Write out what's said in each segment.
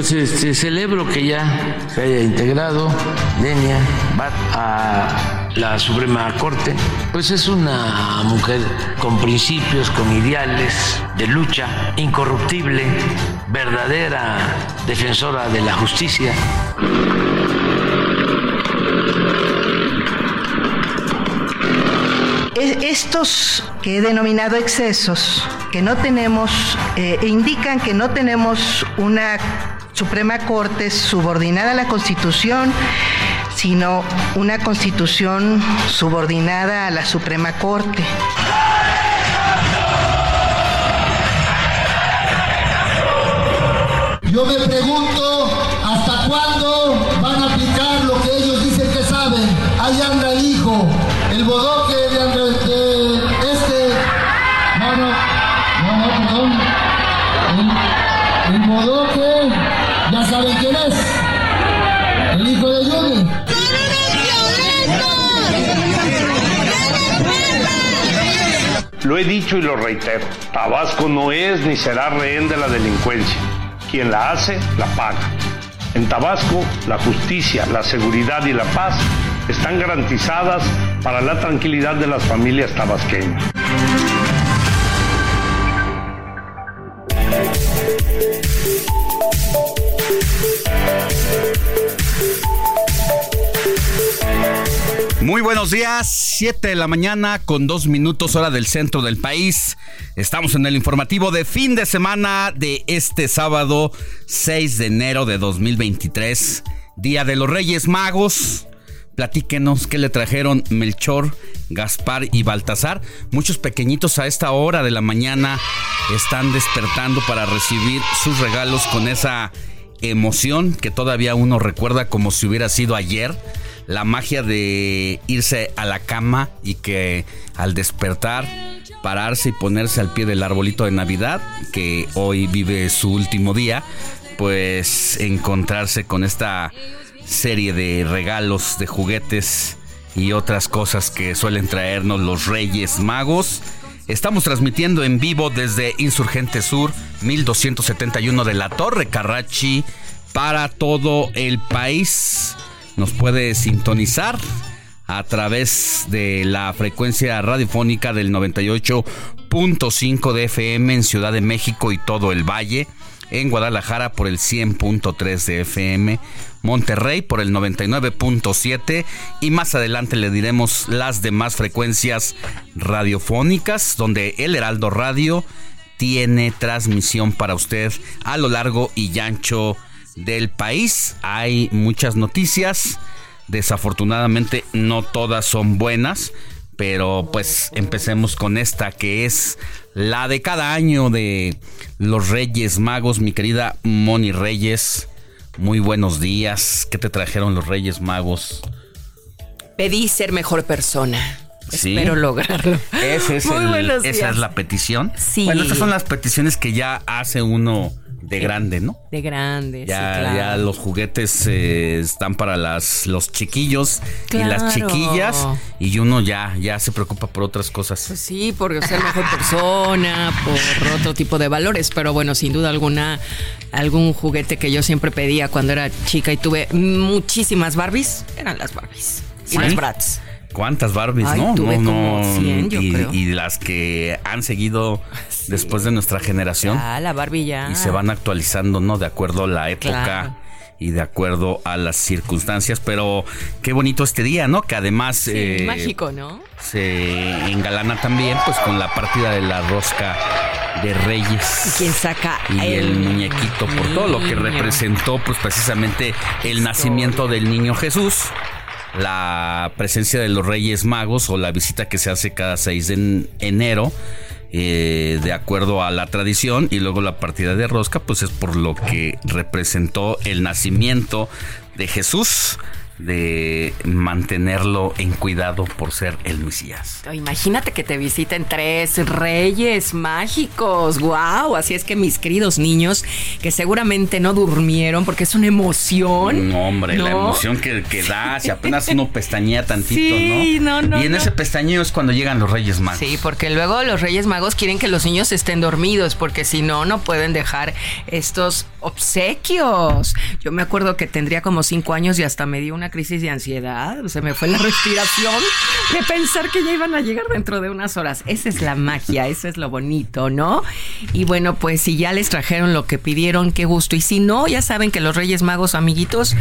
Pues este, celebro que ya se haya integrado Denia Bat a la Suprema Corte. Pues es una mujer con principios, con ideales de lucha, incorruptible, verdadera defensora de la justicia. Estos que he denominado excesos, que no tenemos, eh, indican que no tenemos una Suprema Corte subordinada a la Constitución, sino una Constitución subordinada a la Suprema Corte. Yo me pregunto Lo he dicho y lo reitero. Tabasco no es ni será rehén de la delincuencia. Quien la hace, la paga. En Tabasco, la justicia, la seguridad y la paz están garantizadas para la tranquilidad de las familias tabasqueñas. Muy buenos días, 7 de la mañana con dos minutos hora del centro del país. Estamos en el informativo de fin de semana de este sábado 6 de enero de 2023, Día de los Reyes Magos. Platíquenos qué le trajeron Melchor, Gaspar y Baltasar. Muchos pequeñitos a esta hora de la mañana están despertando para recibir sus regalos con esa emoción que todavía uno recuerda como si hubiera sido ayer la magia de irse a la cama y que al despertar pararse y ponerse al pie del arbolito de Navidad, que hoy vive su último día, pues encontrarse con esta serie de regalos, de juguetes y otras cosas que suelen traernos los Reyes Magos. Estamos transmitiendo en vivo desde Insurgente Sur 1271 de la Torre Carrachi para todo el país nos puede sintonizar a través de la frecuencia radiofónica del 98.5 de FM en Ciudad de México y todo el Valle, en Guadalajara por el 100.3 de FM, Monterrey por el 99.7 y más adelante le diremos las demás frecuencias radiofónicas donde el Heraldo Radio tiene transmisión para usted a lo largo y ancho del país. Hay muchas noticias. Desafortunadamente no todas son buenas. Pero pues empecemos con esta que es la de cada año de los Reyes Magos. Mi querida Moni Reyes, muy buenos días. ¿Qué te trajeron los Reyes Magos? Pedí ser mejor persona. Espero lograrlo. Ese es Muy el- buenos esa es la petición. Sí. Bueno, estas son las peticiones que ya hace uno de grande, ¿no? De grande, ya, sí, claro. ya los juguetes eh, están para las los chiquillos y las chiquillas y uno ya ya se preocupa por otras cosas. Pues sí, por ser mejor persona, por otro tipo de valores, pero bueno, sin duda alguna, algún juguete que yo siempre pedía cuando era chica y tuve muchísimas Barbies, eran las Barbies y ¿Sí? las Bratz. ¿Cuántas Barbies, Ay, no? tuve no, como no. 100, yo y, creo. y las que han seguido después de nuestra generación Ah, la Barbie ya. y se van actualizando, ¿no? De acuerdo a la época. Claro. Y de acuerdo a las circunstancias, pero qué bonito este día, ¿no? Que además Sí, eh, mágico, ¿no? se engalana también, pues con la partida de la rosca de Reyes. ¿Y quién saca y el, muñequito por todo lo que representó pues precisamente el nacimiento del niño Jesús la presencia de los Reyes Magos o la visita que se hace cada 6 de en- enero eh, de acuerdo a la tradición y luego la partida de rosca pues es por lo que representó el nacimiento de Jesús de mantenerlo en cuidado por ser el Mesías. Imagínate que te visiten tres reyes mágicos. ¡Wow! Así es que mis queridos niños, que seguramente no durmieron porque es una emoción. No, hombre, la ¿no? emoción que, que da, si apenas uno pestañea tantito, Sí, no, no, Y en no. ese pestañeo es cuando llegan los Reyes Magos. Sí, porque luego los Reyes Magos quieren que los niños estén dormidos, porque si no, no pueden dejar estos obsequios. Yo me acuerdo que tendría como cinco años y hasta me dio una crisis de ansiedad. Se me fue la respiración de pensar que ya iban a llegar dentro de unas horas. Esa es la magia, eso es lo bonito, ¿no? Y bueno, pues si ya les trajeron lo que pidieron, qué gusto. Y si no, ya saben que los Reyes Magos, amiguitos,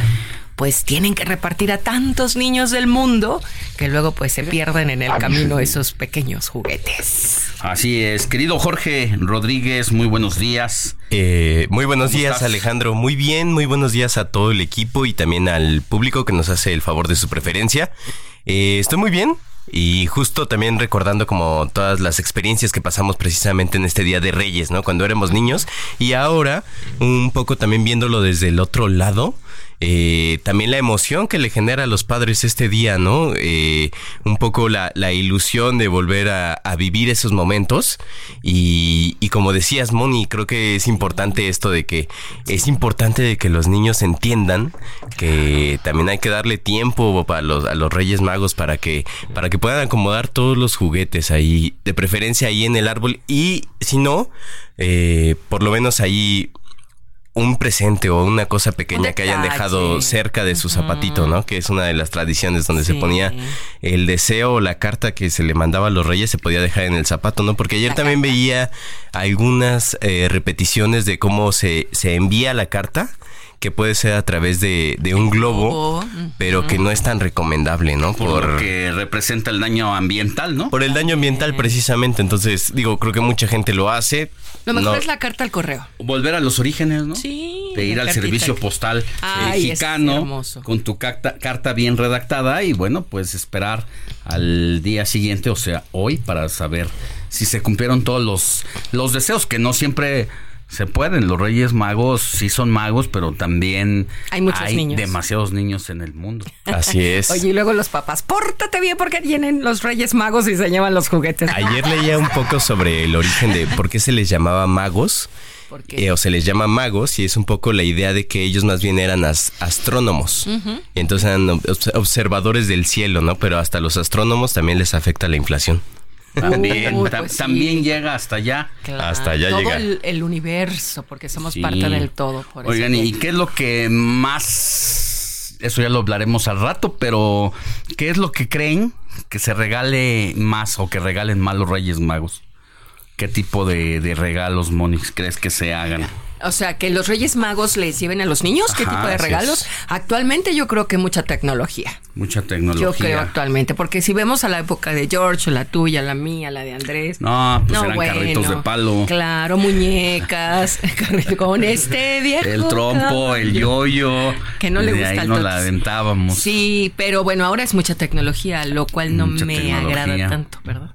pues tienen que repartir a tantos niños del mundo que luego pues se pierden en el camino esos pequeños juguetes. Así es, querido Jorge Rodríguez, muy buenos días. Eh, muy buenos ¿Cómo días, estás? Alejandro. Muy bien, muy buenos días a todo el equipo y también al público que nos hace el favor de su preferencia. Eh, estoy muy bien y justo también recordando como todas las experiencias que pasamos precisamente en este Día de Reyes, ¿no? Cuando éramos niños y ahora un poco también viéndolo desde el otro lado. Eh, también la emoción que le genera a los padres este día, ¿no? Eh, un poco la, la ilusión de volver a, vivir esos momentos. Y, y como decías, Moni, creo que es importante esto de que es importante de que los niños entiendan que también hay que darle tiempo para los, a los Reyes Magos para que, para que puedan acomodar todos los juguetes ahí, de preferencia ahí en el árbol. Y si no, eh, por lo menos ahí un presente o una cosa pequeña Un que hayan dejado cerca de su zapatito, ¿no? Que es una de las tradiciones donde se ponía el deseo o la carta que se le mandaba a los reyes se podía dejar en el zapato, ¿no? Porque ayer también veía algunas eh, repeticiones de cómo se, se envía la carta que puede ser a través de, de un globo, pero que no es tan recomendable, ¿no? Por lo que representa el daño ambiental, ¿no? por el daño ambiental precisamente. Entonces, digo, creo que mucha gente lo hace. Lo mejor No- es la carta al correo. Volver a los orígenes, ¿no? Sí. De ir al cartita servicio postal Ay, es mexicano con tu carta, carta bien redactada y bueno, pues esperar al día siguiente, o sea, hoy, para saber si se cumplieron todos los, los deseos, que no siempre se pueden. Los Reyes Magos sí son magos, pero también Hay muchos niños. demasiados niños en el mundo. Así es. Oye, y luego los papás, pórtate bien porque vienen los Reyes Magos y se llevan los juguetes. Ayer leía un poco sobre el origen de por qué se les llamaba magos. ¿Por qué? eh, o se les llama magos y es un poco la idea de que ellos más bien eran as- astrónomos. Y entonces eran obs- observadores del cielo, ¿no? Pero hasta los astrónomos también les afecta la inflación. También, Uy, pues sí. también llega hasta allá. Claro, hasta allá todo llega. El, el universo, porque somos Sí. parte del todo. Por eso Oigan, ¿y qué es lo que más... Eso ya lo hablaremos al rato, pero ¿qué es lo que creen que se regale más o que regalen más los Reyes Magos? ¿Qué tipo de, de regalos, Monix, crees que se hagan? O sea, que los Reyes Magos les lleven a los niños, ¿qué Ajá, tipo de regalos? Actualmente yo creo que mucha tecnología. Mucha tecnología. Yo creo actualmente, porque si vemos a la época de George, la tuya, la mía, la de Andrés. No, pues eran carritos de palo. Claro, muñecas, con este viejo. El trompo, el yoyo. Que no le gusta ahí nos la aventábamos. Sí, pero bueno, ahora es mucha tecnología, lo cual no Mucha me tecnología. agrada tanto, ¿verdad?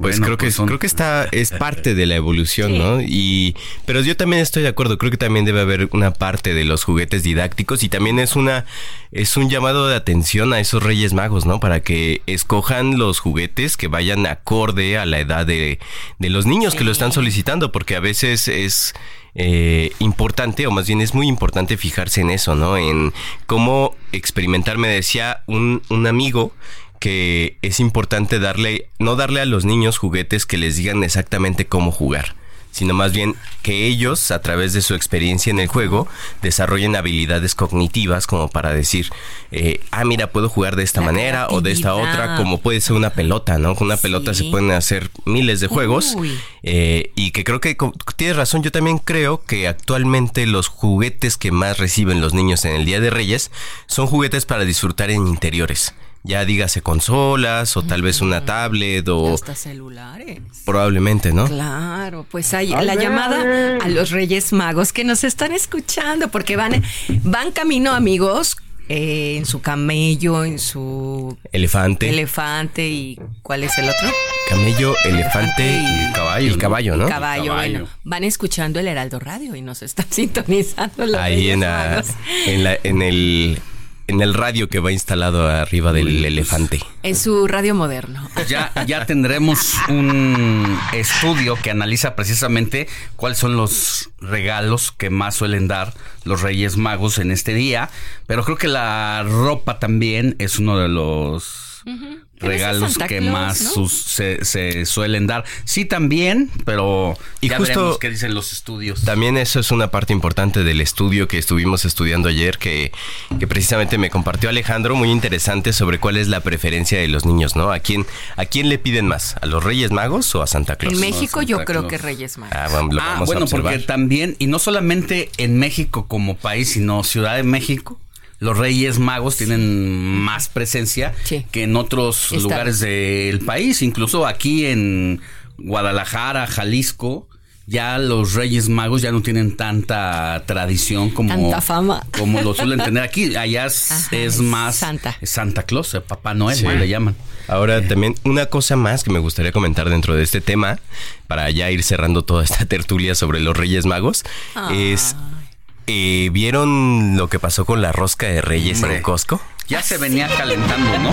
Pues Bueno, creo que pues son- creo que está es parte de la evolución, ¿no? Y pero yo también estoy de acuerdo, creo que también debe haber una parte de los juguetes didácticos y también es una es un llamado de atención a esos Reyes Magos, ¿no? Para que escojan los juguetes que vayan acorde a la edad de, de los niños que lo están solicitando, porque a veces es eh, importante, o más bien es muy importante fijarse en eso, ¿no? En cómo experimentar, me decía un, un amigo que es importante darle, no darle a los niños juguetes que les digan exactamente cómo jugar, sino más bien que ellos, a través de su experiencia en el juego, desarrollen habilidades cognitivas como para decir, eh, ah, mira, puedo jugar de esta La manera o de esta otra, como puede ser una pelota, ¿no? Con una Sí. pelota se pueden hacer miles de juegos. Eh, y que creo que tienes razón, yo también creo que actualmente los juguetes que más reciben los niños en el Día de Reyes son juguetes para disfrutar en interiores. Ya dígase consolas o tal vez una tablet o Hasta celulares. probablemente, ¿no? Claro, pues hay la llamada a los Reyes Magos que nos están escuchando porque van, van camino, amigos, eh, en su camello, en su Elefante, elefante y ¿cuál es el otro? camello, elefante y y caballo. El caballo, ¿no? Caballo, Caballo. bueno, van escuchando el Heraldo Radio y nos están sintonizando los Ahí Reyes en, la, Magos. en, la- en el en el radio que va instalado arriba del elefante. En su radio moderno. Ya, ya tendremos un estudio que analiza precisamente cuáles son los regalos que más suelen dar los Reyes Magos en este día. Pero creo que la ropa también es uno de los regalos que Claus, más ¿no? sus- se, se suelen dar. Sí, también, pero Y ya justo- veremos qué dicen los estudios. También eso es una parte importante del estudio que estuvimos estudiando ayer, que, que precisamente me compartió Alejandro, muy interesante sobre cuál es la preferencia de los niños, ¿no? ¿A quién, a quién le piden más? ¿A los Reyes Magos o a Santa Claus? En México yo creo Claus. que Reyes Magos. Ah, vamos, lo Ah, vamos bueno, a observar. porque también, y no solamente en México como país, sino Ciudad de México, los Reyes Magos tienen más presencia Sí. que en otros lugares del país, incluso aquí en Guadalajara, Jalisco. Ya los Reyes Magos ya no tienen tanta tradición como, Tanta fama. como lo suelen tener aquí. Allá es, Ajá, es es más Santa. Santa Claus, eh, Papá Noel, le llaman. Ahora también una cosa más que me gustaría comentar dentro de este tema, para ya ir cerrando toda esta tertulia sobre los Reyes Magos, es... eh, ¿Vieron lo que pasó con la rosca de Reyes Hombre. en Costco? Ya se venía calentando, ¿no?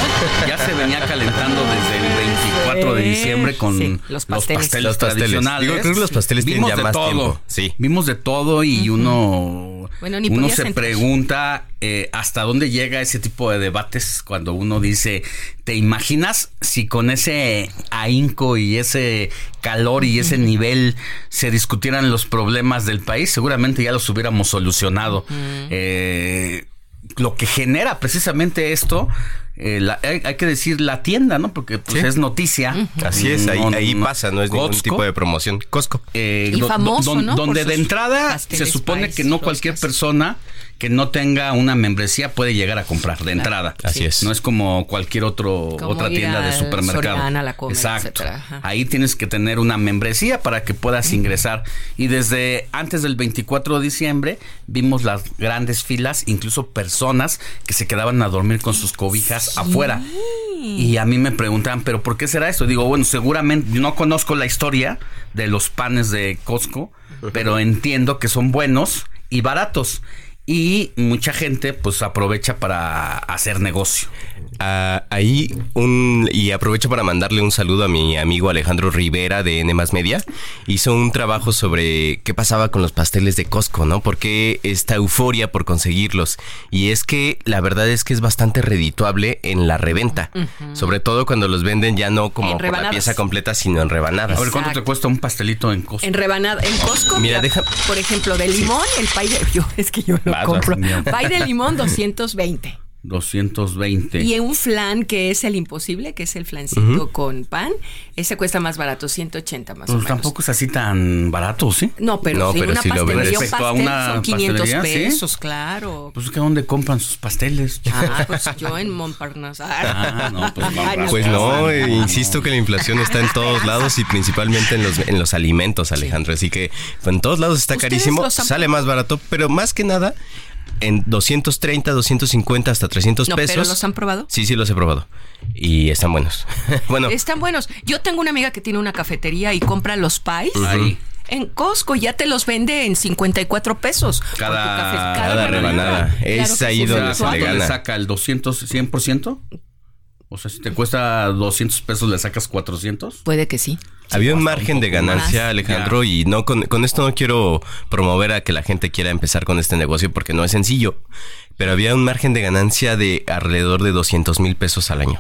Ya se venía calentando desde el 24 de diciembre con Sí, los pasteles. Los pasteles. tradicionales. Digo, creo que los pasteles tienen Vimos ya de más todo. tiempo. Sí. Vimos de todo y uno, Bueno, ni uno se entrar. pregunta eh, hasta dónde llega ese tipo de debates cuando uno dice, ¿te imaginas si con ese ahínco y ese calor y ese nivel se discutieran los problemas del país? Seguramente ya los hubiéramos solucionado. Eh, lo que genera precisamente esto, eh, la- hay, hay que decir la tienda, ¿no? Porque pues, Sí. es noticia. Así es, ahí, No, ahí no- pasa, no es ningún tipo de promoción. Costco. eh, Y do- famoso, don- ¿no? Donde de entrada se supone que no cualquier persona que no tenga una membresía puede llegar a comprar de entrada. Así es. No es como cualquier otro Como otra tienda de supermercado. Soriana, la Comer, Exacto. Ahí tienes que tener una membresía para que puedas ingresar. Y desde antes del 24 de diciembre vimos las grandes filas, incluso personas que se quedaban a dormir con sus cobijas afuera. Y a mí me preguntaban, ¿pero por qué será esto? Digo, bueno, seguramente yo no conozco la historia de los panes de Costco, pero entiendo que son buenos y baratos. Y mucha gente pues aprovecha para hacer negocio. Ah, ahí un y aprovecho para mandarle un saludo a mi amigo Alejandro Rivera de N Media. Hizo un trabajo sobre qué pasaba con los pasteles de Costco, ¿no? Porque esta euforia por conseguirlos. Y es que la verdad es que es bastante redituable en la reventa. Sobre todo cuando los venden ya no como por la pieza completa, sino en rebanadas. A ver, ¿cuánto te cuesta un pastelito en Costco? En rebanada, en Costco, Mira, mira, deja- por ejemplo, de limón, el pay de yo, es que yo lo Vas, compro. Pay de limón 220. 220. Y un flan que es el imposible, que es el flancito con pan, ese cuesta más barato, 180 más o Pues menos. tampoco es así tan barato, ¿sí? No, pero, No, pero una sí lo pastelería, un Respecto a pastel una son 500 pastelería, ¿sí? pesos, claro. Pues que dónde compran sus pasteles. Ah, pues yo en Montparnasse. Ah, no, pues razón. Pues no, eh, insisto que la inflación está en todos lados y principalmente en los, en los alimentos, Alejandro. Así que pues, en todos lados está ¿Ustedes carísimo, sale más barato, pero más que nada en 230, 250 hasta 300 No, pesos. pero ¿los han probado? Sí, sí, los he probado. Y están buenos. bueno, Están buenos. Yo tengo una amiga que tiene una cafetería y compra los pies. En Costco ya te los vende en 54 pesos. Cada- café. cada rebanada. Es Claro que ahí donde se le ¿Cuánto gana. saca el 200, 100%? O sea, si te cuesta 200 pesos, ¿le sacas 400? Puede que sí. Había un margen de ganancia, más. Alejandro, y no con, con esto no quiero promover a que la gente quiera empezar con este negocio porque no es sencillo, pero había un margen de ganancia de alrededor de 200 mil pesos al año.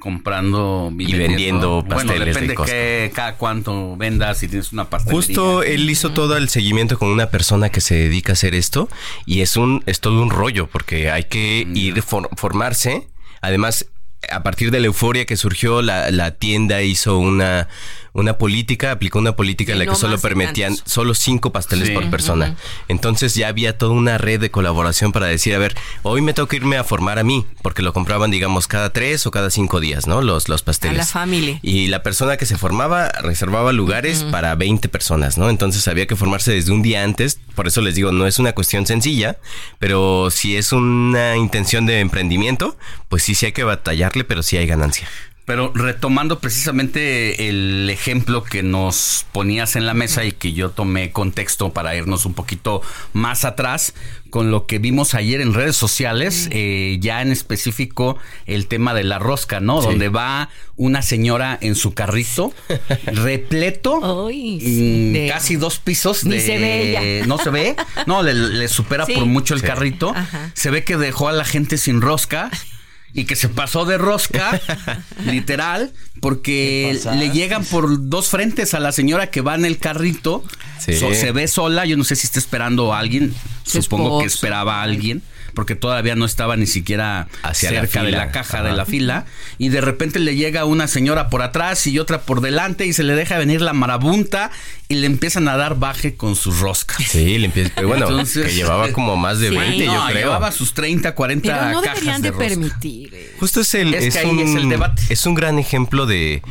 Comprando Y vendiendo pasteles Bueno, de depende Costco. que cada cuánto vendas, si tienes una pastelería. Justo él hizo todo el seguimiento con una persona que se dedica a hacer esto y es un es todo un rollo porque hay que ir for- formarse. Además, a partir de la euforia que surgió, la, tienda hizo una una política, aplicó una política en la no que solo permitían tantos. solo cinco pasteles Sí. por persona. Entonces ya había toda una red de colaboración para decir, a ver, hoy me toca irme a formar a mí, porque lo compraban, digamos, cada tres o cada cinco días, ¿no? Los, los pasteles. A la familia. Y la persona que se formaba reservaba lugares para 20 personas, ¿no? Entonces había que formarse desde un día antes. Por eso les digo, no es una cuestión sencilla, pero si es una intención de emprendimiento, pues sí, sí hay que batallarle, pero sí hay ganancia. Pero retomando precisamente el ejemplo que nos ponías en la mesa y que yo tomé contexto para irnos un poquito más atrás con lo que vimos ayer en redes sociales, eh, ya en específico el tema de la rosca, ¿no? Sí. Donde va una señora en su carrito repleto, Ay, sí, de- casi dos pisos Ni de... se ve ella. No se ve, no, le, le supera Sí. por mucho el Sí. carrito. Ajá. Se ve que dejó a la gente sin rosca y que se pasó de rosca, literal, porque le llegan por dos frentes a la señora que va en el carrito. Sí. So- se ve sola, yo no sé si está esperando a alguien, Su supongo que esperaba a alguien. Porque todavía no estaba ni siquiera Hacia la cerca de fila. la caja Ajá. de la fila. Y de repente le llega una señora por atrás y otra por delante y se le deja venir la marabunta y le empiezan a dar baje con sus roscas. Sí, le empieza- pero bueno, Entonces- que llevaba como más de Sí. 20, no, yo creo. llevaba sus 30, 40 Pero no cajas deberían de, rosca. permitir. eh. Justo es el Es es, que ahí un, es el debate. es un gran ejemplo de,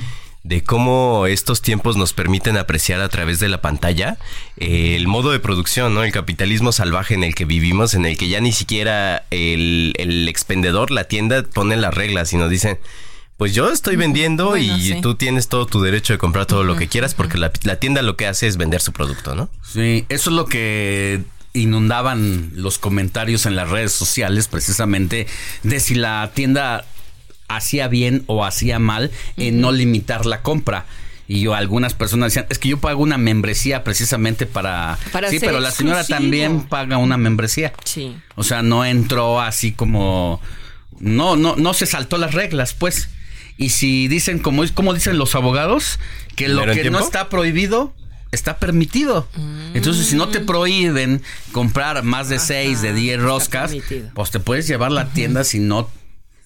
de cómo estos tiempos nos permiten apreciar a través de la pantalla eh, el modo de producción, ¿no? El capitalismo salvaje en el que vivimos, en el que ya ni siquiera el, el expendedor, la tienda, pone las reglas y nos dicen. Pues yo estoy vendiendo Bueno, y sí. tú tienes todo tu derecho de comprar todo lo que quieras porque la, la tienda lo que hace es vender su producto, ¿no? Sí, eso es lo que inundaban los comentarios en las redes sociales precisamente de si la tienda hacía bien o hacía mal en no limitar la compra. Y yo, algunas personas decían, es que yo pago una membresía precisamente para... Para sí, ser pero la señora exclusivo. también paga una membresía. Sí. O sea, no entró así como... No, no, no se saltó las reglas, pues. Y si dicen, como, como dicen los abogados, que lo ¿Mero en que no está prohibido está permitido. Entonces, si no te prohíben comprar más de seis, de 10 está roscas, pues te puedes llevar la tienda si no...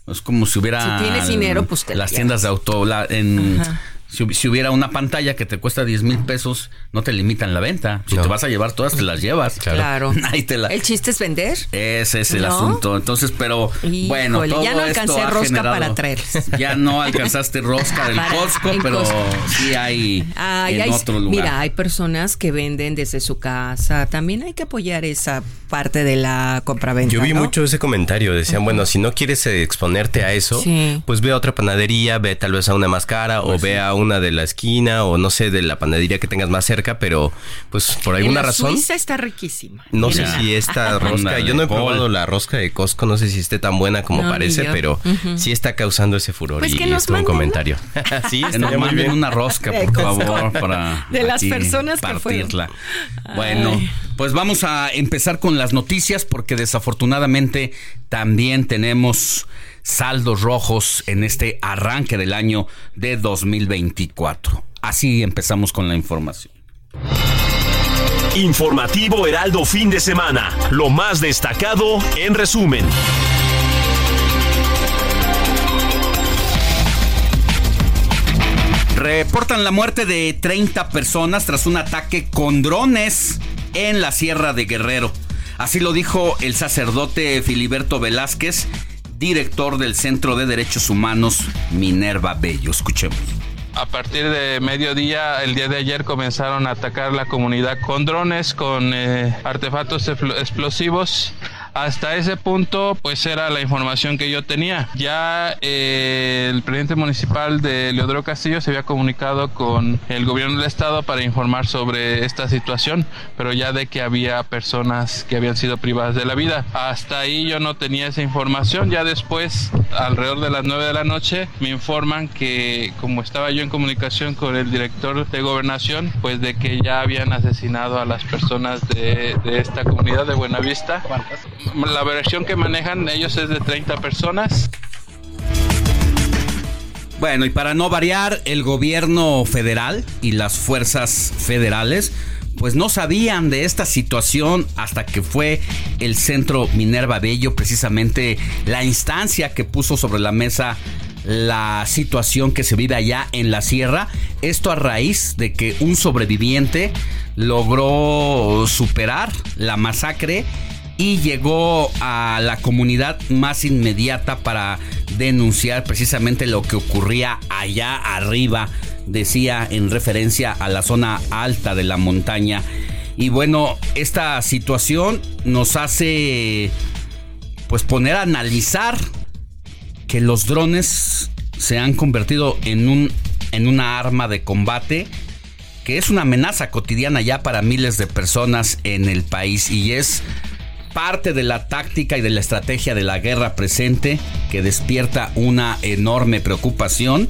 Es como si hubiera... Si tienes dinero, pues te Las tiendas de auto... la- en, Ajá. Si, hubi- si hubiera una pantalla que te cuesta 10 mil pesos, no te limitan la venta. Si No. te vas a llevar todas, te las llevas. Claro. Ahí te la... El chiste es vender. Ese es el ¿No? asunto. Entonces, pero Híjole, bueno, todo ya no esto alcancé rosca generado- para traerles. Ya no alcanzaste rosca del Para- Costco, pero Costco. sí hay Ay, en hay- otro lugar. Mira, hay personas que venden desde su casa. También hay que apoyar esa parte de la compraventa. Yo vi ¿no? mucho ese comentario. Decían, bueno, si no quieres exponerte a eso, Sí. pues ve a otra panadería, ve tal vez a una más cara Pues o ve a una de la esquina o no sé, de la panadería que tengas más cerca, pero pues por En alguna la razón. Suiza está riquísima. No sé si esta rosca, yo no he Paul. probado la rosca de Costco, no sé si esté tan buena como No, parece, pero sí está causando ese furor Pues y que nos esto un comentario. sí, Que nos manden una rosca, por favor, para De las aquí personas que fueron. Bueno, pues vamos a empezar con las noticias porque desafortunadamente también tenemos saldos rojos en este arranque del año de 2024. Así empezamos con la información. Informativo Heraldo fin de semana. Lo más destacado en resumen. Reportan la muerte de 30 personas tras un ataque con drones en la Sierra de Guerrero. Así lo dijo el sacerdote Filiberto Velázquez, director del Centro de Derechos Humanos Minerva Bello. Escuchemos. A partir de mediodía, el día de ayer comenzaron a atacar la comunidad con drones, con eh, artefactos expl- explosivos. Hasta ese punto, pues era la información que yo tenía. Ya eh, el presidente municipal de Leodoro Castillo se había comunicado con el gobierno del estado para informar sobre esta situación, pero ya de que había personas que habían sido privadas de la vida. Hasta ahí yo no tenía esa información. Ya después, alrededor de las 9 de la noche, me informan que como estaba yo en comunicación con el director de gobernación, pues de que ya habían asesinado a las personas de, de esta comunidad de Buenavista. La versión que manejan ellos es de 30 personas. Bueno, y para no variar, el gobierno federal y las fuerzas federales pues no sabían de esta situación hasta que fue el centro Minerva Bello precisamente la instancia que puso sobre la mesa la situación que se vive allá en la sierra. Esto a raíz de que un sobreviviente logró superar la masacre y llegó a la comunidad más inmediata para denunciar precisamente lo que ocurría allá arriba, decía en referencia a la zona alta de la montaña. Y bueno, esta situación nos hace pues poner a analizar que los drones se han convertido en un en una arma de combate que es una amenaza cotidiana ya para miles de personas en el país y es parte de la táctica y de la estrategia de la guerra presente que despierta una enorme preocupación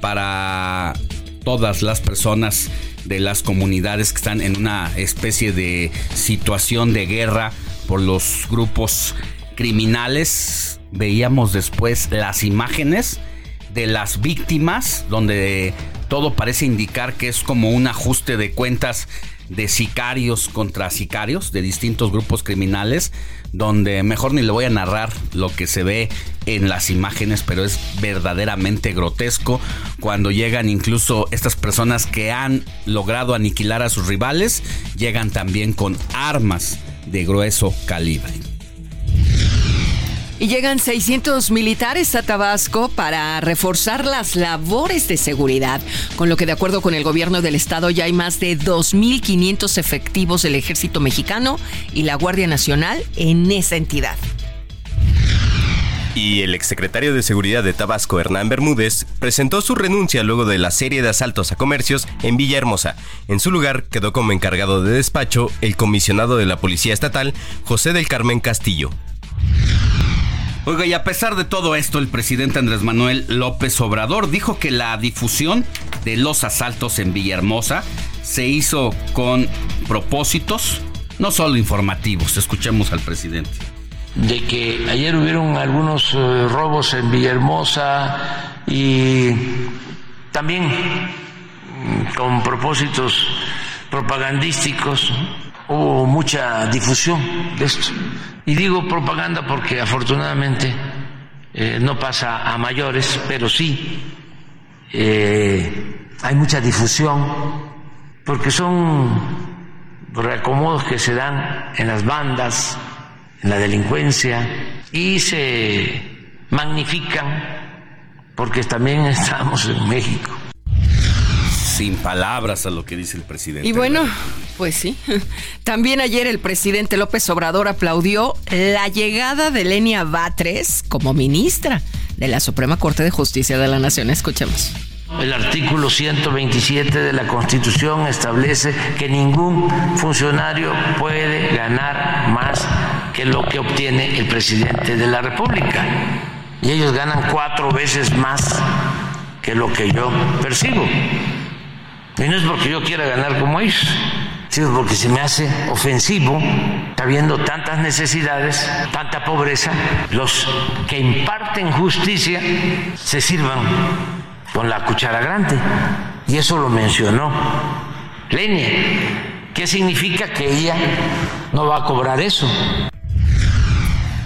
para todas las personas de las comunidades que están en una especie de situación de guerra por los grupos criminales. Veíamos después las imágenes de las víctimas donde todo parece indicar que es como un ajuste de cuentas de sicarios contra sicarios de distintos grupos criminales, donde mejor ni le voy a narrar lo que se ve en las imágenes, pero es verdaderamente grotesco cuando llegan incluso estas personas que han logrado aniquilar a sus rivales, llegan también con armas de grueso calibre. Y llegan 600 militares a Tabasco para reforzar las labores de seguridad, con lo que de acuerdo con el gobierno del estado ya hay más de 2.500 efectivos del ejército mexicano y la Guardia Nacional en esa entidad. Y el exsecretario de Seguridad de Tabasco, Hernán Bermúdez, presentó su renuncia luego de la serie de asaltos a comercios en Villahermosa. En su lugar quedó como encargado de despacho el comisionado de la Policía Estatal, José del Carmen Castillo. Oiga, y a pesar de todo esto, el presidente Andrés Manuel López Obrador dijo que la difusión de los asaltos en Villahermosa se hizo con propósitos, no solo informativos. Escuchemos al presidente. De que ayer hubieron algunos eh, robos en Villahermosa y también mm, con propósitos propagandísticos hubo mucha difusión de esto. Y digo propaganda porque afortunadamente eh, no pasa a mayores, pero sí eh, hay mucha difusión porque son reacomodos que se dan en las bandas, en la delincuencia y se magnifican porque también estamos en México sin palabras a lo que dice el presidente. Y bueno, pues sí. También ayer el presidente López Obrador aplaudió la llegada de Lenia Batres como ministra de la Suprema Corte de Justicia de la Nación. Escuchemos. El artículo 127 de la Constitución establece que ningún funcionario puede ganar más que lo que obtiene el presidente de la República. Y ellos ganan cuatro veces más que lo que yo percibo. Y no es porque yo quiera ganar como ellos, sino porque se me hace ofensivo, habiendo tantas necesidades, tanta pobreza, los que imparten justicia se sirvan con la cuchara grande. Y eso lo mencionó Lenia. ¿Qué significa que ella no va a cobrar eso?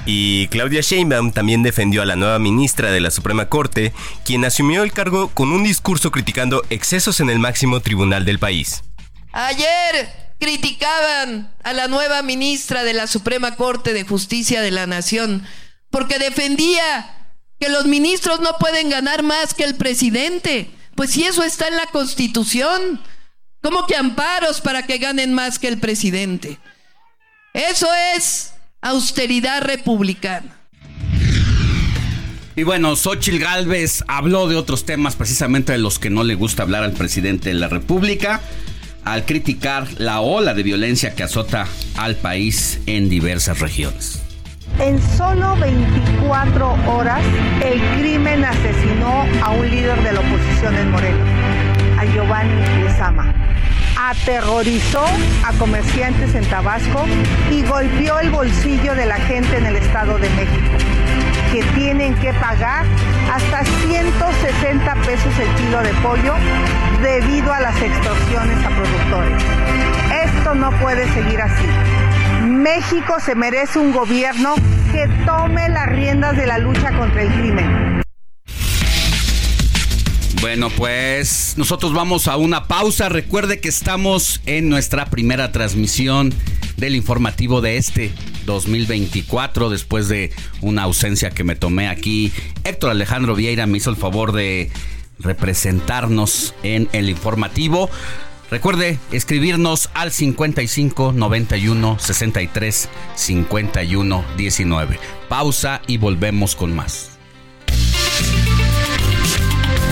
Y Claudia Sheinbaum también defendió a la nueva ministra de la Suprema Corte, quien asumió el cargo con un discurso criticando excesos en el máximo tribunal del país. Ayer criticaban a la nueva ministra de la Suprema Corte de Justicia de la Nación porque defendía que los ministros no pueden ganar más que el presidente. Pues si eso está en la Constitución, ¿cómo que amparos para que ganen más que el presidente? Eso es austeridad republicana. Y bueno, Xochitl Galvez habló de otros temas, precisamente de los que no le gusta hablar al presidente de la República, al criticar la ola de violencia que azota al país en diversas regiones. En solo 24 horas, el crimen asesinó a un líder de la oposición en Morelos, Giovanni Lezama. Aterrorizó a comerciantes en Tabasco y golpeó el bolsillo de la gente en el Estado de México que tienen que pagar hasta 160 pesos el kilo de pollo debido a las extorsiones a productores. Esto no puede seguir así. México se merece un gobierno que tome las riendas de la lucha contra el crimen. Bueno, pues nosotros vamos a una pausa. Recuerde que estamos en nuestra primera transmisión del informativo de este 2024, después de una ausencia que me tomé aquí. Héctor Alejandro Vieira me hizo el favor de representarnos en el informativo. Recuerde escribirnos al 55 91 63 51 19. Pausa y volvemos con más.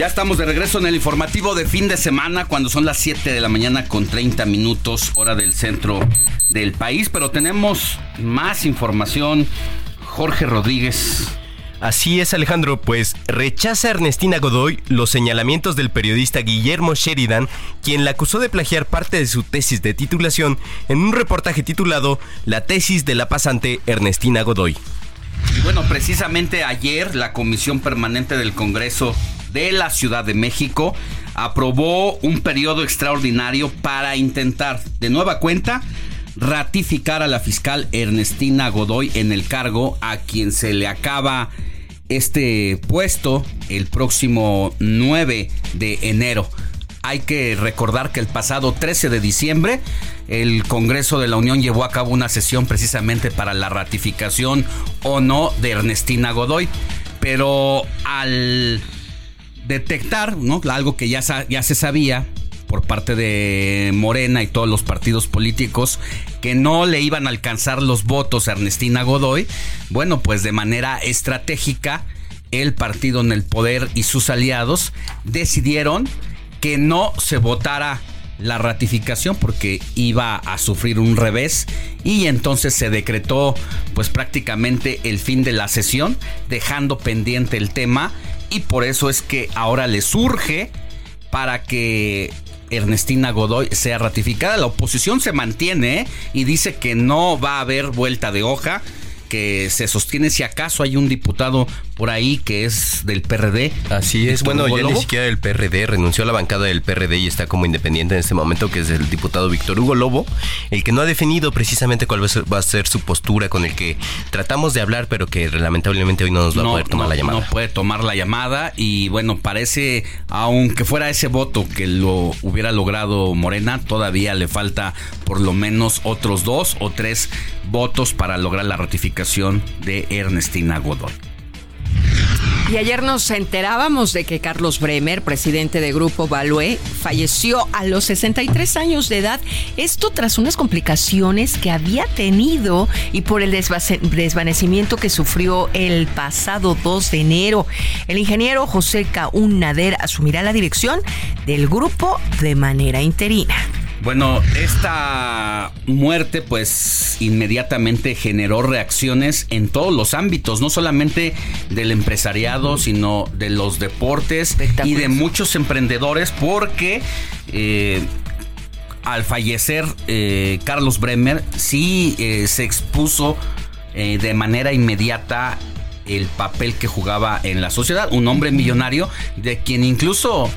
Ya estamos de regreso en el informativo de fin de semana cuando son las 7 de la mañana con 30 minutos hora del centro del país, pero tenemos más información. Jorge Rodríguez. Así es, Alejandro, pues rechaza Ernestina Godoy los señalamientos del periodista Guillermo Sheridan, quien la acusó de plagiar parte de su tesis de titulación en un reportaje titulado La tesis de la pasante Ernestina Godoy. Bueno, precisamente ayer la Comisión Permanente del Congreso de la Ciudad de México aprobó un periodo extraordinario para intentar de nueva cuenta ratificar a la fiscal Ernestina Godoy en el cargo a quien se le acaba este puesto el próximo 9 de enero. Hay que recordar que el pasado 13 de diciembre el Congreso de la Unión llevó a cabo una sesión precisamente para la ratificación o no de Ernestina Godoy. Pero al detectar, ¿no? Algo que ya, ya se sabía por parte de Morena y todos los partidos políticos que no le iban a alcanzar los votos a Ernestina Godoy, bueno, pues de manera estratégica el partido en el poder y sus aliados decidieron que no se votara la ratificación porque iba a sufrir un revés y entonces se decretó pues prácticamente el fin de la sesión dejando pendiente el tema y por eso es que ahora le surge para que Ernestina Godoy sea ratificada. La oposición se mantiene y dice que no va a haber vuelta de hoja que se sostiene si acaso hay un diputado por ahí que es del PRD. Así es, bueno, ya ni siquiera del PRD, renunció a la bancada del PRD y está como independiente en este momento, que es el diputado Víctor Hugo Lobo, el que no ha definido precisamente cuál va a ser su postura, con el que tratamos de hablar, pero que lamentablemente hoy no nos va a poder tomar la llamada. No puede tomar la llamada y bueno, parece, aunque fuera ese voto que lo hubiera logrado Morena, todavía le falta por lo menos otros dos o tres votos para lograr la ratificación de Ernestina Godoy. Y ayer nos enterábamos de que Carlos Bremer, presidente de Grupo Balue, falleció a los 63 años de edad. Esto tras unas complicaciones que había tenido y por el desvanecimiento que sufrió el pasado 2 de enero. El ingeniero José Caún Nader asumirá la dirección del grupo de manera interina. Bueno, esta muerte pues inmediatamente generó reacciones en todos los ámbitos, no solamente del empresariado, sino de los deportes y de muchos emprendedores porque... Eh, al fallecer eh, Carlos Bremer, sí eh, se expuso de manera inmediata el papel que jugaba en la sociedad. Un hombre millonario de quien incluso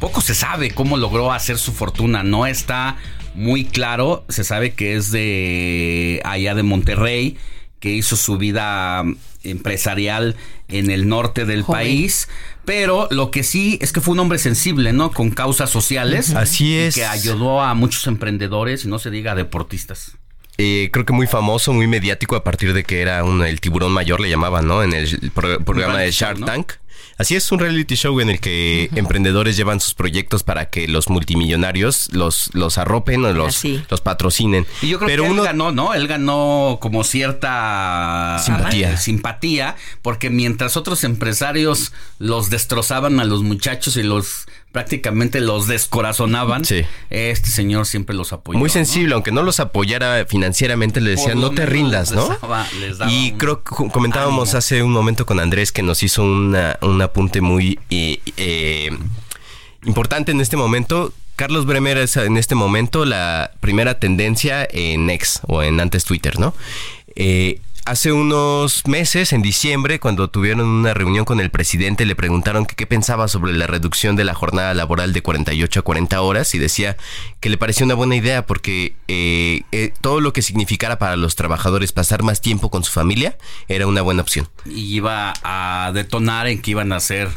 poco se sabe cómo logró hacer su fortuna. No está muy claro. Se sabe que es de allá de Monterrey, que hizo su vida empresarial en el norte del país. Pero lo que sí es que fue un hombre sensible, ¿no? Con causas sociales. Así es. que ayudó a muchos emprendedores y no se diga deportistas. Eh, creo que muy famoso, muy mediático a partir de que era un, el tiburón mayor, le llamaban, ¿no? En el pro- programa de Shark Tank. Así es, un reality show en el que emprendedores llevan sus proyectos para que los multimillonarios los, los arropen o los, Así. los patrocinen. Y yo creo Pero que uno, él ganó, ¿no? Él ganó como cierta Simpatía. simpatía, porque mientras otros empresarios los destrozaban a los muchachos y los prácticamente los descorazonaban, este señor siempre los apoyó. muy ¿no? sensible, aunque no los apoyara financieramente, le Por decía, lo no te rindas, les ¿no? daba- les daba Y creo que comentábamos hace un momento con Andrés que nos hizo una- un apunte muy eh, eh, importante en este momento. Carlos Bremer es en este momento la primera tendencia en X o en antes Twitter, ¿no? Eh, hace unos meses, en diciembre, cuando tuvieron una reunión con el presidente, le preguntaron qué pensaba sobre la reducción de la jornada laboral de 48 a 40 horas y decía que le parecía una buena idea porque eh, eh, todo lo que significara para los trabajadores pasar más tiempo con su familia era una buena opción. Y iba a detonar en que iban a hacer,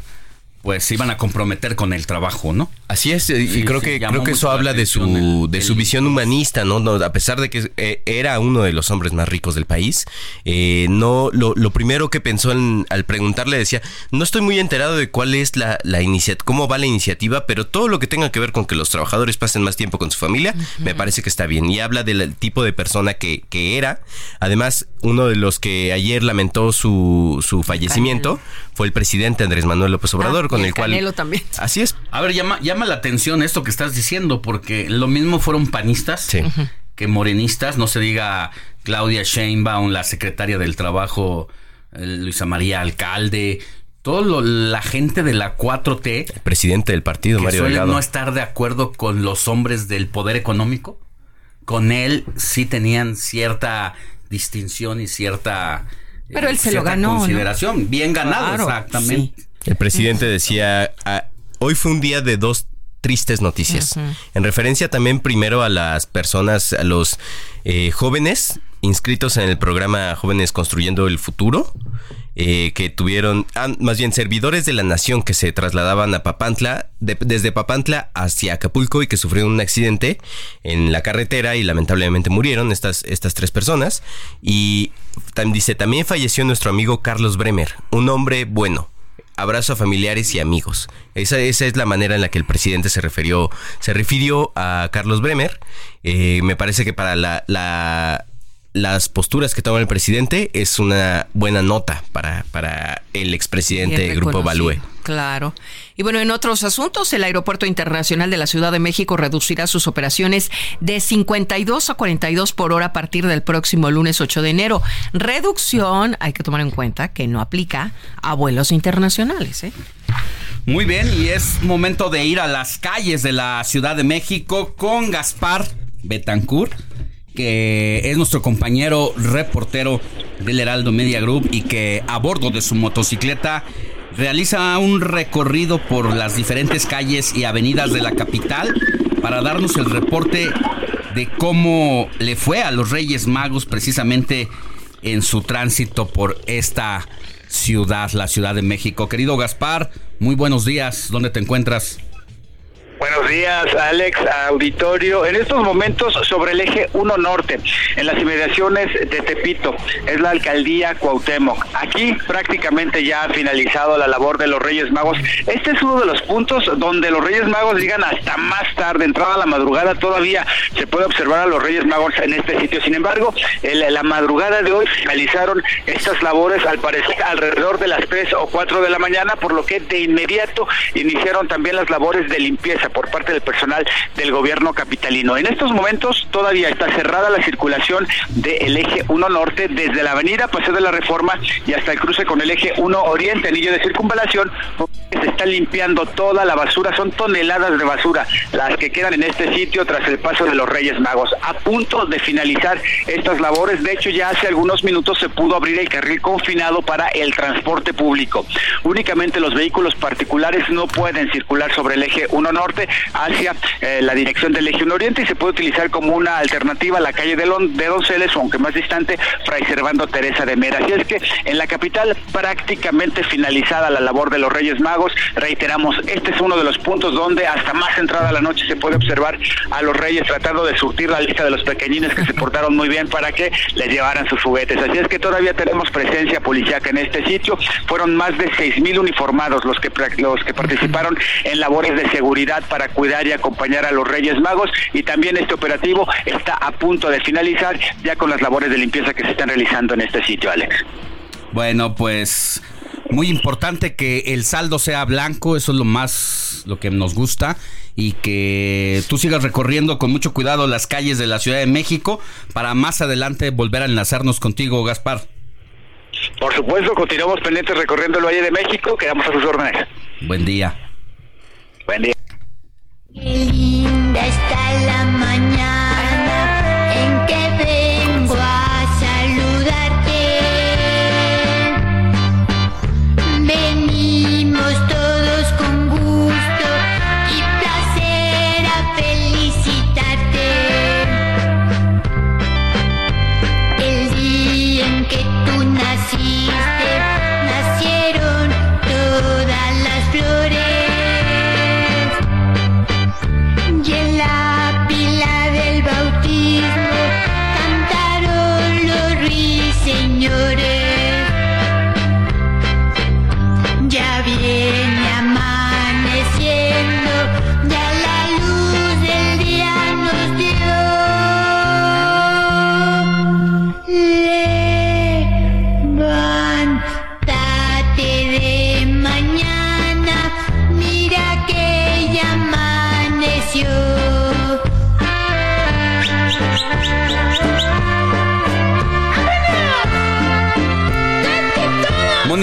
pues se iban a comprometer con el trabajo, ¿no? Así es, y Sí, creo sí, que creo que eso la habla de su el- de su el- visión humanista, ¿no? No, A pesar de que eh, era uno de los hombres más ricos del país, eh, no lo, lo primero que pensó en- al preguntarle decía, no estoy muy enterado de cuál es la, la iniciativa, cómo va la iniciativa, pero todo lo que tenga que ver con que los trabajadores pasen más tiempo con su familia, me parece que está bien. Y habla del tipo de persona que, que era. Además, uno de los que ayer lamentó su, su fallecimiento fue el presidente Andrés Manuel López Obrador, Ah, con y el, el cual... Canelo también. Así es. A ver, llama, llama la atención esto que estás diciendo, porque lo mismo fueron panistas que morenistas, no se diga Claudia Sheinbaum, la secretaria del Trabajo, eh, Luisa María Alcalde, toda la gente de la 4T presidente del partido, que Mario suelen Delgado. no estar de acuerdo con los hombres del poder económico, con él sí tenían cierta distinción y cierta eh, Pero él se lo ganó, ¿no? consideración, bien ganado, Claro, exactamente. El presidente decía, "Ah, hoy fue un día de dos tristes noticias. En referencia también primero a las personas, a los eh, jóvenes inscritos en el programa Jóvenes Construyendo el Futuro, eh, que tuvieron, ah, más bien servidores de la nación que se trasladaban a Papantla, de- desde Papantla hacia Acapulco y que sufrieron un accidente en la carretera y lamentablemente murieron estas, estas tres personas. Y tam- dice, también falleció nuestro amigo Carlos Bremer, un hombre bueno. Abrazo a familiares y amigos. Esa, esa es la manera en la que el presidente se refirió, se refirió a Carlos Bremer. Eh, me parece que para la, la- las posturas que toma el presidente es una buena nota para, para el expresidente del Grupo. Balúe. Claro. Y bueno, en otros asuntos, el Aeropuerto Internacional de la Ciudad de México reducirá sus operaciones de 52 a 42 por hora a partir del próximo lunes 8 de enero. Reducción, hay que tomar en cuenta que no aplica a vuelos internacionales. ¿eh? Muy bien, y es momento de ir a las calles de la Ciudad de México con Gaspar Betancourt, que es nuestro compañero reportero del Heraldo Media Group y que a bordo de su motocicleta realiza un recorrido por las diferentes calles y avenidas de la capital para darnos el reporte de cómo le fue a los Reyes Magos precisamente en su tránsito por esta ciudad, la Ciudad de México. Querido Gaspar, muy buenos días. ¿Dónde te encuentras? Buenos días, Alex, auditorio. En estos momentos sobre el eje 1 Norte, en las inmediaciones de Tepito, es la alcaldía Cuauhtémoc. Aquí prácticamente ya ha finalizado la labor de los Reyes Magos. Este es uno de los puntos donde los Reyes Magos llegan hasta más tarde, entrada a la madrugada, todavía se puede observar a los Reyes Magos en este sitio. Sin embargo, en la madrugada de hoy finalizaron estas labores, al parecer alrededor de las 3 o 4 de la mañana, por lo que de inmediato iniciaron también las labores de limpieza por parte del personal del gobierno capitalino. En estos momentos todavía está cerrada la circulación del eje 1 norte desde la avenida Paseo de la Reforma y hasta el cruce con el eje 1 oriente, anillo de circunvalación, se está limpiando toda la basura, son toneladas de basura las que quedan en este sitio tras el paso de los Reyes Magos. A punto de finalizar estas labores, de hecho ya hace algunos minutos se pudo abrir el carril confinado para el transporte público. Únicamente los vehículos particulares no pueden circular sobre el eje 1 norte hacia eh, la dirección del eje 1 oriente y se puede utilizar como una alternativa la calle de, de Donceles aunque más distante, Fray Servando Teresa de Mera. Así es que en la capital prácticamente finalizada la labor de los Reyes Magos, reiteramos, este es uno de los puntos donde hasta más entrada la noche se puede observar a los Reyes tratando de surtir la lista de los pequeñines que se portaron muy bien para que les llevaran sus juguetes. Así es que todavía tenemos presencia policíaca en este sitio. Fueron más de seis mil uniformados los que los que participaron en labores de seguridad para cuidar y acompañar a los Reyes Magos y también este operativo está a punto de finalizar ya con las labores de limpieza que se están realizando en este sitio, Alex. Bueno, pues muy importante que el saldo sea blanco, eso es lo más, lo que nos gusta, y que tú sigas recorriendo con mucho cuidado las calles de la Ciudad de México para más adelante volver a enlazarnos contigo, Gaspar. Por supuesto, continuamos pendientes recorriendo el Valle de México, quedamos a sus órdenes. Buen día. Buen día. Qué linda está la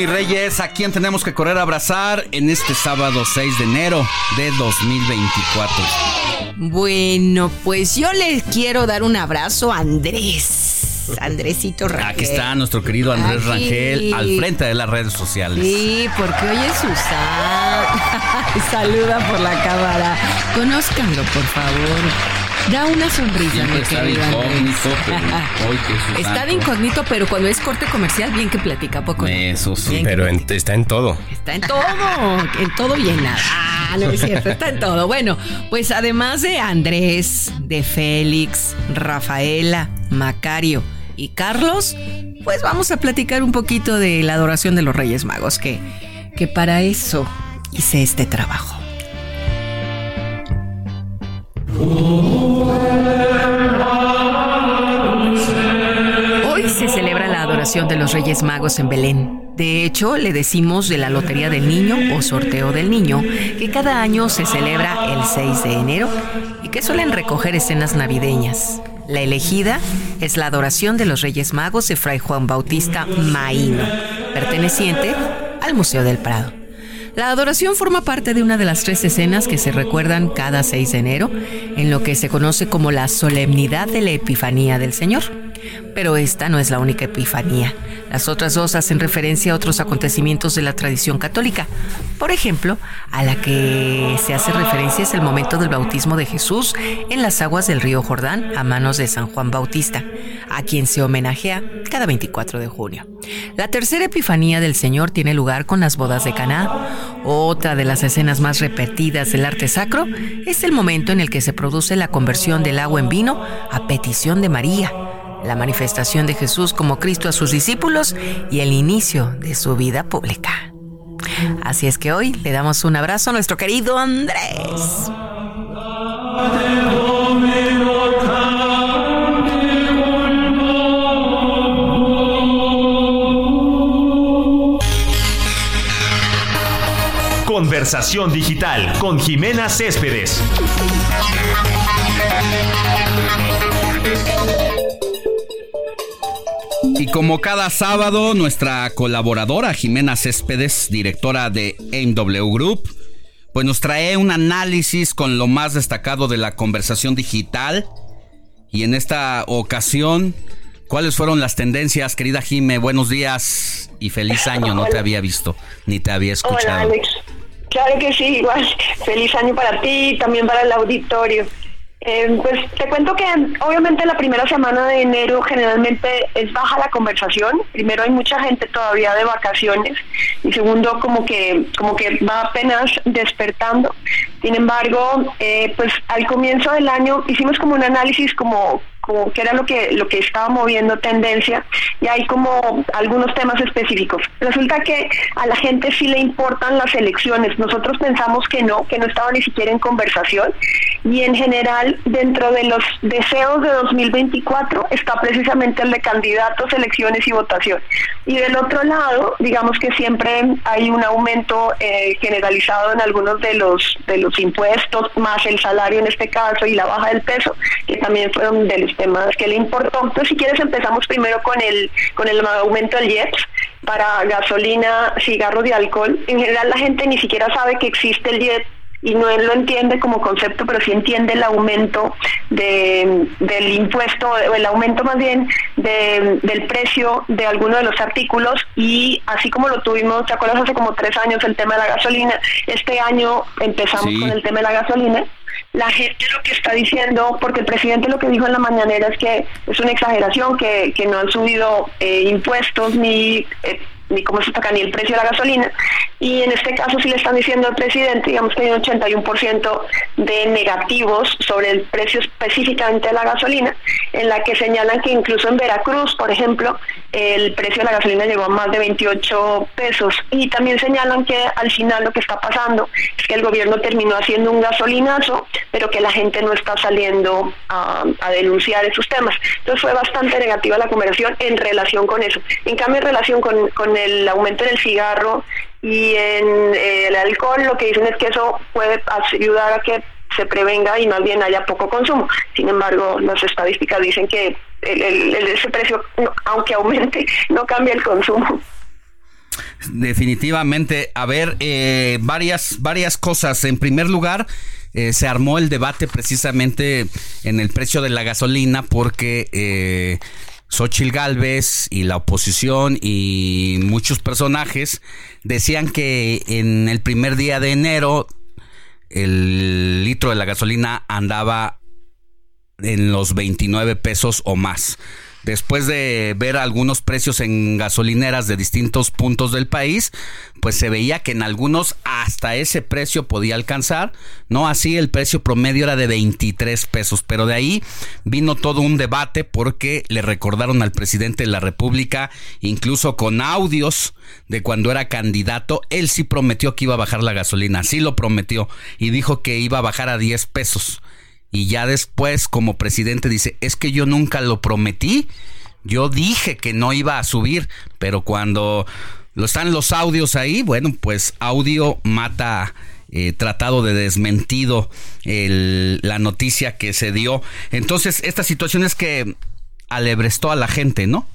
Reyes, ¿a quién tenemos que correr a abrazar en este sábado 6 de enero de 2024? Bueno, pues yo le quiero dar un abrazo a Andrés. Andresito Rangel. Aquí está nuestro querido Andrés Aquí. Rangel al frente de las redes sociales. Sí, porque hoy es Susana. Saluda por la cámara. Conózcanlo, por favor. Da una sonrisa, mi está de incógnito, pero hoy que es su Está de incógnito, pero cuando es corte comercial, bien que platica poco. Eso sí. Bien Pero en- está en todo. Está en todo, en todo y en nada. Ah, no es cierto, está en todo. Bueno, pues además de Andrés, de Félix, Rafaela, Macario y Carlos, pues vamos a platicar un poquito de la adoración de los Reyes Magos, que, que para eso hice este trabajo. Hoy se celebra la adoración de los Reyes Magos en Belén. De hecho, le decimos de la Lotería del Niño o Sorteo del Niño, que cada año se celebra el 6 de enero y que suelen recoger escenas navideñas. La elegida es la adoración de los Reyes Magos de Fray Juan Bautista Maíno, perteneciente al Museo del Prado. La adoración forma parte de una de las tres escenas que se recuerdan cada 6 de enero, en lo que se conoce como la solemnidad de la Epifanía del Señor. Pero esta no es la única Epifanía. Las otras dos hacen referencia a otros acontecimientos de la tradición católica. Por ejemplo, a la que se hace referencia es el momento del bautismo de Jesús en las aguas del río Jordán a manos de San Juan Bautista, a quien se homenajea cada 24 de junio. La tercera Epifanía del Señor tiene lugar con las bodas de Caná. Otra de las escenas más repetidas del arte sacro es el momento en el que se produce la conversión del agua en vino a petición de María, la manifestación de Jesús como Cristo a sus discípulos y el inicio de su vida pública. Así es que hoy le damos un abrazo a nuestro querido Andrés. Conversación Digital con Jimena Céspedes. Y como cada sábado, nuestra colaboradora Jimena Céspedes, directora de MW Group, pues nos trae un análisis con lo más destacado de la conversación digital. Y en esta ocasión, ¿cuáles fueron las tendencias, querida Jime? Buenos días y feliz año, no te había visto ni te había escuchado. Hola, Alex. Claro que sí, igual. Feliz año para ti y también para el auditorio. Eh, pues te cuento que obviamente la primera semana de enero generalmente es baja la conversación. Primero hay mucha gente todavía de vacaciones y segundo como que como que va apenas despertando. Sin embargo, eh, pues al comienzo del año hicimos como un análisis como como que era lo que lo que estaba moviendo tendencia y hay como algunos temas específicos. Resulta que a la gente sí le importan las elecciones. Nosotros pensamos que no, que no estaba ni siquiera en conversación y en general dentro de los deseos de 2024 está precisamente el de candidatos, elecciones y votación. Y del otro lado, digamos que siempre hay un aumento eh, generalizado en algunos de los de los impuestos, más el salario en este caso y la baja del peso, que también fueron de los temas que le importó. Entonces, si quieres empezamos primero con el con el aumento del IEPS para gasolina, cigarros y alcohol. En general la gente ni siquiera sabe que existe el IEPS y no lo entiende como concepto, pero sí entiende el aumento de, del impuesto, o el aumento más bien de, del precio de algunos de los artículos y así como lo tuvimos, ¿te acuerdas? Hace como tres años el tema de la gasolina, este año empezamos con el tema de la gasolina la gente lo que está diciendo, porque el presidente lo que dijo en la mañanera es que es una exageración, que, que no han subido eh, impuestos ni eh, ni cómo se toca ni el precio de la gasolina. Y en este caso sí le están diciendo al presidente, digamos que hay un 81% de negativos sobre el precio específicamente de la gasolina, en la que señalan que incluso en Veracruz, por ejemplo, el precio de la gasolina llegó a más de 28 pesos. Y también señalan que al final lo que está pasando es que el gobierno terminó haciendo un gasolinazo, pero que la gente no está saliendo a, denunciar esos temas. Entonces fue bastante negativa la conversación en relación con eso. En cambio, en relación con, con el aumento en el cigarro y en eh, el alcohol, lo que dicen es que eso puede ayudar a que se prevenga y más bien haya poco consumo. Sin embargo, las estadísticas dicen que el, ese precio, aunque aumente, no cambia el consumo. Definitivamente, a ver, eh, varias, varias cosas. En primer lugar, eh, se armó el debate precisamente en el precio de la gasolina porque eh, Xochil Gálvez y la oposición y muchos personajes decían que en el primer día de enero el litro de la gasolina andaba en los 29 pesos o más después de ver algunos precios en gasolineras de distintos puntos del país, pues se veía que en algunos hasta ese precio podía alcanzar, no así el precio promedio era de 23 pesos, pero de ahí vino todo un debate porque le recordaron al presidente de la República, incluso con audios de cuando era candidato, él sí prometió que iba a bajar la gasolina, sí lo prometió y dijo que iba a bajar a 10 pesos y ya después como presidente dice, es que yo nunca lo prometí, yo dije que no iba a subir, pero cuando lo están los audios ahí, bueno, pues audio mata eh, tratado de desmentido la noticia que se dio. Entonces, esta situación es que alebrestó a la gente, ¿no?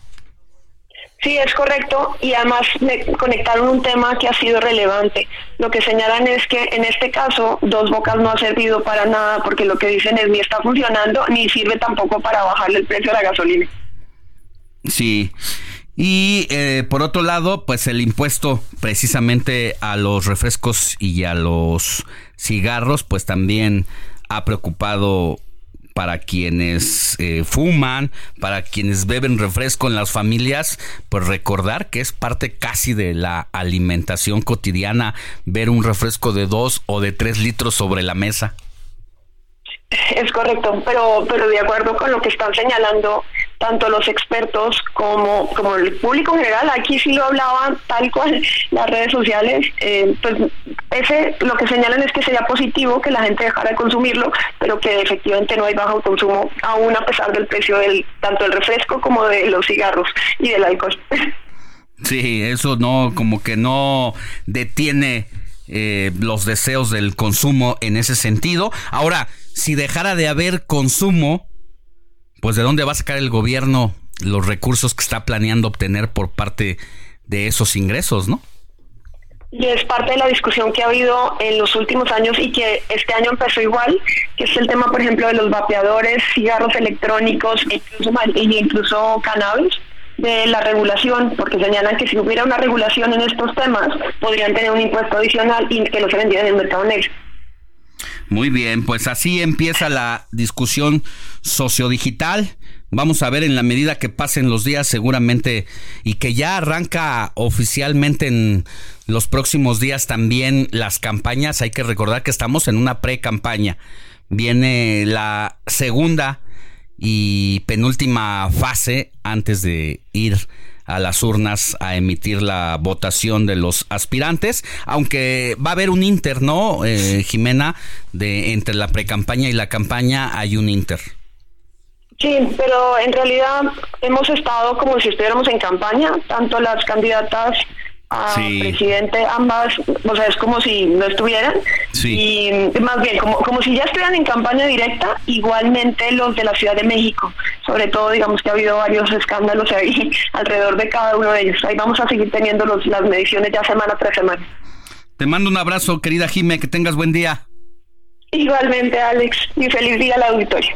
Sí, es correcto. Y además me conectaron un tema que ha sido relevante. Lo que señalan es que en este caso Dos Bocas no ha servido para nada porque lo que dicen es ni está funcionando ni sirve tampoco para bajarle el precio a la gasolina. Sí. Y eh, por otro lado, pues el impuesto precisamente a los refrescos y a los cigarros, pues también ha preocupado para quienes eh, fuman, para quienes beben refresco en las familias, pues recordar que es parte casi de la alimentación cotidiana ver un refresco de dos o de tres litros sobre la mesa. Es correcto, pero, pero de acuerdo con lo que están señalando tanto los expertos como, como el público en general, aquí sí lo hablaban tal cual las redes sociales, eh, pues ese lo que señalan es que sería positivo que la gente dejara de consumirlo, pero que efectivamente no hay bajo consumo, aún a pesar del precio del tanto del refresco como de los cigarros y del alcohol. Sí, eso no, como que no detiene eh, los deseos del consumo en ese sentido. Ahora, si dejara de haber consumo, pues de dónde va a sacar el gobierno los recursos que está planeando obtener por parte de esos ingresos, ¿no? y es parte de la discusión que ha habido en los últimos años y que este año empezó igual, que es el tema, por ejemplo, de los vapeadores, cigarros electrónicos e incluso, incluso cannabis de la regulación, porque señalan que si hubiera una regulación en estos temas, podrían tener un impuesto adicional y que no se vendiera en el mercado negro. Muy bien, pues así empieza la discusión sociodigital. Vamos a ver en la medida que pasen los días seguramente y que ya arranca oficialmente en los próximos días también las campañas. Hay que recordar que estamos en una pre-campaña. Viene la segunda y penúltima fase antes de ir a las urnas a emitir la votación de los aspirantes, aunque va a haber un inter, ¿no, eh, Jimena? De entre la pre-campaña y la campaña hay un inter. Sí, pero en realidad hemos estado como si estuviéramos en campaña, tanto las candidatas a presidente, ambas, o sea, es como si no estuvieran. Y más bien, como, como si ya estuvieran en campaña directa, igualmente los de la Ciudad de México. Sobre todo, digamos que ha habido varios escándalos ahí alrededor de cada uno de ellos. Ahí vamos a seguir teniendo los, las mediciones ya semana tras semana. Te mando un abrazo, querida Jime, que tengas buen día. Igualmente, Alex, y feliz día al auditorio.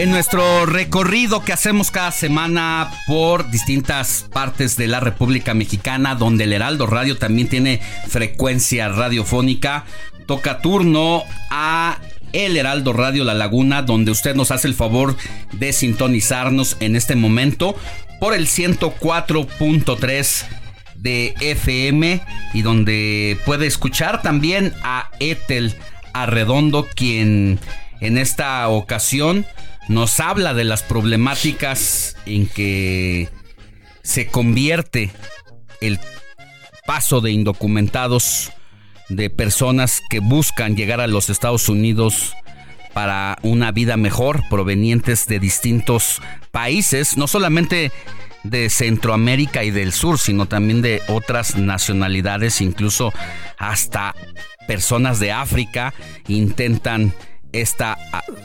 En nuestro recorrido que hacemos cada semana por distintas partes de la República Mexicana, donde el Heraldo Radio también tiene frecuencia radiofónica, toca turno a el Heraldo Radio La Laguna, donde usted nos hace el favor de sintonizarnos en este momento por el 104.3 de FM y donde puede escuchar también a Etel Arredondo, quien en esta ocasión nos habla de las problemáticas en que se convierte el paso de indocumentados de personas que buscan llegar a los Estados Unidos para una vida mejor, provenientes de distintos países, no solamente de Centroamérica y del sur, sino también de otras nacionalidades, incluso hasta personas de África intentan esta,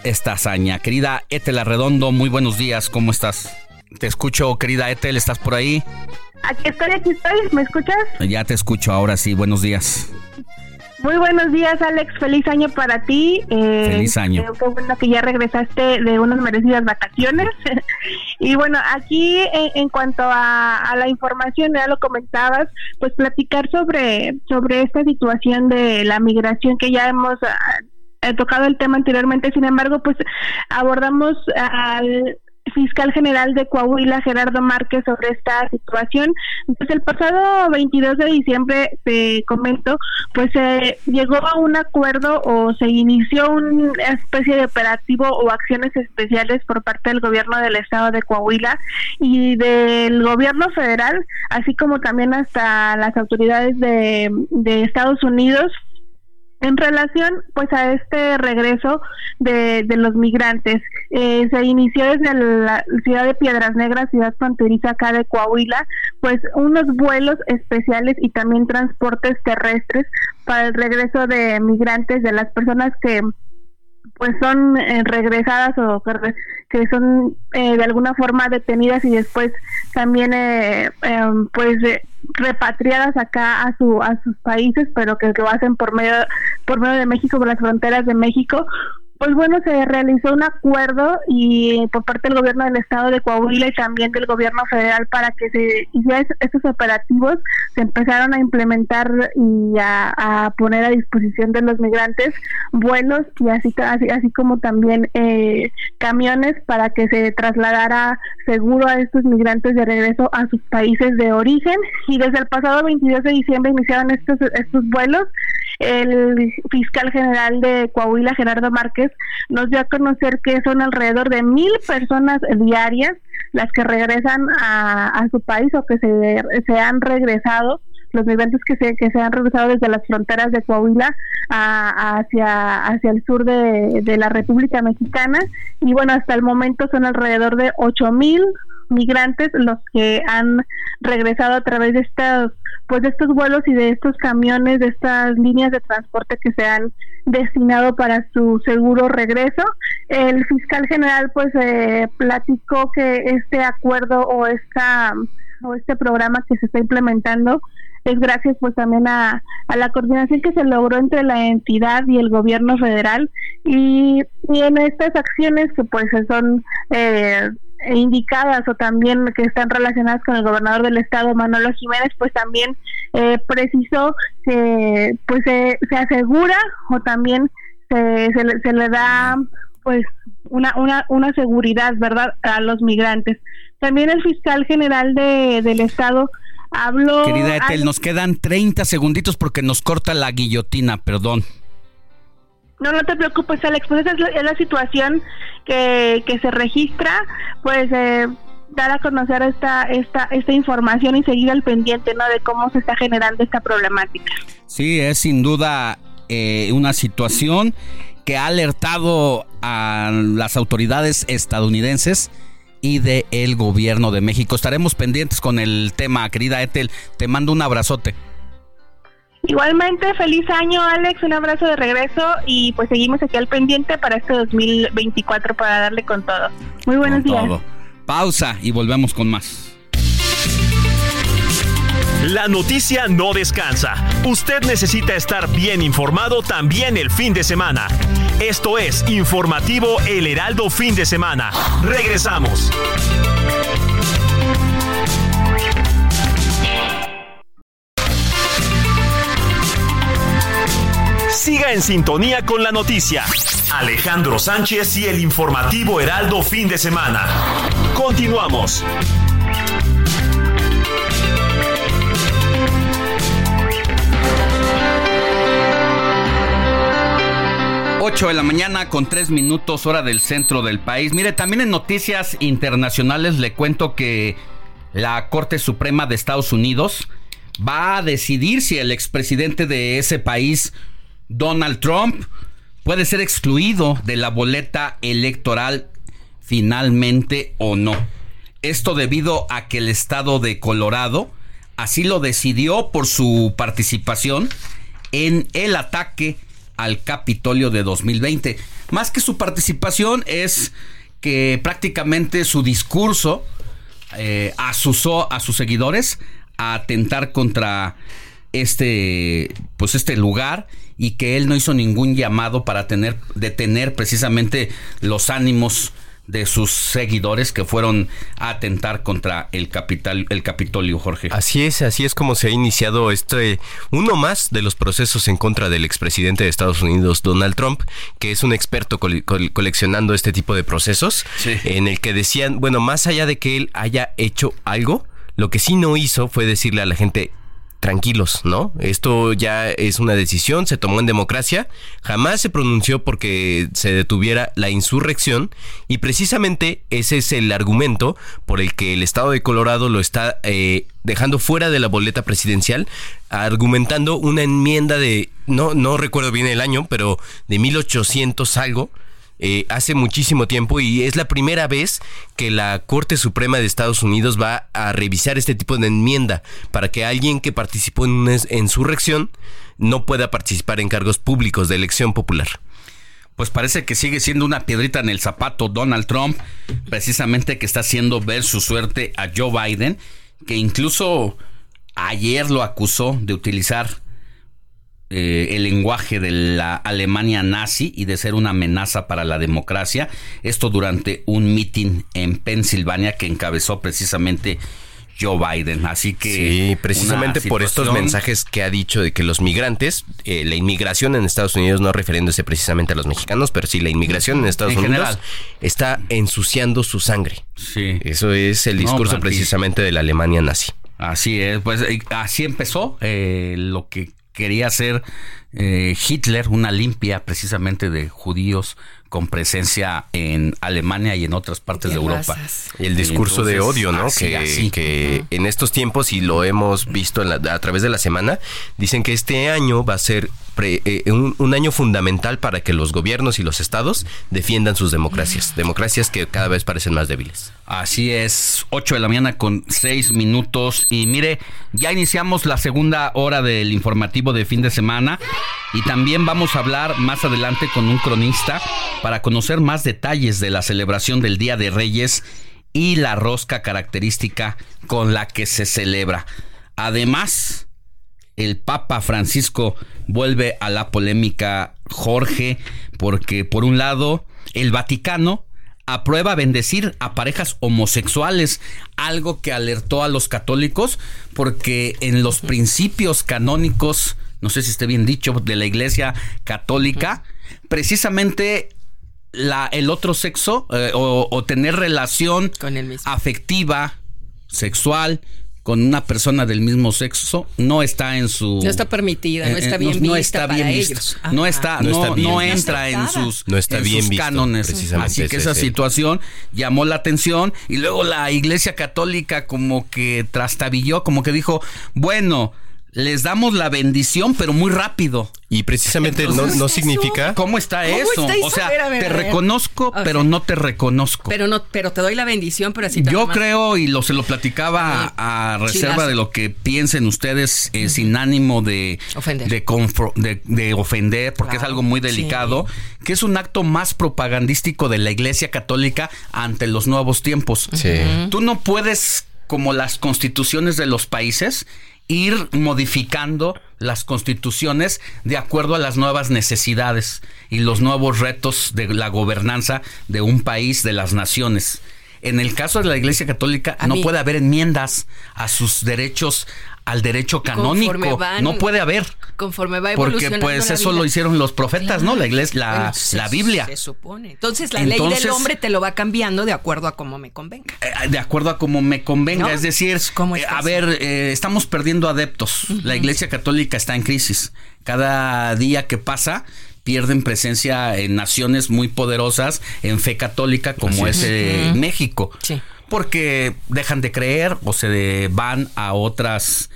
esta hazaña. Querida Etel Arredondo, muy buenos días, ¿cómo estás? Te escucho, querida Etel, ¿estás por ahí? Aquí estoy, aquí estoy, ¿me escuchas? Ya te escucho ahora sí, buenos días. Muy buenos días, Alex. Feliz año para ti. Eh, Feliz año. qué bueno que ya regresaste de unas merecidas vacaciones. y bueno, aquí en, cuanto a, la información, ya lo comentabas, pues platicar sobre, sobre esta situación de la migración que ya hemos He tocado el tema anteriormente, sin embargo, pues abordamos al fiscal general de Coahuila, Gerardo Márquez, sobre esta situación. Pues el pasado 22 de diciembre, te comento, pues se llegó a un acuerdo o se inició una especie de operativo o acciones especiales por parte del gobierno del estado de Coahuila y del gobierno federal, así como también hasta las autoridades de, de Estados Unidos en relación pues a este regreso de, de los migrantes, eh, se inició desde la ciudad de Piedras Negras, ciudad fronteriza acá de Coahuila, pues unos vuelos especiales y también transportes terrestres para el regreso de migrantes, de las personas que pues son eh, regresadas o que son eh, de alguna forma detenidas y después también eh, em, pues repatriadas acá a su a sus países pero que lo hacen por medio por medio de México por las fronteras de México pues bueno, se realizó un acuerdo y por parte del gobierno del estado de Coahuila y también del gobierno federal para que se hicieran estos operativos, se empezaron a implementar y a, poner a disposición de los migrantes vuelos y así así, así como también eh, camiones para que se trasladara seguro a estos migrantes de regreso a sus países de origen. Y desde el pasado 22 de diciembre iniciaron estos estos vuelos el fiscal general de Coahuila, Gerardo Márquez, nos dio a conocer que son alrededor de mil personas diarias las que regresan a, su país o que se, se han regresado los migrantes que se, que se han regresado desde las fronteras de Coahuila hacia, hacia el sur de, de, la República Mexicana. Y bueno, hasta el momento son alrededor de ocho mil migrantes los que han regresado a través de estos pues de estos vuelos y de estos camiones de estas líneas de transporte que se han destinado para su seguro regreso. El fiscal general pues eh, platicó que este acuerdo o esta o este programa que se está implementando es gracias pues también a, a, la coordinación que se logró entre la entidad y el gobierno federal. Y, y en estas acciones que pues son eh, indicadas o también que están relacionadas con el gobernador del estado Manolo Jiménez pues también eh, precisó que pues se, se asegura o también se, se, le, se le da pues una, una, una seguridad verdad a los migrantes también el fiscal general de, del estado Hablo. Querida Etel, nos quedan 30 segunditos porque nos corta la guillotina, perdón. No, no te preocupes, Alex, pues esa es la, situación que, que, se registra, pues eh, dar a conocer esta, esta, esta información y seguir al pendiente, ¿no? De cómo se está generando esta problemática. Sí, es sin duda eh, una situación que ha alertado a las autoridades estadounidenses y de el gobierno de México. Estaremos pendientes con el tema, querida Ethel. Te mando un abrazote. Igualmente, feliz año Alex, un abrazo de regreso y pues seguimos aquí al pendiente para este 2024 para darle con todo. Muy buenos días. Pausa y volvemos con más. La noticia no descansa. Usted necesita estar bien informado también el fin de semana. Esto es Informativo El Heraldo Fin de Semana. Regresamos. Siga en sintonía con la noticia. Alejandro Sánchez y el informativo Heraldo fin de semana. Continuamos. 8 de la mañana con 3 minutos hora del centro del país. Mire, también en noticias internacionales le cuento que la Corte Suprema de Estados Unidos va a decidir si el expresidente de ese país, Donald Trump, puede ser excluido de la boleta electoral finalmente o no. Esto debido a que el estado de Colorado así lo decidió por su participación en el ataque al Capitolio de 2020. Más que su participación es que prácticamente su discurso eh, asusó a sus seguidores a atentar contra este pues este lugar y que él no hizo ningún llamado para tener detener precisamente los ánimos de sus seguidores que fueron a atentar contra el capital el Capitolio, Jorge. Así es, así es como se ha iniciado este uno más de los procesos en contra del expresidente de Estados Unidos Donald Trump, que es un experto coleccionando este tipo de procesos en el que decían, bueno, más allá de que él haya hecho algo, lo que sí no hizo fue decirle a la gente tranquilos, ¿no? Esto ya es una decisión, se tomó en democracia, jamás se pronunció porque se detuviera la insurrección y precisamente ese es el argumento por el que el estado de Colorado lo está eh, dejando fuera de la boleta presidencial, argumentando una enmienda de, no, no recuerdo bien el año, pero de 1800 algo, eh, hace muchísimo tiempo y es la primera vez que la Corte Suprema de Estados Unidos va a revisar este tipo de enmienda para que alguien que participó en una insurrección no pueda participar en cargos públicos de elección popular. Pues parece que sigue siendo una piedrita en el zapato Donald Trump, precisamente que está haciendo ver su suerte a Joe Biden, que incluso ayer lo acusó de utilizar eh, el lenguaje de la Alemania nazi y de ser una amenaza para la democracia. Esto durante un mitin en Pensilvania que encabezó precisamente Joe Biden. Así que. Sí, precisamente por estos mensajes que ha dicho de que los migrantes, eh, la inmigración en Estados Unidos, no refiriéndose precisamente a los mexicanos, pero sí la inmigración en Estados Unidos está ensuciando su sangre. Sí. Eso es el discurso precisamente de la Alemania nazi. Así es, pues así empezó eh, lo que quería hacer eh, Hitler una limpia precisamente de judíos con presencia en Alemania y en otras partes de, Europa. El discurso de odio, ¿no? que, que en estos tiempos, y lo hemos visto a través de la semana, dicen que este año va a ser eh, un, año fundamental para que los gobiernos y los estados defiendan sus democracias, democracias que cada vez parecen más débiles. Así es, 8 de la mañana con 6 minutos y mire, ya iniciamos la segunda hora del informativo de fin de semana y también vamos a hablar más adelante con un cronista para conocer más detalles de la celebración del Día de Reyes y la rosca característica con la que se celebra. Además, el Papa Francisco vuelve a la polémica Jorge, porque por un lado, el Vaticano aprueba bendecir a parejas homosexuales, algo que alertó a los católicos, porque en los principios canónicos, no sé si esté bien dicho, de la Iglesia Católica, precisamente la, el otro sexo eh, o, tener relación afectiva, sexual, con una persona del mismo sexo no está en su no está permitida no está bien no, está bien ellos. no está no, entra en sus no está bien cánones. así que esa situación llamó la atención y luego la Iglesia Católica como que trastabilló como que dijo bueno les damos la bendición, pero muy rápido. Y precisamente no, significa. ¿Cómo está eso? o sea, te reconozco, pero no te reconozco. Pero no, pero te doy la bendición, pero así Yo creo, y lo se lo platicaba a, reserva de lo que piensen ustedes, eh, sin ánimo de ofender, de, ofender porque es algo muy delicado, que es un acto más propagandístico de la Iglesia Católica ante los nuevos tiempos. Tú no puedes, como las constituciones de los países, ir modificando las constituciones de acuerdo a las nuevas necesidades y los nuevos retos de la gobernanza de un país, de las naciones. En el caso de la Iglesia Católica no puede haber enmiendas a sus derechos al derecho canónico. no puede haber. Conforme va Porque pues eso lo hicieron los profetas, ¿no? La iglesia, la, la Biblia. Se supone. Entonces la ley del hombre te lo va cambiando de acuerdo a cómo me convenga. Eh, de acuerdo a cómo me convenga. Es decir, eh, a ver, eh, estamos perdiendo adeptos. La iglesia católica está en crisis. Cada día que pasa pierden presencia en naciones muy poderosas en fe católica como es, México. Sí porque dejan de creer o se van a otras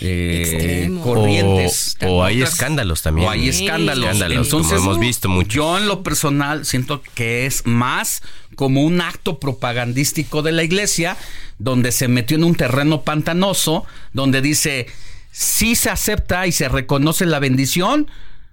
eh, corrientes. O, hay escándalos también. O hay escándalos. Entonces, hemos visto mucho. Yo en lo personal siento que es más como un acto propagandístico de la iglesia, donde se metió en un terreno pantanoso, donde dice, sí se acepta y se reconoce la bendición,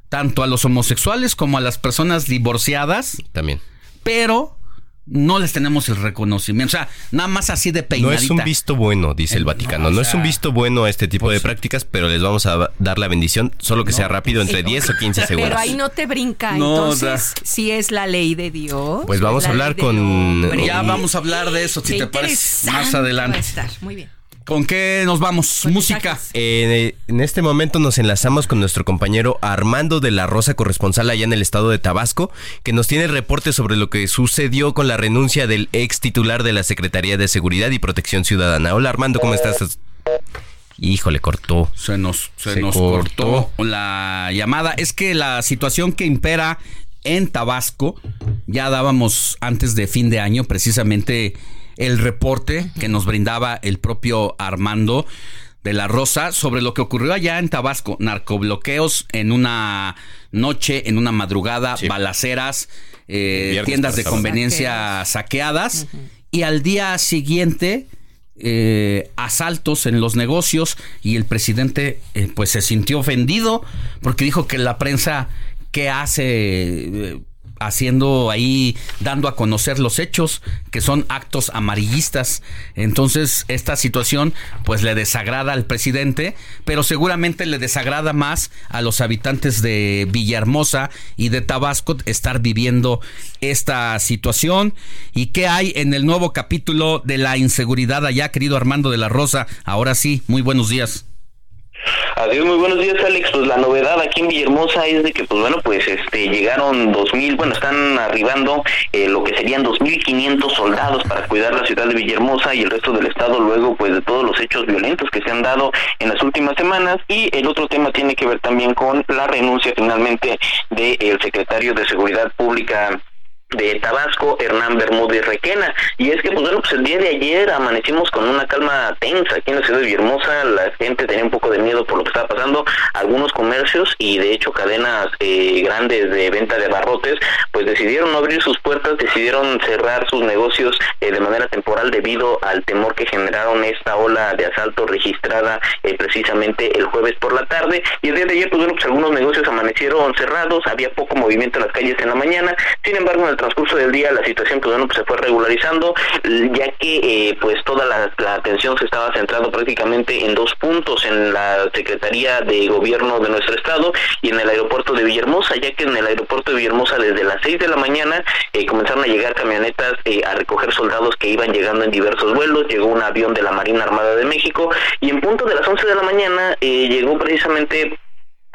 tanto a los homosexuales como a las personas divorciadas. También. Pero no les tenemos el reconocimiento. O sea, nada más así de peinadita. No es un visto bueno, dice el, Vaticano. No, es un visto bueno a este tipo de pues prácticas, pero les vamos a dar la bendición, solo que sea rápido, entre 10 o 15 segundos. Pero ahí no te brinca. Entonces, si es la ley de Dios. Pues vamos a hablar con. Ya vamos a hablar de eso, si te parece, más adelante. Muy bien. ¿Con qué nos vamos? Música. Eh, en este momento nos enlazamos con nuestro compañero Armando de la Rosa, corresponsal allá en el estado de Tabasco, que nos tiene el reporte sobre lo que sucedió con la renuncia del ex titular de la Secretaría de Seguridad y Protección Ciudadana. Hola Armando, ¿cómo estás? Híjole, cortó. Se nos, se, nos cortó. la llamada. Es que la situación que impera en Tabasco, ya dábamos antes de fin de año, precisamente el reporte que nos brindaba el propio Armando de la Rosa sobre lo que ocurrió allá en Tabasco, narcobloqueos en una noche, en una madrugada, balaceras, eh, tiendas de conveniencia saqueadas. Y al día siguiente eh, asaltos en los negocios y el presidente eh, pues se sintió ofendido porque dijo que la prensa que hace haciendo ahí, dando a conocer los hechos, que son actos amarillistas. Entonces, esta situación pues le desagrada al presidente, pero seguramente le desagrada más a los habitantes de Villahermosa y de Tabasco estar viviendo esta situación. ¿Y qué hay en el nuevo capítulo de la inseguridad allá, querido Armando de la Rosa? Ahora sí, muy buenos días. Adiós, muy buenos días, Alex. Pues la novedad aquí en Villahermosa es de que, pues bueno, pues este llegaron 2.000, bueno, están arribando eh, lo que serían 2.500 soldados para cuidar la ciudad de Villahermosa y el resto del estado luego, pues, de todos los hechos violentos que se han dado en las últimas semanas. Y el otro tema tiene que ver también con la renuncia finalmente del secretario de Seguridad Pública de Tabasco, Hernán Bermúdez Requena. Y es que, pues bueno, pues el día de ayer amanecimos con una calma tensa aquí en la ciudad de Villahermosa. La gente tenía un poco de miedo por lo que estaba pasando. Algunos comercios y, de hecho, cadenas eh, grandes de venta de barrotes, pues decidieron no abrir sus puertas, decidieron cerrar sus negocios eh, de manera temporal debido al temor que generaron esta ola de asalto registrada eh, precisamente el jueves por la tarde. Y el día de ayer, pues bueno, pues algunos negocios amanecieron cerrados, había poco movimiento en las calles en la mañana. Sin embargo, en el transcurso del día la situación pues bueno pues se fue regularizando ya que eh, pues toda la, atención se estaba centrando prácticamente en dos puntos en la Secretaría de Gobierno de nuestro estado y en el aeropuerto de Villahermosa ya que en el aeropuerto de Villahermosa desde las 6 de la mañana eh, comenzaron a llegar camionetas eh, a recoger soldados que iban llegando en diversos vuelos llegó un avión de la Marina Armada de México y en punto de las 11 de la mañana llegó precisamente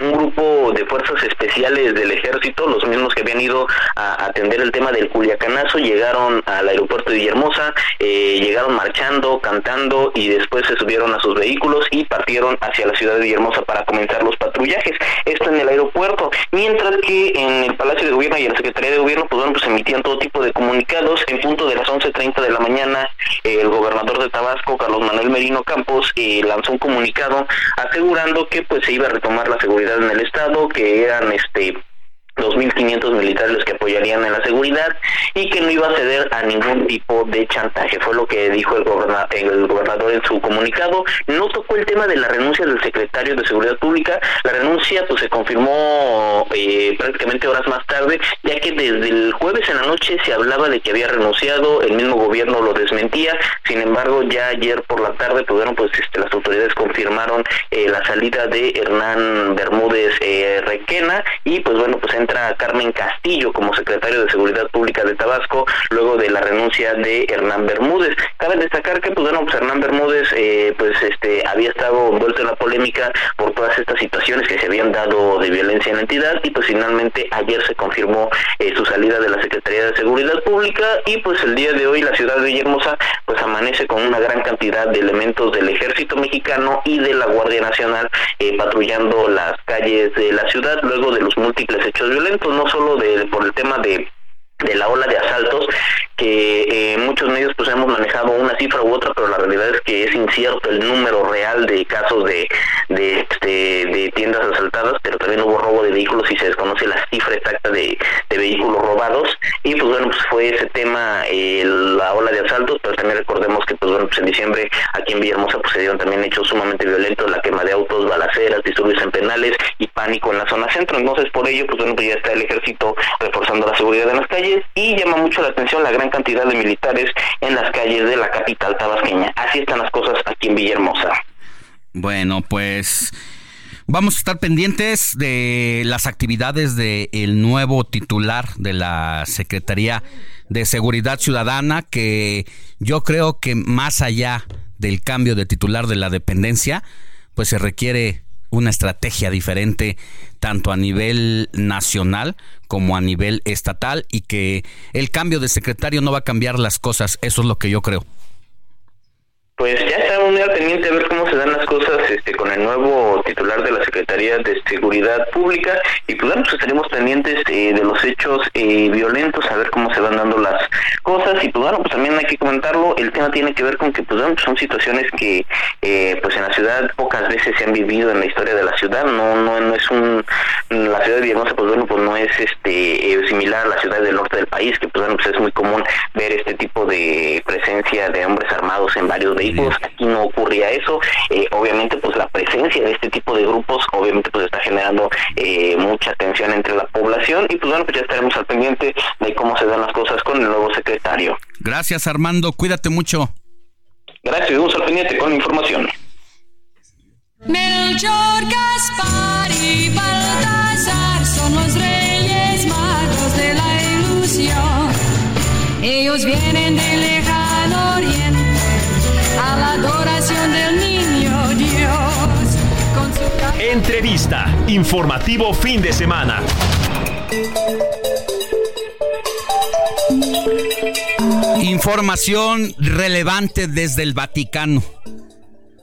un grupo de fuerzas especiales del ejército, los mismos que habían ido a atender el tema del Culiacanazo, llegaron al aeropuerto de Villahermosa, eh, llegaron marchando, cantando y después se subieron a sus vehículos y partieron hacia la ciudad de Villahermosa para comenzar los patrullajes. Esto en el aeropuerto, mientras que en el Palacio de Gobierno y en la Secretaría de Gobierno pues, bueno, pues emitían todo tipo de comunicados. En punto de las 11.30 de la mañana, el gobernador de Tabasco, Carlos Manuel Merino Campos, eh, lanzó un comunicado asegurando que pues se iba a retomar la seguridad en el estado, que eran este 2.500 militares que apoyarían en la seguridad y que no iba a ceder a ningún tipo de chantaje. Fue lo que dijo el, el gobernador en su comunicado. No tocó el tema de la renuncia del secretario de Seguridad Pública. La renuncia pues se confirmó eh, prácticamente horas más tarde, ya que desde el jueves en la noche se hablaba de que había renunciado, el mismo gobierno lo desmentía. Sin embargo, ya ayer por la tarde pudieron pues este, las autoridades confirmaron eh, la salida de Hernán Bermúdez eh, Requena y pues bueno, pues en Carmen Castillo como secretario de Seguridad Pública de Tabasco luego de la renuncia de Hernán Bermúdez. Cabe destacar que pues bueno, pues Hernán Bermúdez eh, pues este había estado envuelto en la polémica por todas estas situaciones que se habían dado de violencia en la entidad y pues finalmente ayer se confirmó eh, su salida de la Secretaría de Seguridad Pública y pues el día de hoy la ciudad de Villahermosa pues amanece con una gran cantidad de elementos del ejército mexicano y de la Guardia Nacional eh, patrullando las calles de la ciudad luego de los múltiples hechos violentos, no solo de, por el tema de de la ola de asaltos que eh, muchos medios pues hemos manejado una cifra u otra pero la realidad es que es incierto el número real de casos de de, este, de tiendas asaltadas pero también hubo robo de vehículos y se desconoce la cifra exacta de, vehículos robados. Y pues bueno pues fue ese tema eh, la ola de asaltos pero también recordemos que pues bueno pues en diciembre aquí en Villahermosa pues se dieron también hechos sumamente violentos la quema de autos balaceras disturbios en penales y pánico en la zona centro. Entonces por ello pues bueno pues ya está el ejército reforzando la seguridad en las calles y llama mucho la atención la gran cantidad de militares en las calles de la capital tabasqueña. Así están las cosas aquí en Villahermosa. Bueno, pues vamos a estar pendientes de las actividades del nuevo titular de la Secretaría de Seguridad Ciudadana, que yo creo que más allá del cambio de titular de la dependencia, pues se requiere una estrategia diferente tanto a nivel nacional como a nivel estatal y que el cambio de secretario no va a cambiar las cosas, eso es lo que yo creo pues ya estamos muy al pendiente a ver cómo se dan las cosas este, con el nuevo titular de la Secretaría de Seguridad Pública. Y pues bueno, pues estaremos pendientes eh, de los hechos eh, violentos, a ver cómo se van dando las cosas. Y pues bueno, pues también hay que comentarlo, el tema tiene que ver con que pues bueno, pues son situaciones que eh, pues en la ciudad pocas veces se han vivido en la historia de la ciudad, no no no es un la ciudad de Villahermosa pues bueno, pues no es este similar a la ciudad del norte del país, que pues bueno, pues es muy común ver este tipo de presencia de hombres armados en varios vehículos aquí no ocurría eso, eh, obviamente pues la presencia de este tipo de grupos obviamente pues está generando eh, mucha tensión entre la población y pues bueno pues ya estaremos al pendiente de cómo se dan las cosas con el nuevo secretario. Gracias Armando, cuídate mucho. Gracias, vamos al pendiente con la información. Melchor, Gaspar y Baltasar son los reyes magos de la ilusión. Ellos vienen de la adoración del niño Dios. Con su Entrevista. Informativo fin de semana. Información relevante desde el Vaticano.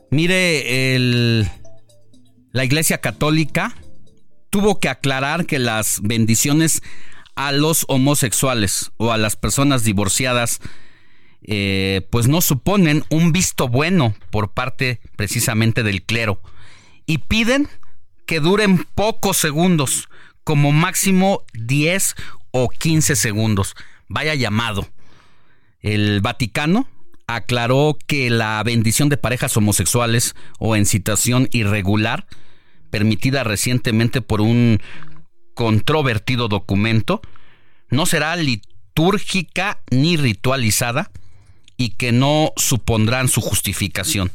Mire, el, la Iglesia Católica tuvo que aclarar que las bendiciones a los homosexuales o a las personas divorciadas eh, pues no suponen un visto bueno por parte precisamente del clero y piden que duren pocos segundos, como máximo 10 o 15 segundos. Vaya llamado. El Vaticano aclaró que la bendición de parejas homosexuales o en situación irregular, permitida recientemente por un controvertido documento, no será litúrgica ni ritualizada y que no supondrán su justificación.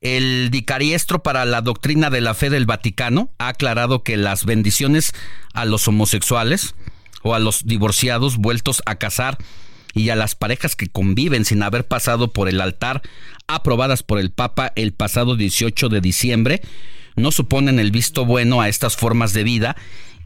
El vicariestro para la doctrina de la fe del Vaticano ha aclarado que las bendiciones a los homosexuales o a los divorciados vueltos a casar y a las parejas que conviven sin haber pasado por el altar aprobadas por el Papa el pasado 18 de diciembre no suponen el visto bueno a estas formas de vida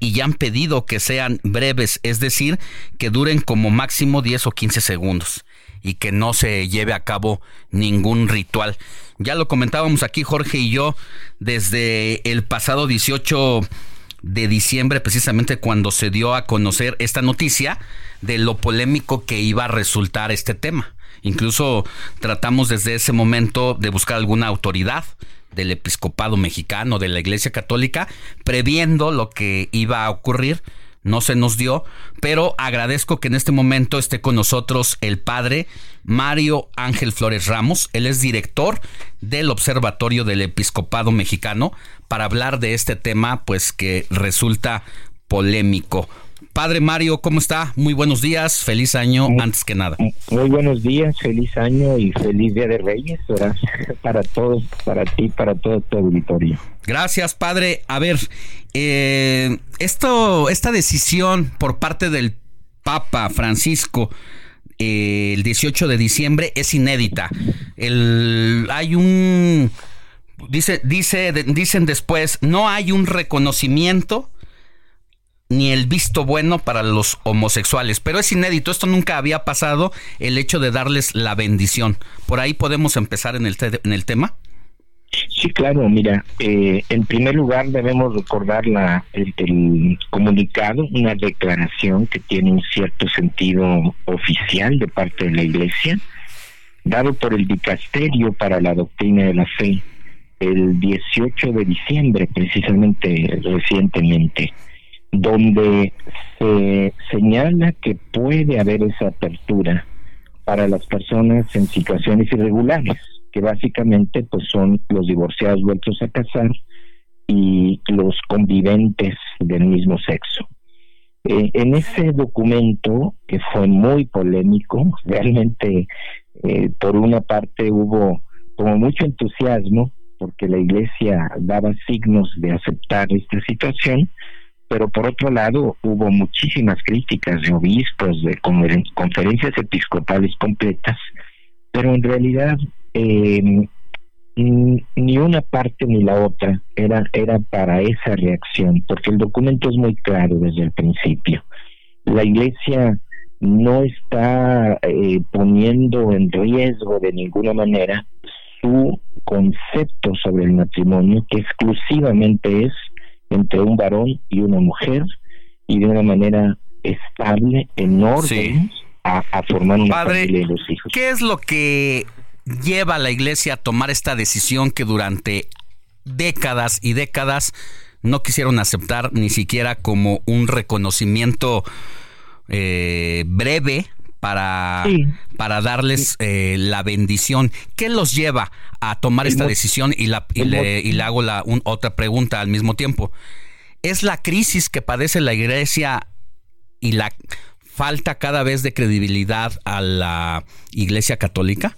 y ya han pedido que sean breves, es decir, que duren como máximo 10 o 15 segundos y que no se lleve a cabo ningún ritual. Ya lo comentábamos aquí Jorge y yo desde el pasado 18 de diciembre, precisamente cuando se dio a conocer esta noticia de lo polémico que iba a resultar este tema. Incluso tratamos desde ese momento de buscar alguna autoridad del episcopado mexicano, de la Iglesia Católica, previendo lo que iba a ocurrir no se nos dio, pero agradezco que en este momento esté con nosotros el padre Mario Ángel Flores Ramos. Él es director del Observatorio del Episcopado Mexicano para hablar de este tema, pues que resulta polémico. Padre Mario, ¿cómo está? Muy buenos días, feliz año antes que nada. Muy buenos días, feliz año y feliz Día de Reyes para todos, para ti, para todo tu auditorio. Gracias, padre. A ver, eh, esto, esta decisión por parte del Papa Francisco eh, el 18 de diciembre es inédita. El, hay un dice, dice, dicen después, no hay un reconocimiento ni el visto bueno para los homosexuales. Pero es inédito, esto nunca había pasado, el hecho de darles la bendición. ¿Por ahí podemos empezar en el, tema? Sí, claro, mira, eh, en primer lugar debemos recordar la, el, comunicado, una declaración que tiene un cierto sentido oficial de parte de la Iglesia, dado por el Dicasterio para la Doctrina de la Fe el 18 de diciembre, precisamente recientemente donde se señala que puede haber esa apertura para las personas en situaciones irregulares, que básicamente pues son los divorciados vueltos a casar y los conviventes del mismo sexo. Eh, en ese documento, que fue muy polémico, realmente eh, por una parte hubo como mucho entusiasmo, porque la iglesia daba signos de aceptar esta situación, pero por otro lado hubo muchísimas críticas de obispos, de conferencias episcopales completas, pero en realidad eh, ni una parte ni la otra era, era para esa reacción, porque el documento es muy claro desde el principio. La Iglesia no está eh, poniendo en riesgo de ninguna manera su concepto sobre el matrimonio, que exclusivamente es entre un varón y una mujer y de una manera estable, en orden, a, formar una familia y los hijos. ¿Qué es lo que lleva a la iglesia a tomar esta decisión que durante décadas y décadas no quisieron aceptar ni siquiera como un reconocimiento eh, breve para, para darles eh, la bendición. ¿Qué los lleva a tomar esta decisión? Y, la, y, le, hago la, otra pregunta al mismo tiempo. ¿Es la crisis que padece la iglesia y la falta cada vez de credibilidad a la iglesia católica?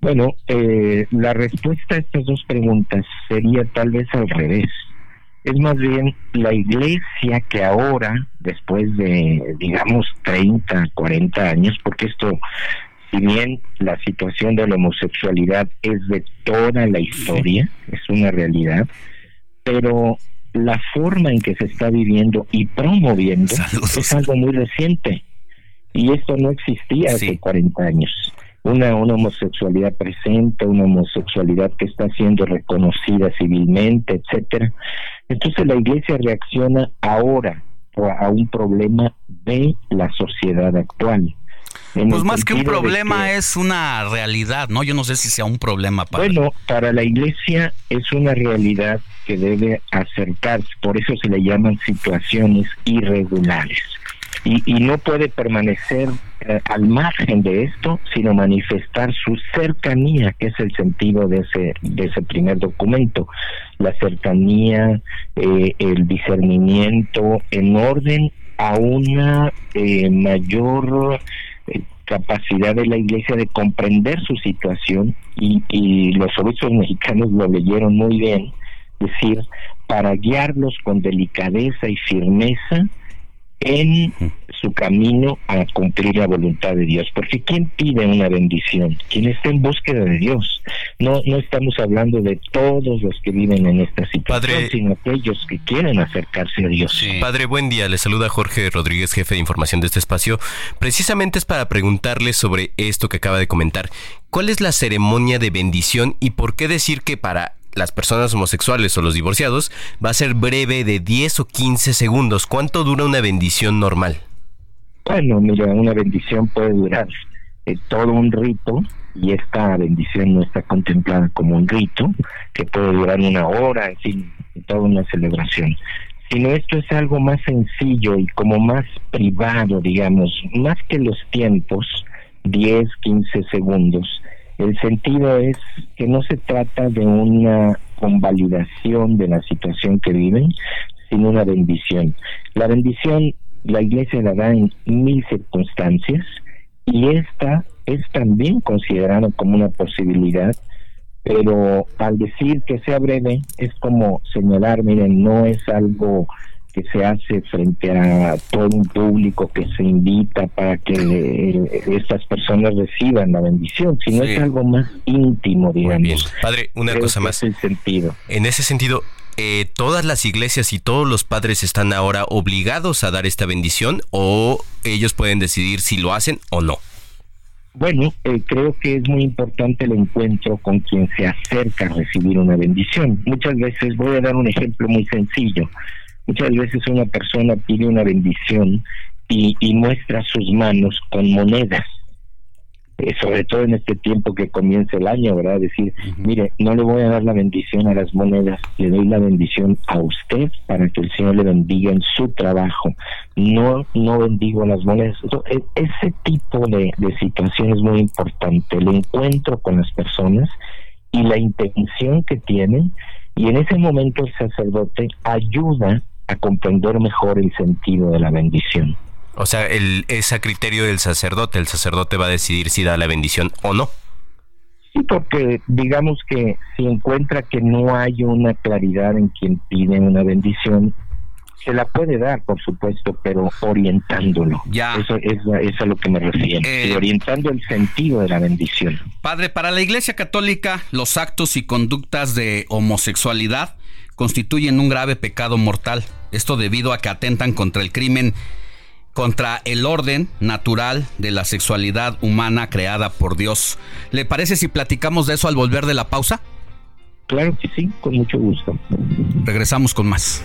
Bueno, eh, la respuesta a estas dos preguntas sería tal vez al revés es más bien la iglesia que ahora, después de, digamos, 30, 40 años, porque esto si bien la situación de la homosexualidad es de toda la historia, es una realidad, pero la forma en que se está viviendo y promoviendo es algo muy reciente. Y esto no existía hace 40 años. Una, una homosexualidad presente, una homosexualidad que está siendo reconocida civilmente, etcétera. Entonces la iglesia reacciona ahora a un problema de la sociedad actual. Pues más que un problema es una realidad, ¿no? Yo no sé si sea un problema para... Bueno, para la iglesia es una realidad que debe acercarse, por eso se le llaman situaciones irregulares. Y, y no puede permanecer eh, al margen de esto, sino manifestar su cercanía, que es el sentido de ese, de ese primer documento, la cercanía, eh, el discernimiento en orden a una eh, mayor capacidad de la iglesia de comprender su situación y, y los obispos mexicanos lo leyeron muy bien, decir, para guiarlos con delicadeza y firmeza en su camino a cumplir la voluntad de Dios. Porque ¿quién pide una bendición? Quien está en búsqueda de Dios. No, no estamos hablando de todos los que viven en esta situación, sino aquellos que quieren acercarse a Dios. Padre, buen día. Le saluda Jorge Rodríguez, jefe de información de este espacio. Precisamente es para preguntarle sobre esto que acaba de comentar. ¿Cuál es la ceremonia de bendición y por qué decir que para las personas homosexuales o los divorciados va a ser breve de 10 o 15 segundos. ¿Cuánto dura una bendición normal? Bueno, mira, una bendición puede durar eh, todo un rito y esta bendición no está contemplada como un rito que puede durar una hora, en fin, toda una celebración. Sino esto es algo más sencillo y como más privado, digamos, más que los tiempos, 10, 15 segundos el sentido es que no se trata de una convalidación de la situación que viven, sino una bendición. La bendición la iglesia la da en mil circunstancias y esta es también considerada como una posibilidad, pero al decir que sea breve es como señalar, miren, no es algo que se hace frente a todo un público que se invita para que eh, estas personas reciban la bendición, sino es algo más íntimo, digamos. Padre, una cosa más. sentido. En ese sentido, eh, ¿todas las iglesias y todos los padres están ahora obligados a dar esta bendición o ellos pueden decidir si lo hacen o no? Bueno, eh, creo que es muy importante el encuentro con quien se acerca a recibir una bendición. Muchas veces, voy a dar un ejemplo muy sencillo. Muchas veces una persona pide una bendición y, muestra sus manos con monedas, eh, sobre todo en este tiempo que comienza el año, ¿verdad? Decir, mire, no le voy a dar la bendición a las monedas, le doy la bendición a usted para que el Señor le bendiga en su trabajo. No, no bendigo las monedas. E, ese tipo de, de situación es muy importante, el encuentro con las personas y la intención que tienen y en ese momento el sacerdote ayuda a comprender mejor el sentido de la bendición. O sea, el, es a criterio del sacerdote, el sacerdote va a decidir si da la bendición o no. Sí, porque digamos que si encuentra que no hay una claridad en quien pide una bendición, se la puede dar, por supuesto, pero orientándolo. Ya. Eso es, a lo que me refiero. Eh, orientando el sentido de la bendición. Padre, para la Iglesia Católica, los actos y conductas de homosexualidad constituyen un grave pecado mortal. Esto debido a que atentan contra el crimen, contra el orden natural de la sexualidad humana creada por Dios. ¿Le parece si platicamos de eso al volver de la pausa? Claro que sí, con mucho gusto. Regresamos con más.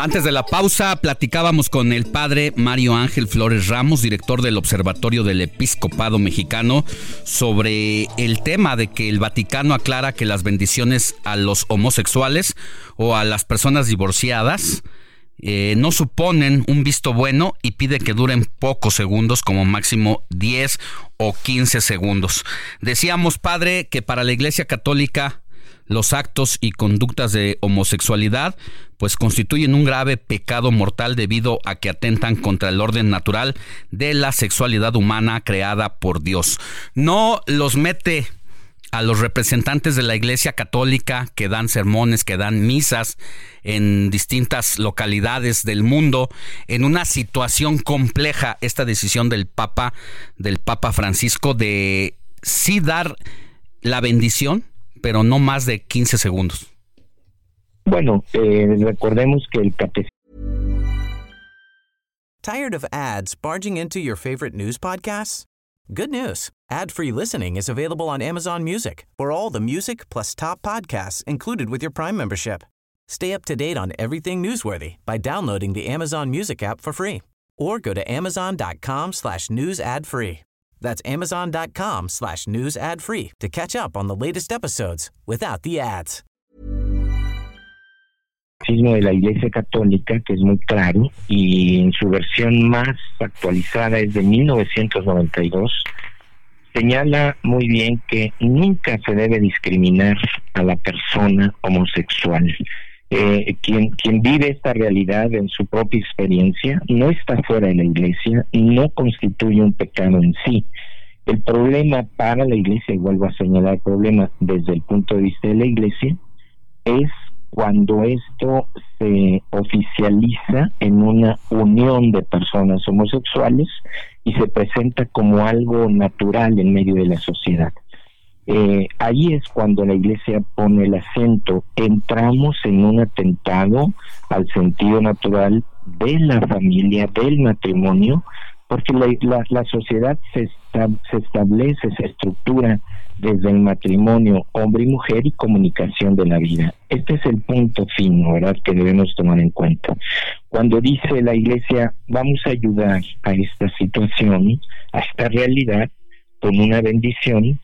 Antes de la pausa, platicábamos con el padre Mario Ángel Flores Ramos, director del Observatorio del Episcopado Mexicano, sobre el tema de que el Vaticano aclara que las bendiciones a los homosexuales o a las personas divorciadas eh, no suponen un visto bueno y pide que duren pocos segundos, como máximo 10 o 15 segundos. Decíamos, padre, que para la Iglesia Católica los actos y conductas de homosexualidad pues constituyen un grave pecado mortal debido a que atentan contra el orden natural de la sexualidad humana creada por Dios. No los mete a los representantes de la Iglesia Católica que dan sermones, que dan misas en distintas localidades del mundo, en una situación compleja esta decisión del Papa, del Papa Francisco, de sí dar la bendición, pero no más de 15 segundos. Bueno, eh, recordemos que el catecismo Tired of ads barging into your favorite news podcasts? Good news. Ad-free listening is available on Amazon Music. For all the music plus top podcasts included with your Prime membership. Stay up to date on everything newsworthy by downloading the Amazon Music app for free or go to amazon.com slash news ad free. That's amazon.com slash news ad free to catch up on the latest episodes without the ads. de la Iglesia Católica, que es muy claro, y en su versión más actualizada es de 1992, señala muy bien que nunca se debe discriminar a la persona homosexual. Eh, quien, quien vive esta realidad en su propia experiencia no está fuera de la iglesia no constituye un pecado en sí. El problema para la iglesia, y vuelvo a señalar el problema desde el punto de vista de la iglesia, es cuando esto se oficializa en una unión de personas homosexuales y se presenta como algo natural en medio de la sociedad. Eh, ahí es cuando la iglesia pone el acento. Entramos en un atentado al sentido natural de la familia, del matrimonio, porque la, la, sociedad se, se establece, se estructura desde el matrimonio hombre y mujer y comunicación de la vida. Este es el punto fino, ¿verdad?, que debemos tomar en cuenta. Cuando dice la iglesia, vamos a ayudar a esta situación, a esta realidad, con una bendición,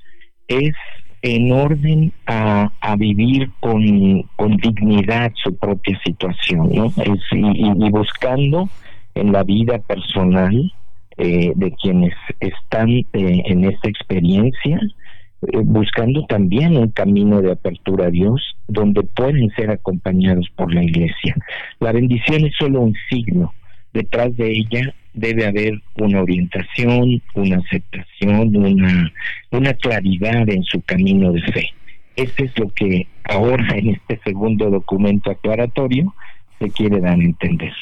es en orden a, a vivir con, con, dignidad su propia situación, ¿no? Y buscando en la vida personal, eh, de quienes están eh, en esta experiencia, eh, buscando también un camino de apertura a Dios, donde pueden ser acompañados por la iglesia. La bendición es solo un signo, detrás de ella debe haber una orientación, una aceptación, una, una claridad en su camino de fe. Eso es lo que ahora en este segundo documento aclaratorio se quiere dar a entender.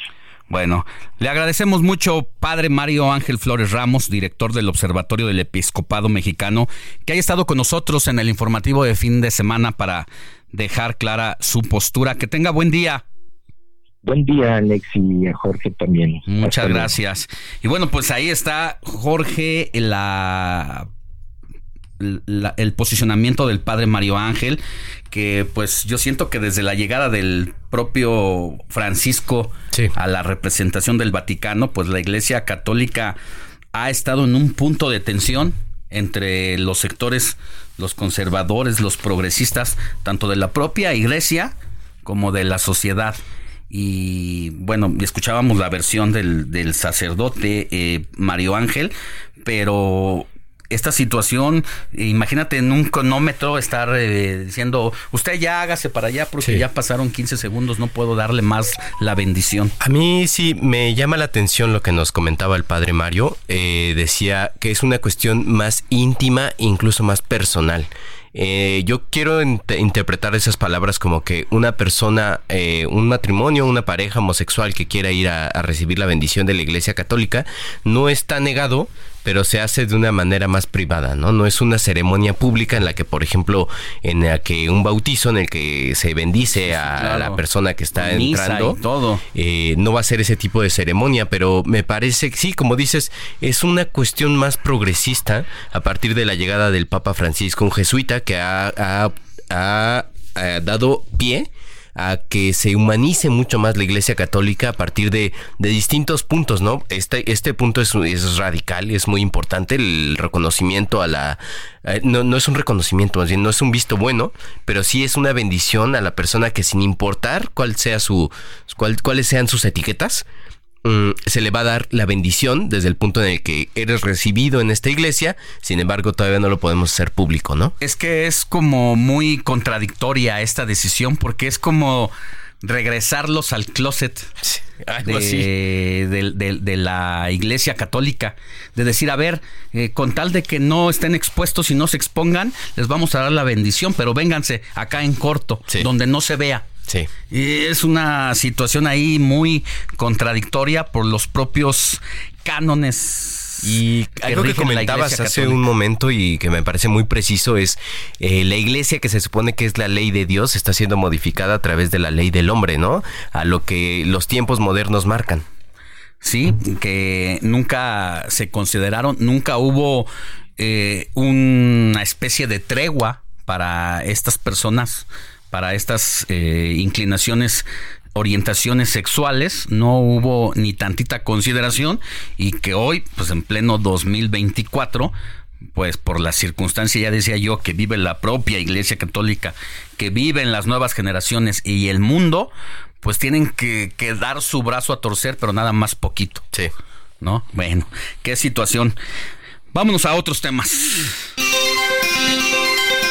Bueno, le agradecemos mucho, Padre Mario Ángel Flores Ramos, director del Observatorio del Episcopado Mexicano, que haya estado con nosotros en el informativo de fin de semana para dejar clara su postura. Que tenga buen día. Buen día, Alex, y a Jorge también. Muchas gracias. Y bueno, pues ahí está Jorge, la el posicionamiento del padre Mario Ángel, que pues yo siento que desde la llegada del propio Francisco a la representación del Vaticano, pues la Iglesia Católica ha estado en un punto de tensión entre los sectores, los conservadores, los progresistas, tanto de la propia Iglesia como de la sociedad. Y bueno, escuchábamos la versión del, sacerdote eh, Mario Ángel, pero esta situación, imagínate en un cronómetro estar eh, diciendo, usted ya hágase para allá porque ya pasaron 15 segundos, no puedo darle más la bendición. A mí sí me llama la atención lo que nos comentaba el padre Mario, eh, decía que es una cuestión más íntima, incluso más personal. Eh, yo quiero interpretar esas palabras como que una persona, un matrimonio, una pareja homosexual que quiera ir a, recibir la bendición de la Iglesia Católica, no está negado, pero se hace de una manera más privada, ¿no? No es una ceremonia pública en la que, por ejemplo, en la que un bautizo en el que se bendice a la persona que está entrando, todo. Eh, no va a ser ese tipo de ceremonia, pero me parece que sí, como dices, es una cuestión más progresista a partir de la llegada del Papa Francisco, un jesuita que ha, ha, ha dado pie a que se humanice mucho más la Iglesia Católica a partir de, de distintos puntos, ¿no? Este, este punto es, es radical, es muy importante, el reconocimiento a la... eh, no, no es un reconocimiento, más bien no es un visto bueno, pero sí es una bendición a la persona que sin importar cuál sea su, cuál, cuáles sean sus etiquetas, mm, se le va a dar la bendición desde el punto en el que eres recibido en esta iglesia, sin embargo todavía no lo podemos hacer público, ¿no? Es que es como muy contradictoria esta decisión porque es como regresarlos al closet algo así. de, de- de- de la iglesia católica. De decir, a ver, eh, con tal de que no estén expuestos y no se expongan, les vamos a dar la bendición, pero vénganse acá en corto, donde no se vea. Sí. Y es una situación ahí muy contradictoria por los propios cánones. Y algo que comentabas hace un momento y que me parece muy preciso es eh, la iglesia que se supone que es la ley de Dios está siendo modificada a través de la ley del hombre, ¿no? A lo que los tiempos modernos marcan. Sí, que nunca se consideraron, nunca hubo eh, una especie de tregua para estas personas, para estas eh, inclinaciones, orientaciones sexuales, no hubo ni tantita consideración y que hoy, pues en pleno 2024, pues por la circunstancia, ya decía yo, que vive la propia Iglesia Católica, que viven las nuevas generaciones y el mundo, pues tienen que, que dar su brazo a torcer, pero nada más poquito. Sí. ¿No? Bueno, qué situación. Vámonos a otros temas.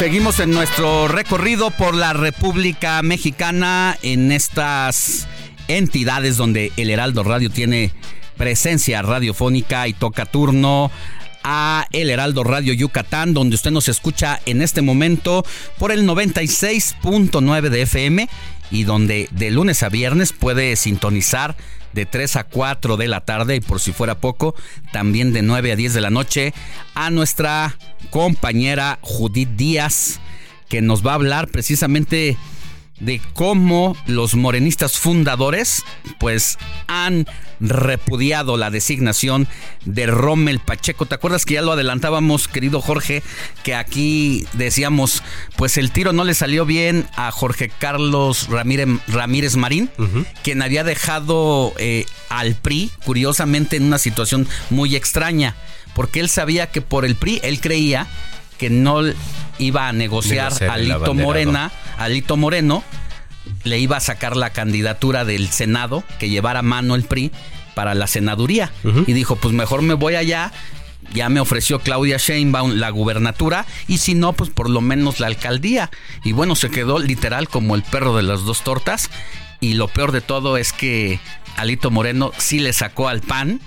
Seguimos en nuestro recorrido por la República Mexicana en estas entidades donde el Heraldo Radio tiene presencia radiofónica y toca turno a El Heraldo Radio Yucatán, donde usted nos escucha en este momento por el 96.9 de FM y donde de lunes a viernes puede sintonizar de 3 a 4 de la tarde y por si fuera poco, también de 9 a 10 de la noche a nuestra compañera Judith Díaz, que nos va a hablar precisamente de cómo los morenistas fundadores pues han repudiado la designación de Rommel Pacheco. ¿Te acuerdas que ya lo adelantábamos, querido Jorge, que aquí decíamos, pues el tiro no le salió bien a Jorge Carlos Ramírez, Ramírez Marín, quien había dejado eh, al PRI, curiosamente, en una situación muy extraña, porque él sabía que por el PRI, él creía que no iba a negociar a Lito. Morena, a Lito Moreno, le iba a sacar la candidatura del Senado que llevara a mano el PRI para la senaduría. Y dijo, pues mejor me voy allá. Ya me ofreció Claudia Sheinbaum la gubernatura y si no, pues por lo menos la alcaldía. Y bueno, se quedó literal como el perro de las dos tortas. Y lo peor de todo es que Alito Moreno sí le sacó al PAN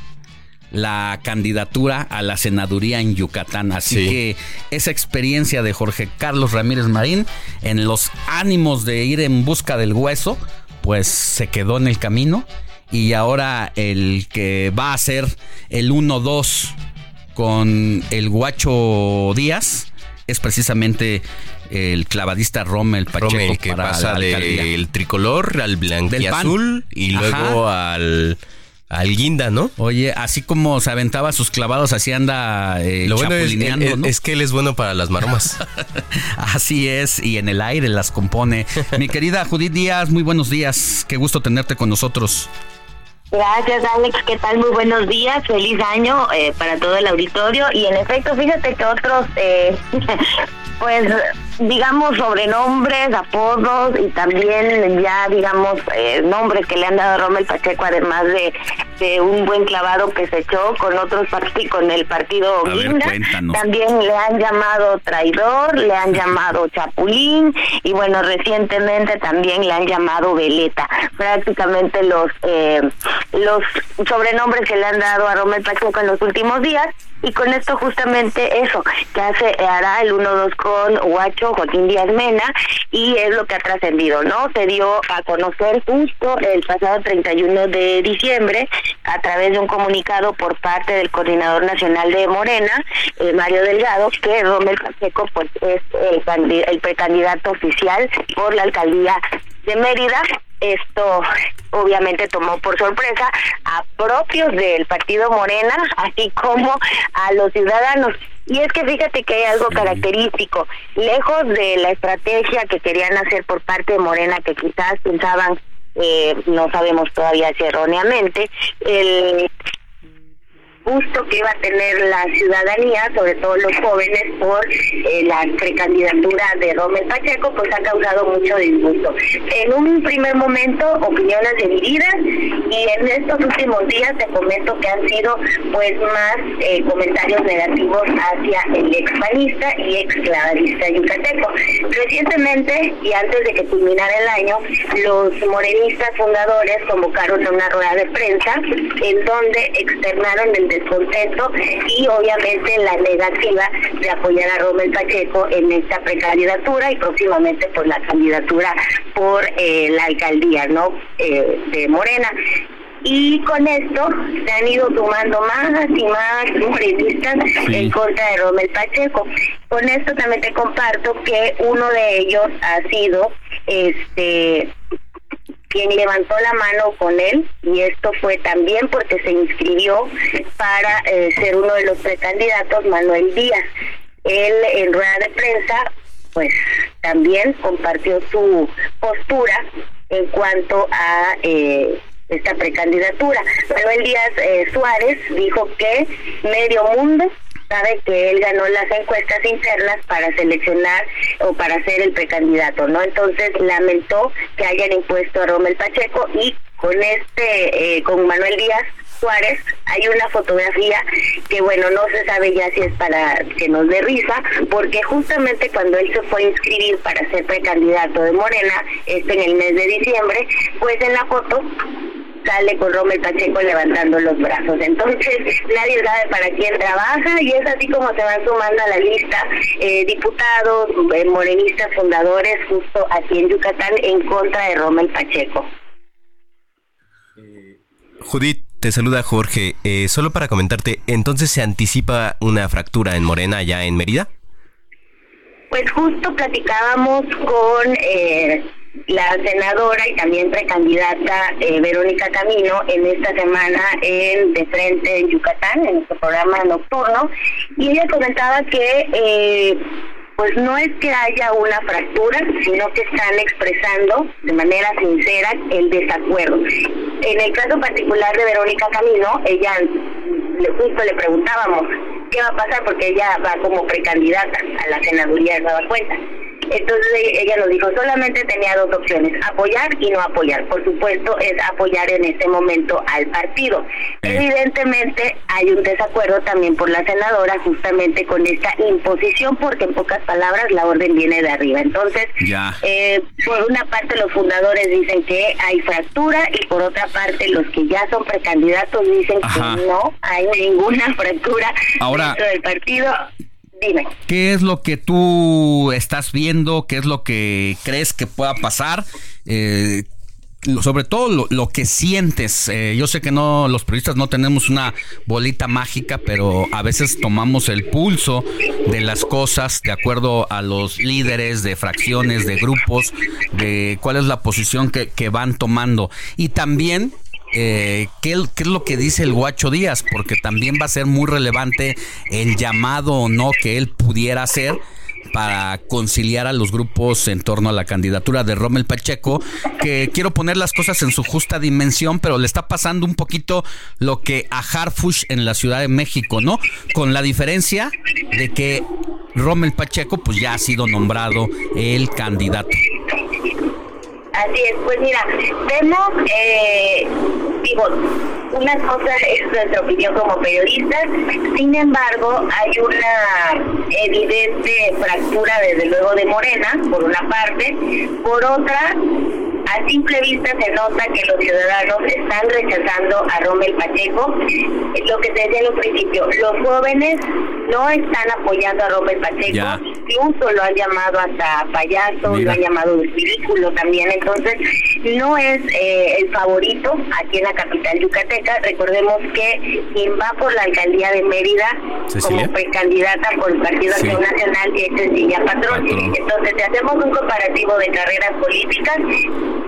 la candidatura a la senaduría en Yucatán. Así Sí. que esa experiencia de Jorge Carlos Ramírez Marín en los ánimos de ir en busca del hueso, pues se quedó en el camino y ahora el que va a ser el 1-2 con el guacho Díaz es precisamente el clavadista Rommel Pacheco Rommel, que para pasa del tricolor al blanquiazul y Ajá. luego al, al guinda, ¿no? Oye, así como se aventaba sus clavados, así anda eh, Lo bueno es, chapulineando, es- ¿no? es que él es bueno para las maromas. Así es, y en el aire las compone. Mi querida Judith Díaz, muy buenos días. Qué gusto tenerte con nosotros. Gracias, Alex. ¿Qué tal? Muy buenos días. Feliz año eh, para todo el auditorio. Y en efecto, fíjate que otros, eh, pues, digamos, sobrenombres, apodos y también ya, digamos, eh, nombres que le han dado a Rommel Pacheco, además de, de un buen clavado que se echó con otros partidos, con el partido ver, Guinda. cuéntanos. También le han llamado traidor, le han llamado chapulín y bueno, recientemente también le han llamado veleta. Prácticamente los eh, los sobrenombres que le han dado a Rommel Pacheco en los últimos días y con esto justamente eso, que hace hará el 1-2 con Huacho Joaquín Díaz Mena, y es lo que ha trascendido, ¿no? Se dio a conocer justo el pasado 31 de diciembre a través de un comunicado por parte del coordinador nacional de Morena, eh, Mario Delgado, que Romel Pacheco pues es el, el precandidato oficial por la alcaldía de Mérida. Esto obviamente tomó por sorpresa a propios del partido Morena, así como a los ciudadanos. Y es que fíjate que hay algo característico, lejos de la estrategia que querían hacer por parte de Morena, que quizás pensaban, eh, no sabemos todavía si erróneamente, el gusto que iba a tener la ciudadanía, sobre todo los jóvenes, por eh, la precandidatura de Romel Pacheco, pues ha causado mucho disgusto. En un primer momento, opiniones divididas, y en estos últimos días te comento que han sido pues más eh, comentarios negativos hacia el ex panista y ex clavadista yucateco. Recientemente, y antes de que culminara el año, los morenistas fundadores convocaron una rueda de prensa en donde externaron el descontento y obviamente la negativa de apoyar a Romel Pacheco en esta precandidatura y próximamente por la candidatura por eh, la alcaldía no Eh, de Morena. Y con esto se han ido sumando más y más morenistas en contra de Romel Pacheco. Con esto también te comparto que uno de ellos ha sido este quien levantó la mano con él y esto fue también porque se inscribió para eh, ser uno de los precandidatos, Manuel Díaz. Él en rueda de prensa pues también compartió su postura en cuanto a eh, esta precandidatura. Manuel Díaz eh, Suárez dijo que medio mundo sabe que él ganó las encuestas internas para seleccionar o para ser el precandidato, ¿no? Entonces lamentó que hayan impuesto a Romel Pacheco y con este, eh, con Manuel Díaz Suárez hay una fotografía que bueno no se sabe ya si es para que nos dé risa porque justamente cuando él se fue a inscribir para ser precandidato de Morena este en el mes de diciembre pues en la foto sale con Romel Pacheco levantando los brazos. Entonces, nadie sabe para quién trabaja y es así como se van sumando a la lista eh, diputados, eh, morenistas fundadores justo aquí en Yucatán en contra de Romel Pacheco. Judith, te saluda Jorge. Eh, solo para comentarte, ¿entonces se anticipa una fractura en Morena ya en Mérida? Pues justo platicábamos con eh, la senadora y también precandidata eh, Verónica Camino en esta semana en De Frente en Yucatán, en nuestro programa nocturno, y ella comentaba que eh, pues no es que haya una fractura, sino que están expresando de manera sincera el desacuerdo. En el caso particular de Verónica Camino, ella justo le preguntábamos qué va a pasar porque ella va como precandidata a la senaduría de Nueva Cuenta. Entonces ella nos dijo, solamente tenía dos opciones, apoyar y no apoyar. Por supuesto, es apoyar en este momento al partido. Evidentemente hay un desacuerdo también por la senadora justamente con esta imposición, porque en pocas palabras la orden viene de arriba. Entonces, Ya. eh, por una parte los fundadores dicen que hay fractura y por otra parte los que ya son precandidatos dicen Ajá. que no hay ninguna fractura Ahora- dentro del partido. ¿Qué es lo que tú estás viendo? ¿Qué es lo que crees que pueda pasar? Eh, sobre todo lo, que sientes. Eh, yo sé que no, los periodistas no tenemos una bolita mágica, pero a veces tomamos el pulso de las cosas de acuerdo a los líderes de fracciones, de grupos, de cuál es la posición que van tomando. Y también eh, ¿qué, es lo que dice el Guacho Díaz? Porque también va a ser muy relevante el llamado o no que él pudiera hacer para conciliar a los grupos en torno a la candidatura de Rommel Pacheco, que quiero poner las cosas en su justa dimensión, pero le está pasando un poquito lo que a Harfush en la Ciudad de México, ¿no? Con la diferencia de que Rommel Pacheco pues ya ha sido nombrado el candidato. Así es, pues mira, vemos, eh, digo, una cosa es nuestra opinión como periodistas, sin embargo, hay una evidente fractura desde luego de Morena, por una parte, por otra, a simple vista se nota que los ciudadanos están rechazando a Rommel Pacheco. Lo que te decía en un principio, los jóvenes no están apoyando a Rommel Pacheco, Ya. incluso lo han llamado hasta payaso, lo han llamado ridículo también, entonces no es eh, el favorito aquí en la capital yucateca. Recordemos que quien va por la alcaldía de Mérida Cecilia. como precandidata por el Partido Sí. Acción Nacional es Cecilia Patrón. Entonces, si hacemos un comparativo de carreras políticas,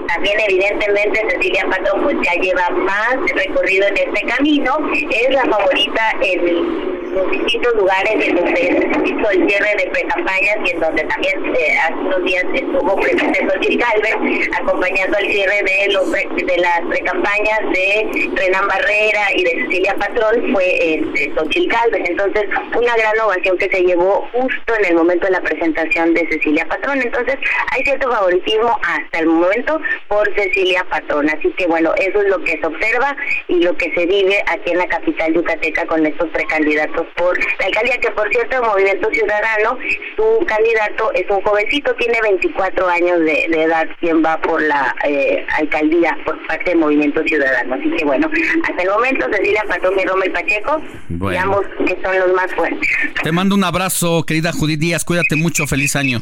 también evidentemente Cecilia Patrón pues ya lleva más recorrido en este camino, es la favorita en los distintos lugares en donde hizo el cierre de precampañas y en donde también eh, hace unos días estuvo presente Xochitl Galvez acompañando el cierre de los de las precampañas de Renan Barrera y de Cecilia Patrón fue este, Galvez. Entonces, una gran ovación que se llevó justo en el momento de la presentación de Cecilia Patrón. Entonces, hay cierto favoritismo hasta el momento por Cecilia Patrón. Así que, bueno, eso es lo que se observa y lo que se vive aquí en la capital yucateca con estos precandidatos por la alcaldía, que por cierto, Movimiento Ciudadano, su candidato es un jovencito, tiene 24 años de, de edad, quien va por la eh, alcaldía por parte de Movimiento Ciudadano. Así que, bueno, hasta el momento, Cecilia Patrón y Pacheco, Bueno. digamos que son los más fuertes. Te mando un abrazo, querida Judith Díaz. Cuídate mucho. Feliz año.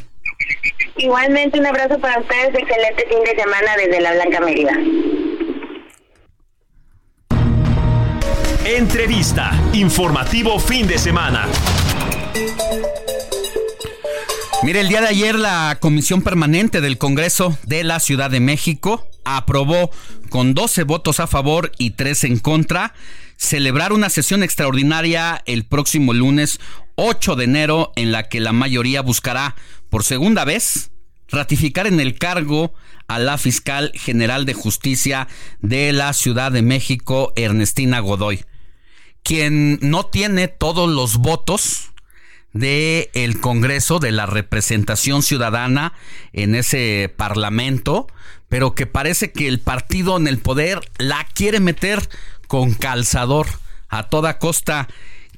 Igualmente, un abrazo para ustedes, excelente fin de semana desde la Blanca Mérida. Entrevista. Informativo fin de semana. Mire, el día de ayer la Comisión Permanente del Congreso de la Ciudad de México aprobó con 12 votos a favor y 3 en contra celebrar una sesión extraordinaria el próximo lunes 8 de enero en la que la mayoría buscará por segunda vez ratificar en el cargo a la fiscal general de justicia de la Ciudad de México, Ernestina Godoy, quien no tiene todos los votos de el Congreso, de la representación ciudadana en ese parlamento, pero que parece que el partido en el poder la quiere meter con calzador a toda costa.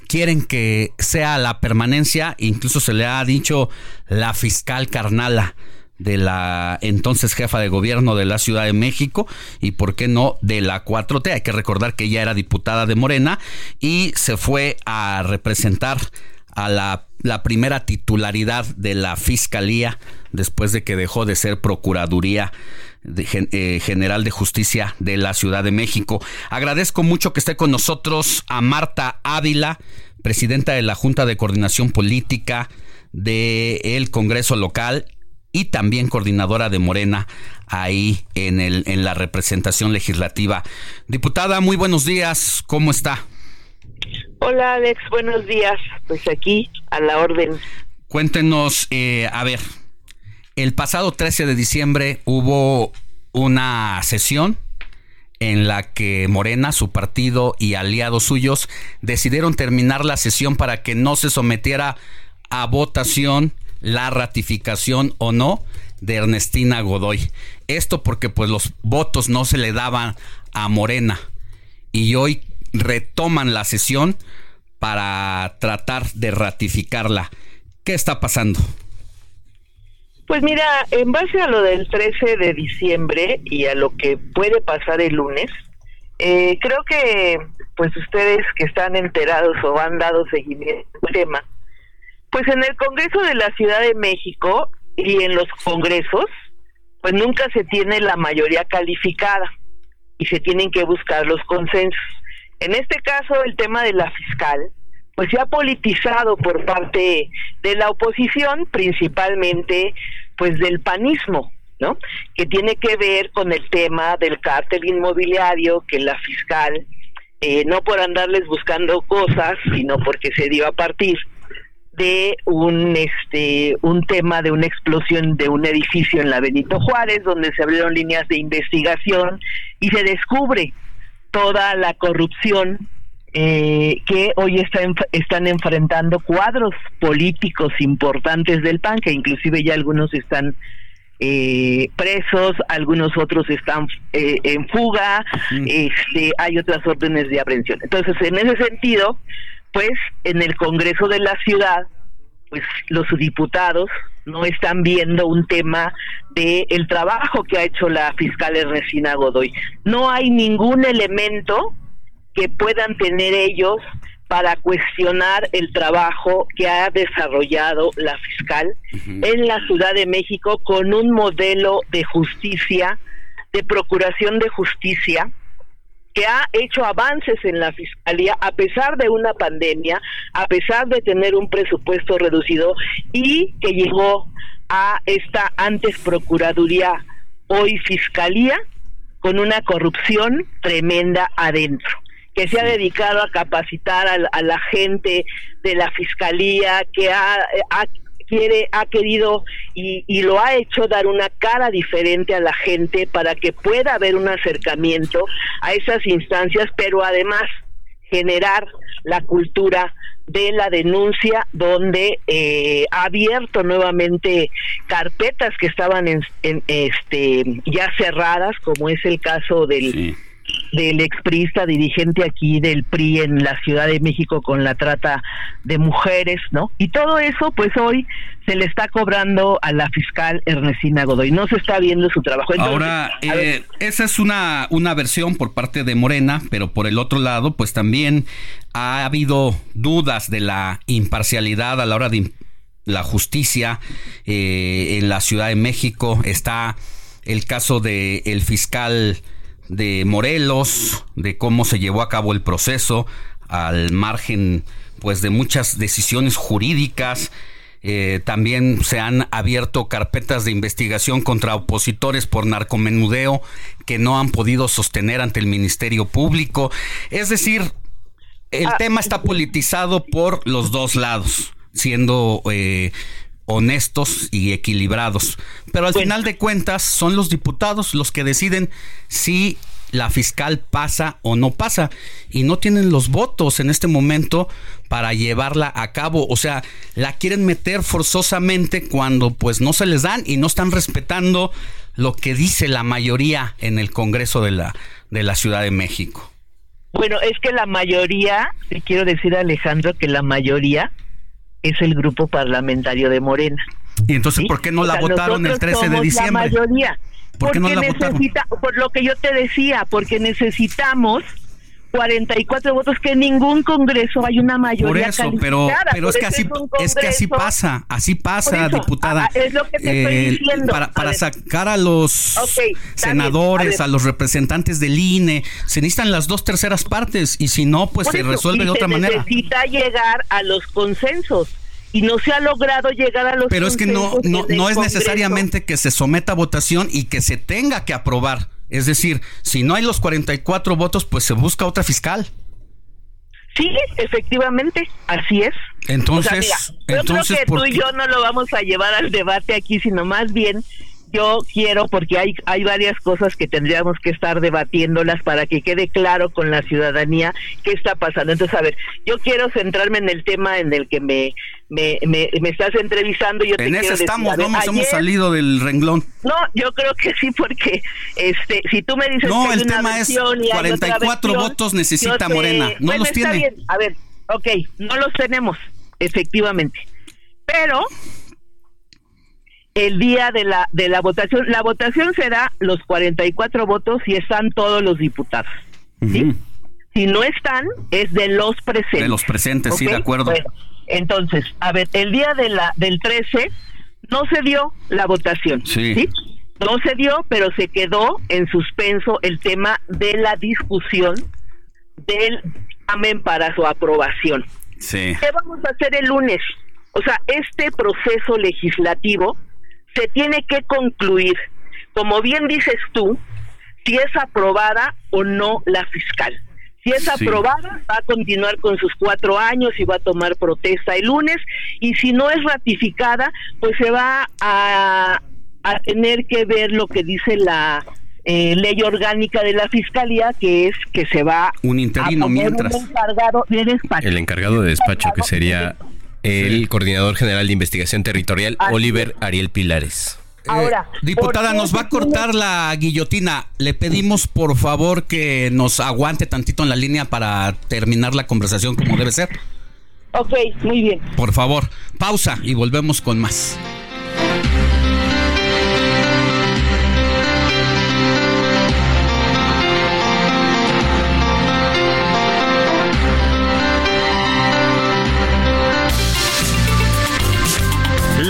Quieren que sea la permanencia, incluso se le ha dicho la fiscal carnala de la entonces jefa de gobierno de la Ciudad de México y por qué no de la 4T. Hay que recordar que ella era diputada de Morena y se fue a representar a la, primera titularidad de la Fiscalía después de que dejó de ser Procuraduría eh, General de Justicia de la Ciudad de México. Agradezco mucho que esté con nosotros a Marta Ávila, presidenta de la Junta de Coordinación Política del Congreso Local y también coordinadora de Morena ahí en, el, en la representación legislativa. Diputada, muy buenos días, ¿cómo está? Hola Alex, buenos días. Pues aquí a la orden. Cuéntenos, eh, a ver, el pasado 13 de diciembre hubo una sesión en la que Morena, su partido y aliados suyos decidieron terminar la sesión para que no se sometiera a votación la ratificación o no de Ernestina Godoy. Esto porque pues los votos no se le daban a Morena y hoy retoman la sesión para tratar de ratificarla. ¿Qué está pasando? Pues mira, en base a lo del 13 de diciembre y a lo que puede pasar el lunes, eh, creo que pues ustedes que están enterados o han dado seguimiento al tema, pues en el Congreso de la Ciudad de México y en los congresos, pues nunca se tiene la mayoría calificada y se tienen que buscar los consensos. En este caso, el tema de la fiscal, pues se ha politizado por parte de la oposición, principalmente pues del panismo, ¿no? Que tiene que ver con el tema del cártel inmobiliario que la fiscal, eh, no por andarles buscando cosas, sino porque se dio a partir de un este un tema de una explosión de un edificio en la Benito Juárez donde se abrieron líneas de investigación y se descubre toda la corrupción eh, que hoy está enf- están enfrentando cuadros políticos importantes del PAN, que inclusive ya algunos están eh, presos, algunos otros están eh, en fuga, este, hay otras órdenes de aprehensión. Entonces, en ese sentido, pues en el Congreso de la Ciudad, pues los diputados no están viendo un tema de el trabajo que ha hecho la fiscal Ernestina Godoy. No hay ningún elemento que puedan tener ellos para cuestionar el trabajo que ha desarrollado la fiscal en la Ciudad de México con un modelo de justicia, de procuración de justicia, que ha hecho avances en la fiscalía a pesar de una pandemia, a pesar de tener un presupuesto reducido y que llegó a esta antes procuraduría, hoy fiscalía, con una corrupción tremenda adentro que se ha dedicado a capacitar a, la gente de la fiscalía, que ha, quiere, ha querido y, y, lo ha hecho dar una cara diferente a la gente para que pueda haber un acercamiento a esas instancias, pero además generar la cultura de la denuncia donde eh, ha abierto nuevamente carpetas que estaban en, este ya cerradas como es el caso del del exprista dirigente aquí del PRI en la Ciudad de México con la trata de mujeres, ¿no? Y todo eso, pues hoy se le está cobrando a la fiscal Ernestina Godoy. No se está viendo su trabajo. Ahora, eh, esa es una, una versión por parte de Morena, pero por el otro lado, pues también ha habido dudas de la imparcialidad a la hora de la justicia eh, en la Ciudad de México. Está el caso del el fiscal de Morelos, de cómo se llevó a cabo el proceso, al margen pues de muchas decisiones jurídicas. Eh, también se han abierto carpetas de investigación contra opositores por narcomenudeo que no han podido sostener ante el Ministerio Público. Es decir, el Ah. tema está politizado por los dos lados, siendo eh, honestos y equilibrados. Pero al final de cuentas son los diputados los que deciden si la fiscal pasa o no pasa y no tienen los votos en este momento para llevarla a cabo, o sea, la quieren meter forzosamente cuando pues no se les dan y no están respetando lo que dice la mayoría en el Congreso de la de la Ciudad de México. Bueno, es que la mayoría, te quiero decir Alejandro que la mayoría es el grupo parlamentario de Morena. Y entonces, ¿por qué no O la sea, votaron el nosotros 13 de diciembre? La mayoría. ¿Por qué no Porque la votaron? necesita- por lo que yo te decía, porque necesitamos 44 votos que en ningún congreso hay una mayoría Por eso, pero, es que así, es que así pasa, así pasa, eso, diputada. es lo que te estoy Eh, diciendo. Para, sacar a los senadores, a los representantes del INE, se necesitan las dos terceras partes y si no, pues Por se eso, resuelve y de otra se manera. necesita llegar a los consensos y no se ha logrado llegar a los Pero es que no, no, no es necesariamente que se someta a votación y que se tenga que aprobar. Es decir, si no hay los 44 votos, pues se busca otra fiscal. Sí, efectivamente, así es. Entonces, O sea, mira, yo entonces, creo que ¿por tú y yo no lo vamos a llevar al debate aquí, sino más bien yo quiero, porque hay, hay varias cosas que tendríamos que estar debatiéndolas para que quede claro con la ciudadanía qué está pasando. Entonces, a ver, yo quiero centrarme en el tema en el que me, me, me, me estás entrevistando. Yo te En eso decir, estamos, a ver, no nos hemos salido del renglón. No, yo creo que sí, porque este, si tú me dices No, que hay el una tema es hay otra 44 versión, votos necesita te- Morena, no Bueno, los tiene. bien. A ver, ok, no los tenemos, efectivamente, pero el día de la de la votación, la votación será los 44 votos y están todos los diputados. ¿sí? Si no están, es de los presentes. De los presentes, sí, de acuerdo. Bueno, entonces, a ver, el día de la del 13 no se dio la votación. Sí. No se dio, pero se quedó en suspenso el tema de la discusión del dictamen para su aprobación. Sí. ¿Qué vamos a hacer el lunes? O sea, este proceso legislativo se tiene que concluir, como bien dices tú, si es aprobada o no la fiscal. Si es Sí. aprobada, va a continuar con sus cuatro años y va a tomar protesta el lunes. Y si no es ratificada, pues se va a, a tener que ver lo que dice la eh, ley orgánica de la fiscalía, que es que se va Un interino a poner mientras. un encargado de despacho. El encargado de despacho, que sería el coordinador general de investigación territorial, Así Oliver Ariel Pilares. Ahora, Diputada, ¿por qué nos va a tiene- cortar la guillotina. Le pedimos por favor que nos aguante tantito en la línea para terminar la conversación como debe ser. Ok, muy bien. Por favor, pausa y volvemos con más.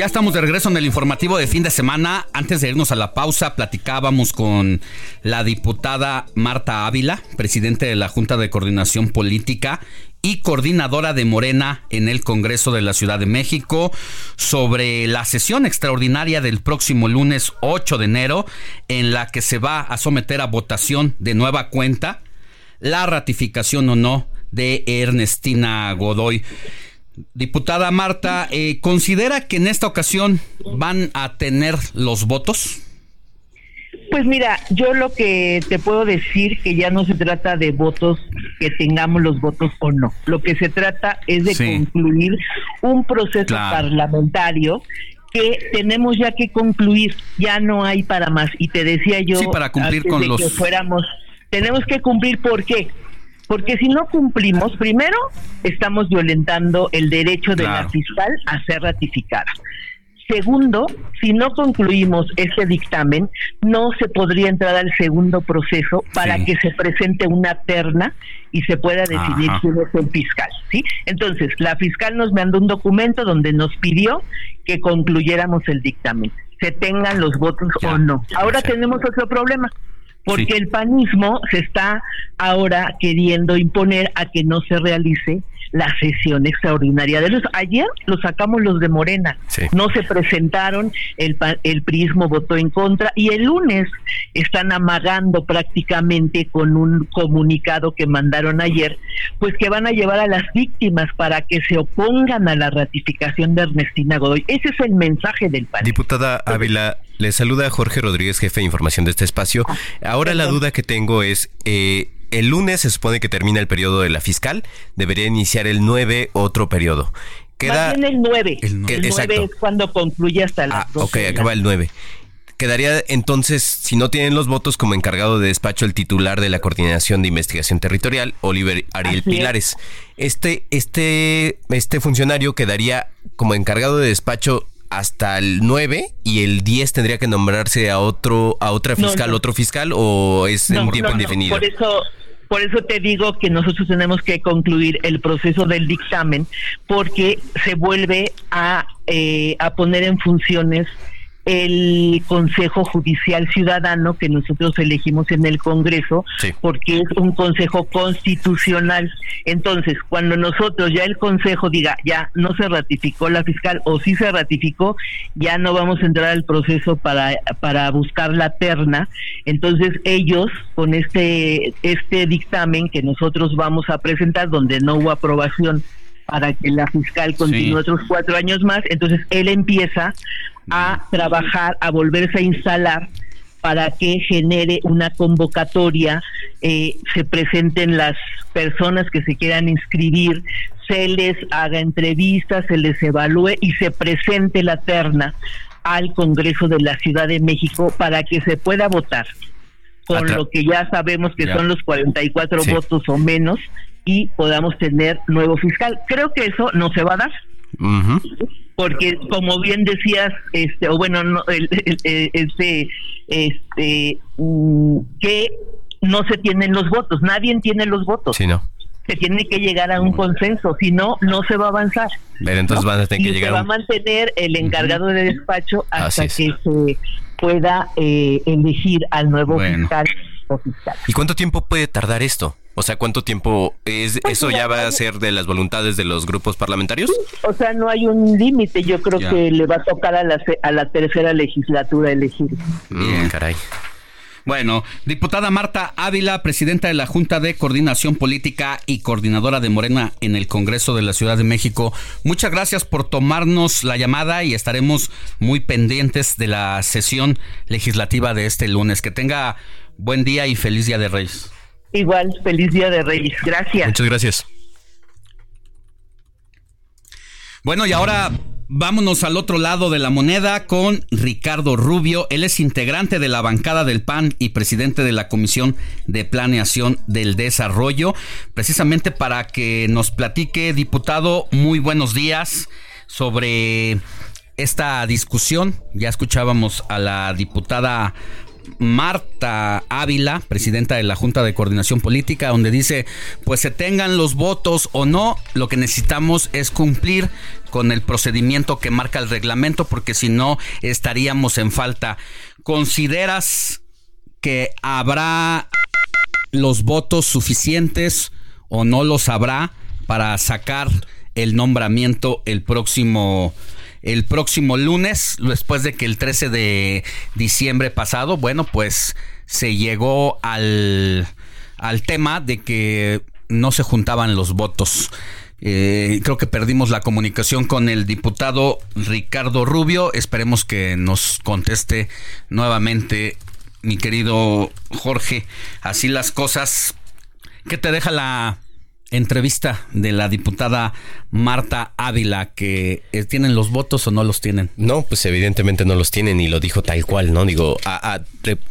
Ya estamos de regreso en el informativo de fin de semana. Antes de irnos a la pausa, platicábamos con la diputada Marta Ávila, presidente de la Junta de Coordinación Política y coordinadora de Morena en el Congreso de la Ciudad de México sobre la sesión extraordinaria del próximo lunes 8 de enero en la que se va a someter a votación de nueva cuenta la ratificación o no de Ernestina Godoy. Diputada Marta, eh, ¿considera que en esta ocasión van a tener los votos? Pues mira, yo lo que te puedo decir que ya no se trata de votos, que tengamos los votos o no. Lo que se trata es de Sí. concluir un proceso Claro. parlamentario que tenemos ya que concluir, ya no hay para más. Y te decía yo, Sí, para cumplir antes con de los- que fuéramos, tenemos que cumplir, ¿por qué? Porque si no cumplimos, primero estamos violentando el derecho de la fiscal a ser ratificada. Segundo, si no concluimos este dictamen, no se podría entrar al segundo proceso para Sí. que se presente una terna y se pueda decidir Ajá. quién es el fiscal, ¿sí? Entonces, la fiscal nos mandó un documento donde nos pidió que concluyéramos el dictamen, se tengan los votos o no. Ahora tenemos otro problema. Porque el panismo se está ahora queriendo imponer a que no se realice la sesión extraordinaria de luz. Ayer lo sacamos los de Morena, Sí. no se presentaron, el, el prismo votó en contra y el lunes están amagando prácticamente con un comunicado que mandaron ayer, pues que van a llevar a las víctimas para que se opongan a la ratificación de Ernestina Godoy. Ese es el mensaje del panismo. Diputada Ávila, le saluda Jorge Rodríguez, jefe de información de este espacio. Ahora la duda que tengo es, eh, el lunes se supone que termina el periodo de la fiscal, debería iniciar el 9 otro periodo. Queda... Más bien el 9. El El, nueve. 9 Exacto. es cuando concluye hasta las Ah, 12 ok, acaba el 9. Quedaría entonces, si no tienen los votos, como encargado de despacho el titular de la Coordinación de Investigación Territorial, Oliver Ariel Así es. Pilares. Este, este, este funcionario quedaría como encargado de despacho hasta el 9 y el 10 tendría que nombrarse a otro, a otra fiscal, no. otro fiscal o es No, un tiempo indefinido. Por eso, por eso te digo que nosotros tenemos que concluir el proceso del dictamen, porque se vuelve a, eh, a poner en funciones el Consejo Judicial Ciudadano que nosotros elegimos en el Congreso, Sí. porque es un consejo constitucional. Entonces, cuando nosotros ya el Consejo diga, ya no se ratificó la fiscal o sí se ratificó, ya no vamos a entrar al proceso para, para buscar la terna. Entonces, ellos, con este, este dictamen que nosotros vamos a presentar, donde no hubo aprobación para que la fiscal continúe otros cuatro años más, entonces él empieza a trabajar, a volverse a instalar para que genere una convocatoria, eh, se presenten las personas que se quieran inscribir, se les haga entrevistas, se les evalúe y se presente la terna al Congreso de la Ciudad de México para que se pueda votar con Atra- lo que ya sabemos que Ya. son los 44 Sí. votos o menos y podamos tener nuevo fiscal. Creo que eso no se va a dar porque como bien decías este o bueno no, el- el- el- este este mm, que no se tienen los votos nadie tiene los votos Sí, no. se tiene que llegar a un consenso si no no se va a avanzar Pero entonces ¿no? van a tener que llegar se va a mantener el encargado de despacho hasta que se pueda eh, elegir al nuevo Bueno. fiscal o fiscal ¿Y cuánto tiempo puede tardar esto? O sea, ¿cuánto tiempo es Pues eso ya va a ser de las voluntades de los grupos parlamentarios? o sea no hay un límite yo creo Ya. que le va a tocar a la se- a la tercera legislatura elegir Bien, caray. Bueno, diputada Marta Ávila, presidenta de la Junta de Coordinación Política y coordinadora de Morena en el Congreso de la Ciudad de México, muchas gracias por tomarnos la llamada y estaremos muy pendientes de la sesión legislativa de este lunes. Que tenga buen día y feliz Día de Reyes. Igual, feliz día de Reyes. Gracias. Muchas gracias. Bueno, y ahora vámonos al otro lado de la moneda con Ricardo Rubio. Él es integrante de la bancada del PAN y presidente de la Comisión de Planeación del Desarrollo. Precisamente para que nos platique, diputado, muy buenos días sobre esta discusión. Ya escuchábamos a la diputada Marta Ávila, presidenta de la Junta de Coordinación Política, donde dice, pues se tengan los votos o no, lo que necesitamos es cumplir con el procedimiento que marca el reglamento, porque si no estaríamos en falta. ¿Consideras que habrá los votos suficientes o no los habrá para sacar el nombramiento el próximo el próximo lunes, después de que el 13 de diciembre pasado, bueno, pues se llegó al, al tema de que no se juntaban los votos. Eh, creo que perdimos la comunicación con el diputado Ricardo Rubio. Esperemos que nos conteste nuevamente, mi querido Jorge. Así las cosas. ¿Qué te deja la entrevista de la diputada Marta Ávila que eh, tienen los votos o no los tienen. No, pues evidentemente no los tienen y lo dijo tal cual, ¿no? Digo, a,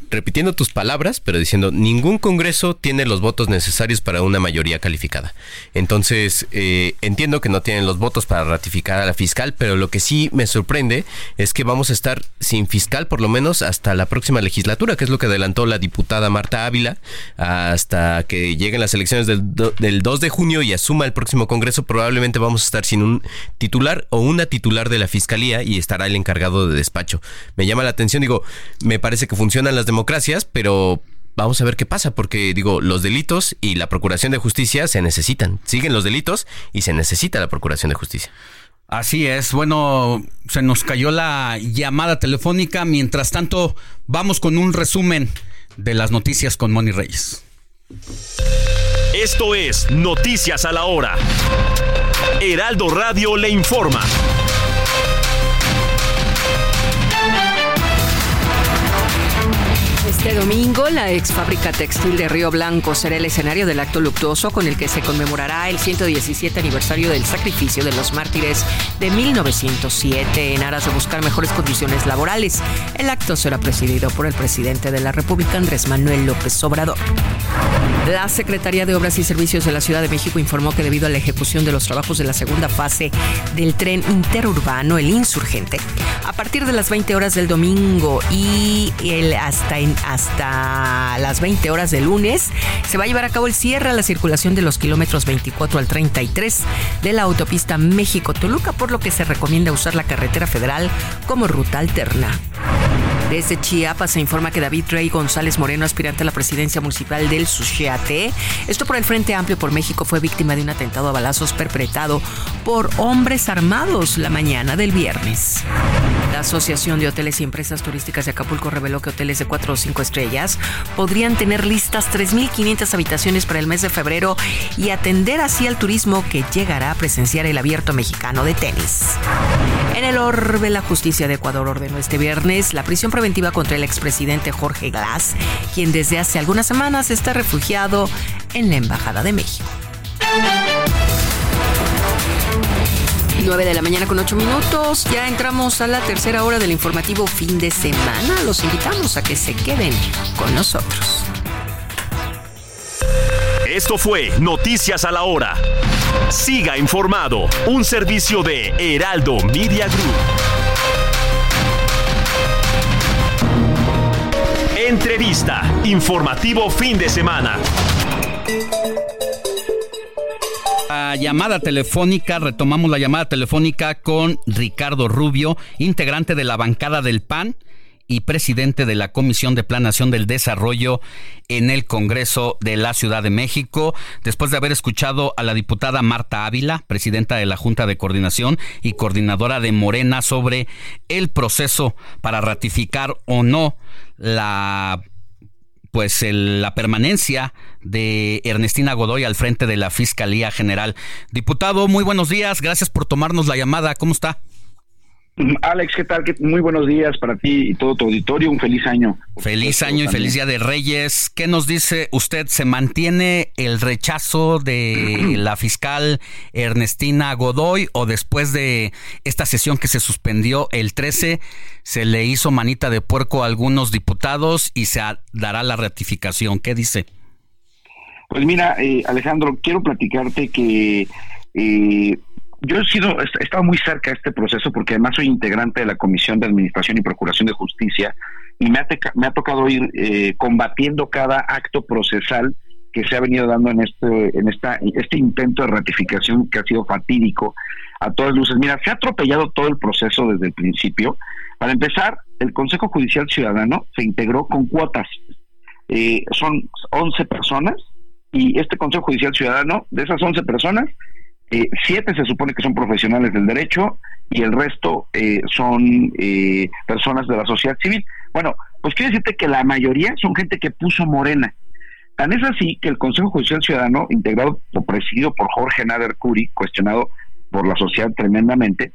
repitiendo tus palabras, pero diciendo, ningún Congreso tiene los votos necesarios para una mayoría calificada. Entonces, eh, entiendo que no tienen los votos para ratificar a la fiscal, pero lo que sí me sorprende es que vamos a estar sin fiscal por lo menos hasta la próxima legislatura, que es lo que adelantó la diputada Marta Ávila, hasta que lleguen las elecciones del, del 2 de junio y asuma el próximo Congreso, probablemente vamos a estar sin un titular o una titular de la Fiscalía y estará el encargado de despacho. Me llama la atención, digo, me parece que funcionan las democracias, pero vamos a ver qué pasa, porque digo, los delitos y la Procuración de Justicia se necesitan. Siguen los delitos y se necesita la Procuración de Justicia. Así es, bueno, se nos cayó la llamada telefónica. Mientras tanto, vamos con un resumen de las noticias con Moni Reyes. Esto es Noticias a la Hora. Heraldo Radio le informa. Este domingo, la ex fábrica textil de Río Blanco será el escenario del acto luctuoso con el que se conmemorará el 117 aniversario del sacrificio de los mártires de 1907 en aras de buscar mejores condiciones laborales. El acto será presidido por el presidente de la República, Andrés Manuel López Obrador. La Secretaría de Obras y Servicios de la Ciudad de México informó que debido a la ejecución de los trabajos de la segunda fase del tren interurbano, el insurgente, a partir de las 20 horas del domingo y el hasta en hasta las 20 horas de lunes. Se va a llevar a cabo el cierre a la circulación de los kilómetros 24 al 33 de la autopista México-Toluca, por lo que se recomienda usar la carretera federal como ruta alterna. Desde Chiapas se informa que David Rey González Moreno, aspirante a la presidencia municipal del Suchiate, esto por el Frente Amplio por México, fue víctima de un atentado a balazos perpetrado por hombres armados la mañana del viernes. La Asociación de Hoteles y Empresas Turísticas de Acapulco reveló que hoteles de 4 o 5 estrellas podrían tener listas 3.500 habitaciones para el mes de febrero y atender así al turismo que llegará a presenciar el abierto mexicano de tenis. En el orbe, la justicia de Ecuador ordenó este viernes la prisión preventiva contra el expresidente Jorge Glass, quien desde hace algunas semanas está refugiado en la Embajada de México. 9 de la mañana con 8 minutos. Ya entramos a la tercera hora del informativo fin de semana. Los invitamos a que se queden con nosotros. Esto fue Noticias a la Hora. Siga informado, un servicio de Heraldo Media Group. Entrevista, informativo fin de semana. La llamada telefónica, retomamos la llamada telefónica con Ricardo Rubio, integrante de la bancada del PAN y presidente de la Comisión de Planación del Desarrollo en el Congreso de la Ciudad de México, después de haber escuchado a la diputada Marta Ávila, presidenta de la Junta de Coordinación y coordinadora de Morena sobre el proceso para ratificar o no la pues la permanencia de Ernestina Godoy al frente de la Fiscalía General. Diputado, muy buenos días, gracias por tomarnos la llamada, ¿cómo está? Alex, ¿qué tal? Muy buenos días para ti y todo tu auditorio. Un feliz año. Feliz año y feliz día de Reyes. ¿Qué nos dice usted? ¿Se mantiene el rechazo de la fiscal Ernestina Godoy o después de esta sesión que se suspendió el 13 se le hizo manita de puerco a algunos diputados y se dará la ratificación? ¿Qué dice? Pues mira, eh, Alejandro, quiero platicarte que eh, yo he sido, he estado muy cerca de este proceso porque además soy integrante de la Comisión de Administración y Procuración de Justicia y me ha, me ha tocado ir eh, combatiendo cada acto procesal que se ha venido dando en este en esta este intento de ratificación que ha sido fatídico a todas luces. Mira, se ha atropellado todo el proceso desde el principio. Para empezar, el Consejo Judicial Ciudadano se integró con cuotas. Eh, son 11 personas y este Consejo Judicial Ciudadano, de esas 11 personas, eh, siete se supone que son profesionales del derecho y el resto eh, son eh, personas de la sociedad civil. Bueno, pues quiere decirte que la mayoría son gente que puso Morena. Tan es así que el Consejo Judicial Ciudadano, integrado o presidido por Jorge Nader Curi, cuestionado por la sociedad tremendamente,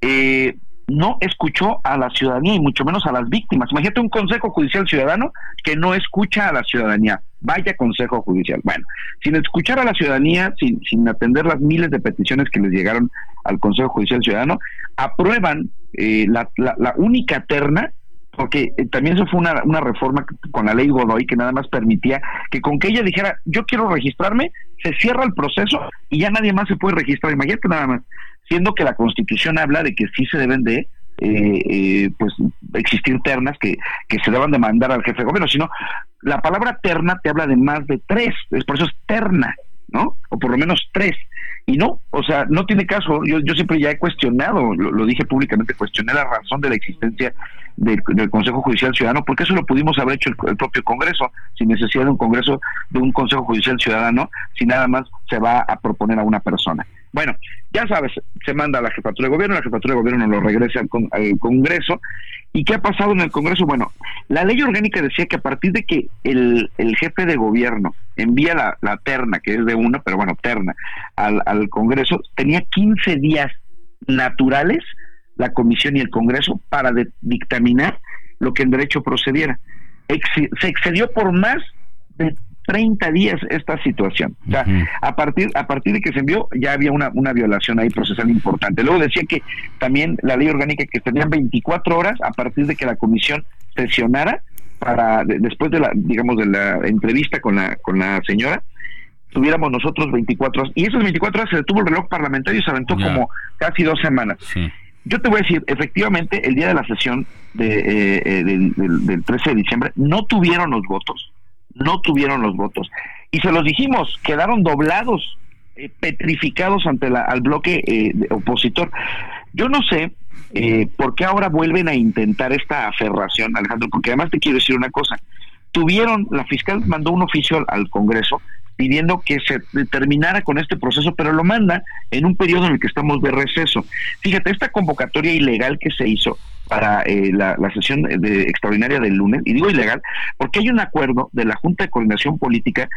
eh, no escuchó a la ciudadanía y mucho menos a las víctimas. Imagínate un Consejo Judicial Ciudadano que no escucha a la ciudadanía. Vaya Consejo Judicial. Bueno, sin escuchar a la ciudadanía, sin, sin atender las miles de peticiones que les llegaron al Consejo Judicial Ciudadano, aprueban eh, la, la, única terna porque eh, también eso fue una, una reforma con la ley Godoy que nada más permitía que con que ella dijera yo quiero registrarme, se cierra el proceso y ya nadie más se puede registrar. Imagínate nada más siendo que la Constitución habla de que sí se deben de eh, eh, pues existir ternas que, que se deban de mandar al jefe de gobierno, sino la palabra terna te habla de más de tres, por eso es terna, ¿no? O por lo menos tres. Y no, o sea, no tiene caso. Yo, yo siempre ya he cuestionado, lo, dije públicamente, cuestioné la razón de la existencia del, Consejo Judicial Ciudadano, porque eso lo pudimos haber hecho el, propio Congreso, sin necesidad de un Congreso, de un Consejo Judicial Ciudadano, si nada más se va a proponer a una persona. Bueno, ya sabes, se manda a la jefatura de gobierno, la jefatura de gobierno lo regresa al, Congreso. ¿Y qué ha pasado en el Congreso? Bueno, la ley orgánica decía que a partir de que el, jefe de gobierno envía la, terna, que es de una, pero bueno, terna, al, al Congreso, tenía 15 días naturales la Comisión y el Congreso para dictaminar lo que en derecho procediera. se excedió por más de 30 días esta situación. O sea, a partir a partir de que se envió ya había una, una violación ahí procesal importante. Luego decía que también la ley orgánica que tenían 24 horas a partir de que la comisión sesionara para después de la digamos de la entrevista con la con la señora tuviéramos nosotros 24 horas y esas 24 horas se detuvo el reloj parlamentario y se aventó como casi dos semanas. Yo te voy a decir, efectivamente, el día de la sesión de, eh, eh, del, del 13 de diciembre no tuvieron los votos no tuvieron los votos. Y se los dijimos, quedaron doblados, eh, petrificados ante la, al bloque eh, opositor. Yo no sé eh, por qué ahora vuelven a intentar esta aferración, Alejandro, porque además te quiero decir una cosa. Tuvieron, la fiscal mandó un oficio al, Congreso pidiendo que se terminara con este proceso, pero lo manda en un periodo en el que estamos de receso. Fíjate, esta convocatoria ilegal que se hizo para eh, la, sesión de, extraordinaria del lunes, y digo ilegal, porque hay un acuerdo de la Junta de Coordinación Política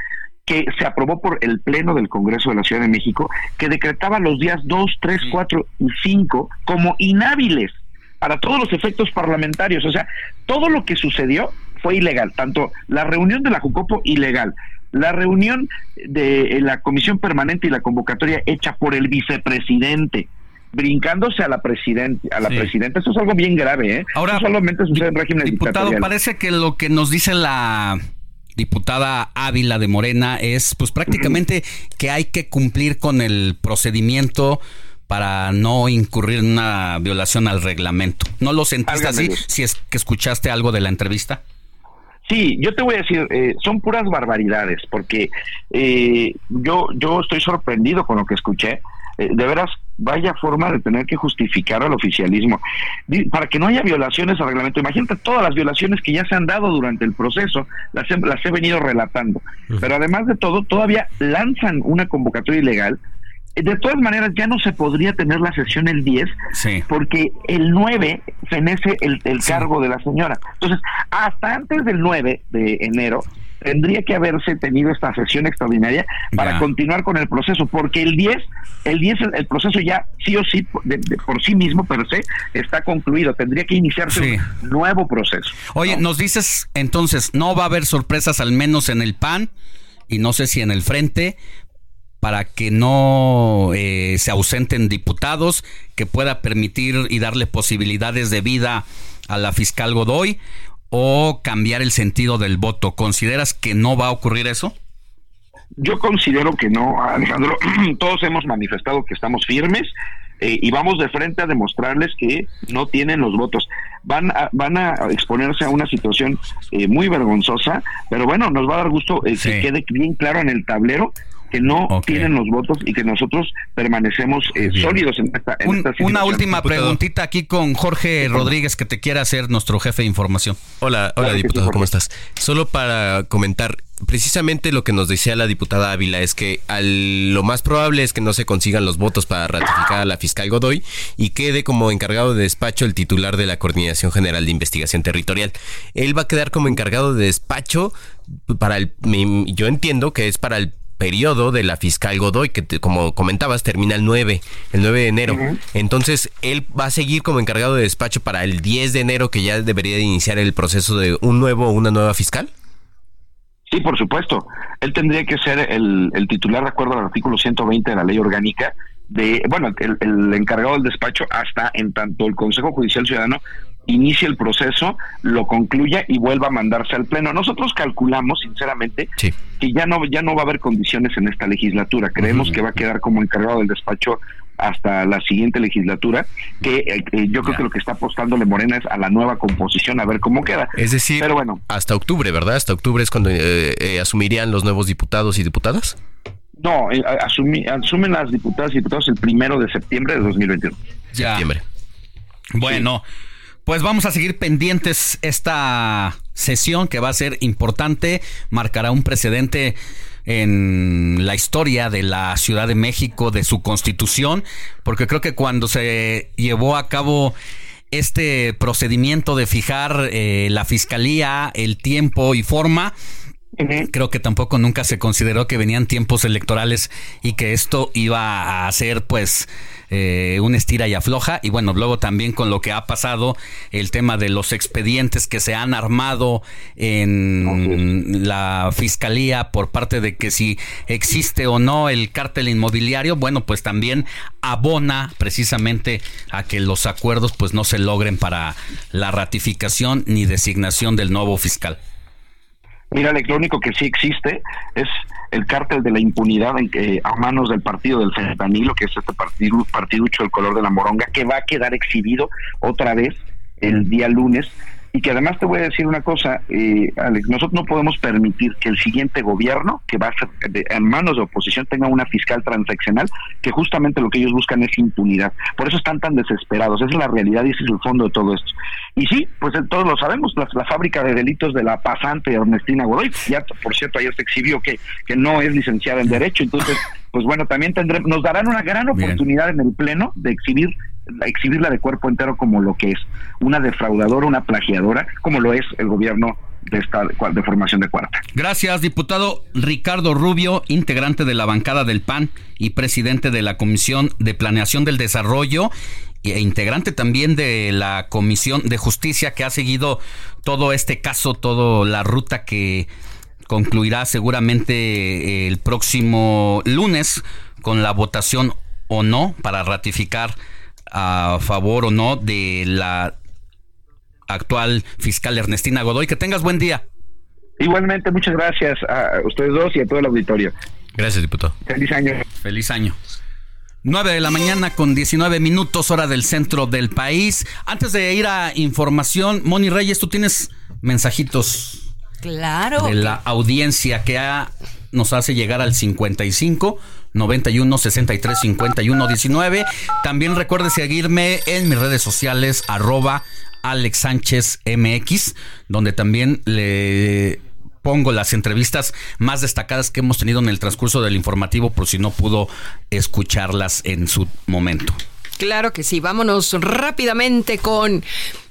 que se aprobó por el Pleno del Congreso de la Ciudad de México, que decretaba los días 2, 3, 4 y 5 como inhábiles para todos los efectos parlamentarios. O sea, todo lo que sucedió fue ilegal, tanto la reunión de la Jucopo ilegal, la reunión de la Comisión Permanente y la convocatoria hecha por el vicepresidente, brincándose a la presidente, a la presidenta. Eso es algo bien grave, ¿eh? Ahora, solamente sucede en régimen diputado, parece que lo que nos dice la diputada Ávila de Morena es pues prácticamente que hay que cumplir con el procedimiento para no incurrir en una violación al reglamento. ¿No lo sentiste así si es que escuchaste algo de la entrevista? Sí, yo te voy a decir, eh, son puras barbaridades, porque eh, yo, yo estoy sorprendido con lo que escuché. Eh, de veras, vaya forma de tener que justificar al oficialismo. Para que no haya violaciones al reglamento, imagínate todas las violaciones que ya se han dado durante el proceso, las he, las he venido relatando. Pero además de todo, todavía lanzan una convocatoria ilegal. De todas maneras, ya no se podría tener la sesión el 10, porque el 9 fenece el, el cargo de la señora. Entonces, hasta antes del 9 de enero, tendría que haberse tenido esta sesión extraordinaria para Ya. continuar con el proceso, porque el 10, el 10, el, proceso ya sí o sí, de- de- por sí mismo, per se, está concluido. Tendría que iniciarse Sí. un nuevo proceso. Oye, nos dices entonces, no va a haber sorpresas al menos en el PAN y no sé si en el frente para que no eh, se ausenten diputados, que pueda permitir y darle posibilidades de vida a la fiscal Godoy o cambiar el sentido del voto. ¿Consideras que no va a ocurrir eso? Yo considero que no, Alejandro. Todos hemos manifestado que estamos firmes eh, y vamos de frente a demostrarles que no tienen los votos. Van a, van a exponerse a una situación eh, muy vergonzosa, pero bueno, nos va a dar gusto eh, que quede bien claro en el tablero que no tienen los votos y que nosotros permanecemos eh, sólidos en esta, en Un- esta una situación. última preguntita aquí con Jorge Rodríguez que te quiere hacer nuestro jefe de información. Hola, hola diputado, ¿cómo estás? Solo para comentar, precisamente lo que nos decía la diputada Ávila es que al- lo más probable es que no se consigan los votos para ratificar a la fiscal Godoy y quede como encargado de despacho el titular de la Coordinación General de Investigación Territorial. Él va a quedar como encargado de despacho para el, yo entiendo que es para el periodo de la fiscal Godoy, que te- como comentabas termina el 9, el 9 de enero. Entonces, él va a seguir como encargado de despacho para el 10 de enero, que ya debería de iniciar el proceso de un nuevo o una nueva fiscal. Sí, por supuesto. Él tendría que ser el, el titular de acuerdo al artículo 120 de la ley orgánica de, bueno, el, el encargado del despacho hasta en tanto el Consejo Judicial Ciudadano inicie el proceso, lo concluya y vuelva a mandarse al pleno. Nosotros calculamos, sinceramente, que ya no ya no va a haber condiciones en esta legislatura. Creemos que va a quedar como encargado del despacho hasta la siguiente legislatura, que eh, eh, yo creo que lo que está apostándole Morena es a la nueva composición, a ver cómo queda. Es decir, Pero bueno, hasta octubre, ¿verdad? Hasta octubre es cuando eh, eh, asumirían los nuevos diputados y diputadas. No, eh, asumi- asumen las diputadas y diputados el primero de septiembre de 2021. Ya. Bueno, pues vamos a seguir pendientes. Esta sesión que va a ser importante, marcará un precedente en la historia de la Ciudad de México, de su constitución, porque creo que cuando se llevó a cabo este procedimiento de fijar eh, la fiscalía, el tiempo y forma, Creo que tampoco nunca se consideró que venían tiempos electorales y que esto iba a ser pues eh, un estira y afloja. Y bueno, luego también con lo que ha pasado, el tema de los expedientes que se han armado en la fiscalía por parte de que si existe o no el cártel inmobiliario, bueno, pues también abona precisamente a que los acuerdos pues no se logren para la ratificación ni designación del nuevo fiscal. Mira, lo único que sí existe es el cártel de la impunidad en que, a manos del partido del fentanilo, que es este partido, partiducho del color de la moronga, que va a quedar exhibido otra vez el día lunes. Y que además te voy a decir una cosa, eh, Alex, nosotros no podemos permitir que el siguiente gobierno, que va a ser de- en manos de oposición, tenga una fiscal transaccional, que justamente lo que ellos buscan es impunidad. Por eso están tan desesperados. Esa es la realidad y ese es el fondo de todo esto. Y sí, pues eh, todos lo sabemos, la, la fábrica de delitos de la pasante Ernestina Godoy, ya por cierto ayer se exhibió que, que no es licenciada en Derecho, entonces, pues bueno, también tendremos, nos darán una gran oportunidad en el Pleno de exhibir exhibirla de cuerpo entero como lo que es, una defraudadora, una plagiadora, como lo es el gobierno de esta de formación de cuarta. Gracias, diputado Ricardo Rubio, integrante de la bancada del PAN y presidente de la Comisión de Planeación del Desarrollo e integrante también de la Comisión de Justicia que ha seguido todo este caso, toda la ruta que concluirá seguramente el próximo lunes con la votación o no para ratificar a favor o no de la actual fiscal Ernestina Godoy. Que tengas buen día. Igualmente, muchas gracias a ustedes dos y a todo el auditorio. Gracias, diputado. Feliz año. Feliz año. 9 de la mañana con 19 minutos hora del centro del país. Antes de ir a información, Moni Reyes, tú tienes mensajitos Claro. de la audiencia que ha- nos hace llegar al 55 91 63 51 19. También recuerde seguirme en mis redes sociales arroba Alex Sánchez MX, donde también le pongo las entrevistas más destacadas que hemos tenido en el transcurso del informativo por si no pudo escucharlas en su momento. Claro que sí, vámonos rápidamente con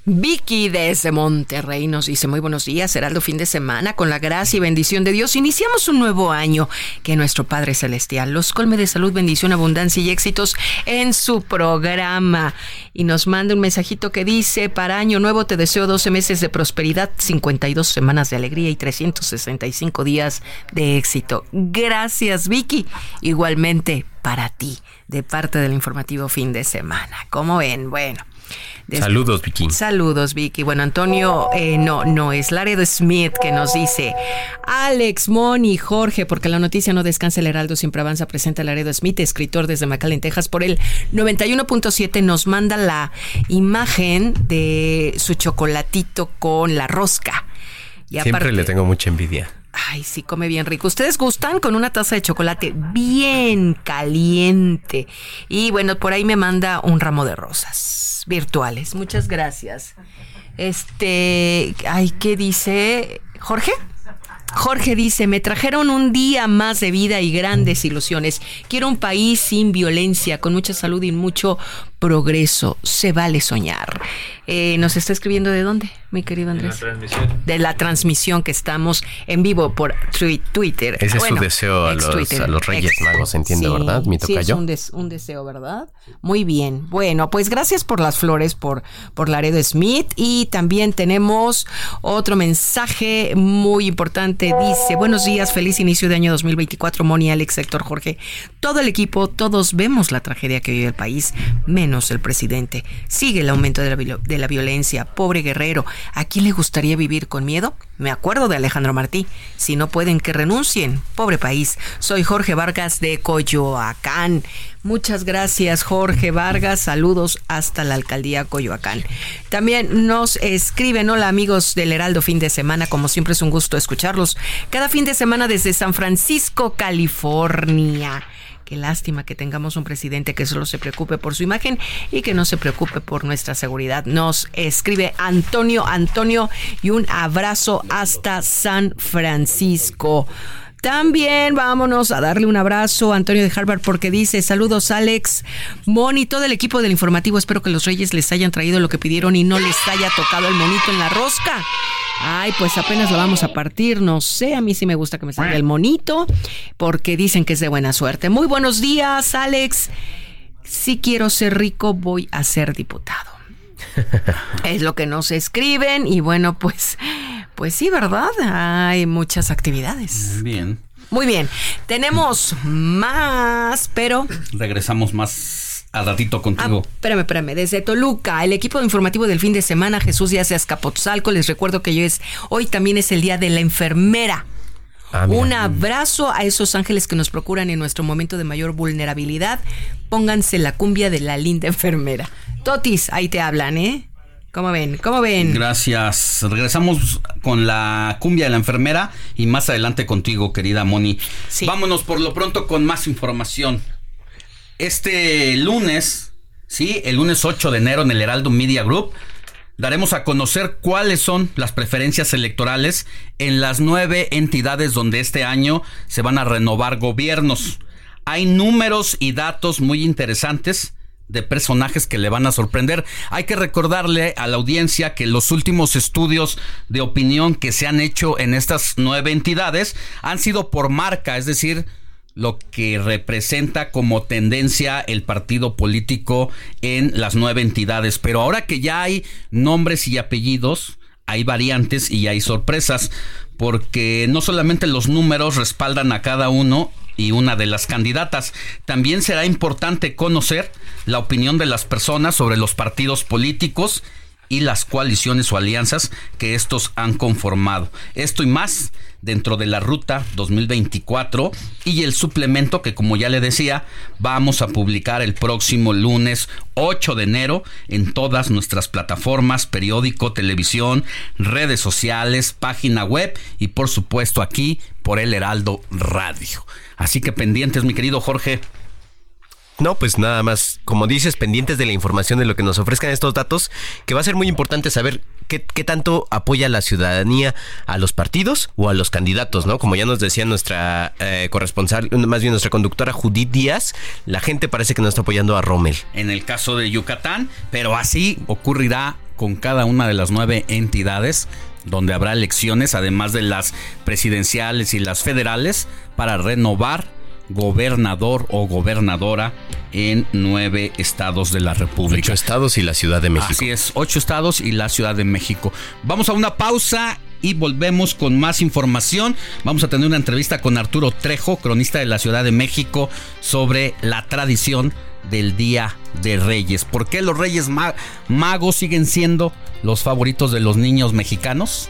Vicky desde Monterrey nos dice muy buenos días, Heraldo fin de semana, con la gracia y bendición de Dios. Iniciamos un nuevo año, que nuestro Padre Celestial los colme de salud, bendición, abundancia y éxitos en su programa. Y nos manda un mensajito que dice, para año nuevo te deseo 12 meses de prosperidad, 52 semanas de alegría y 365 días de éxito. Gracias Vicky, igualmente para ti, de parte del informativo fin de semana. Como ven, bueno. Saludos, Vicky. Saludos, Vicky. Bueno, Antonio, eh, no, no, es Laredo Smith que nos dice, Alex, Moni, Jorge, porque la noticia no descansa, el Heraldo siempre avanza, presenta Laredo Smith, escritor desde McAllen, Texas, por el 91.7, nos manda la imagen de su chocolatito con la rosca. Y siempre le tengo mucha envidia. Ay, sí, come bien rico. ¿Ustedes gustan con una taza de chocolate bien caliente? Y bueno, por ahí me manda un ramo de rosas virtuales. Muchas gracias. Este, ay, ¿qué dice Jorge? Jorge dice, me trajeron un día más de vida y grandes ilusiones. Quiero un país sin violencia, con mucha salud y mucho progreso. Se vale soñar. Eh, ¿Nos está escribiendo de dónde, mi querido Andrés? De la transmisión. De la transmisión que estamos en vivo por Twitter. Ese es su deseo a los, Reyes Magos, entiendo, ¿verdad? Mi sí, es un, un, deseo, ¿verdad? Muy bien. Bueno, pues gracias por las flores, por, por Laredo Smith. Y también tenemos otro mensaje muy importante. Dice, buenos días, feliz inicio de año 2024, Moni, Alex, Héctor, Jorge. Todo el equipo, todos vemos la tragedia que vive el país, menos el presidente. Sigue el aumento de la, de la violencia. Pobre guerrero, ¿a quién le gustaría vivir con miedo? Me acuerdo de Alejandro Martí. Si no pueden, que renuncien. Pobre país. Soy Jorge Vargas de Coyoacán. Muchas gracias, Jorge Vargas. Saludos hasta la alcaldía Coyoacán. También nos escriben, hola amigos del Heraldo fin de semana. Como siempre es un gusto escucharlos. Cada fin de semana desde San Francisco, California. Qué lástima que tengamos un presidente que solo se preocupe por su imagen y que no se preocupe por nuestra seguridad. Nos escribe Antonio Antonio y un abrazo hasta San Francisco. También vámonos a darle un abrazo a Antonio de Harvard porque dice, saludos Alex, Moni, todo el equipo del informativo, espero que los reyes les hayan traído lo que pidieron y no les haya tocado el monito en la rosca. Ay, pues apenas lo vamos a partir, no sé, a mí sí me gusta que me salga el monito porque dicen que es de buena suerte. Muy buenos días, Alex. Si quiero ser rico, voy a ser diputado. es lo que nos escriben y bueno, pues pues sí, ¿verdad? Hay muchas actividades. Bien. Muy bien. Tenemos más, pero. Regresamos más a ratito contigo. Ah, espérame, espérame. Desde Toluca, el equipo informativo del fin de semana, Jesús Díaz de Azcapotzalco. Les recuerdo que hoy, es, hoy también es el día de la enfermera. Ah, Un abrazo a esos ángeles que nos procuran en nuestro momento de mayor vulnerabilidad. Pónganse la cumbia de la linda enfermera. Totis, ahí te hablan, ¿eh? ¿Cómo ven? ¿Cómo ven? Gracias. Regresamos con la cumbia de la enfermera y más adelante contigo, querida Moni. Vámonos por lo pronto con más información. Este lunes, sí, el lunes 8 de enero en el Heraldo Media Group, daremos a conocer cuáles son las preferencias electorales en las nueve entidades donde este año se van a renovar gobiernos. Hay números y datos muy interesantes de personajes que le van a sorprender. Hay que recordarle a la audiencia que los últimos estudios de opinión que se han hecho en estas nueve entidades han sido por marca, es decir, lo que representa como tendencia el partido político en las nueve entidades. Pero ahora que ya hay nombres y apellidos, hay variantes y hay sorpresas, porque no solamente los números respaldan a cada uno y una de las candidatas. También será importante conocer la opinión de las personas sobre los partidos políticos y las coaliciones o alianzas que estos han conformado. Esto y más dentro de la ruta 2024 y el suplemento que como ya le decía vamos a publicar el próximo lunes 8 de enero en todas nuestras plataformas, periódico, televisión, redes sociales, página web y por supuesto aquí por el Heraldo Radio. Así que pendientes, mi querido Jorge. No, pues nada más, como dices, pendientes de la información de lo que nos ofrezcan estos datos, que va a ser muy importante saber qué, tanto apoya la ciudadanía a los partidos o a los candidatos, ¿no? Como ya nos decía nuestra eh, corresponsal, más bien nuestra conductora Judith Díaz, la gente parece que no está apoyando a Rommel. En el caso de Yucatán, pero así ocurrirá con cada una de las nueve entidades donde habrá elecciones, además de las presidenciales y las federales, para renovar gobernador o gobernadora en nueve estados de la República. Ocho estados y la Ciudad de México. Así es, ocho estados y la Ciudad de México. Vamos a una pausa y volvemos con más información. Vamos a tener una entrevista con Arturo Trejo, cronista de la Ciudad de México, sobre la tradición del Día de Reyes. ¿Por qué los Reyes Magos siguen siendo los favoritos de los niños mexicanos?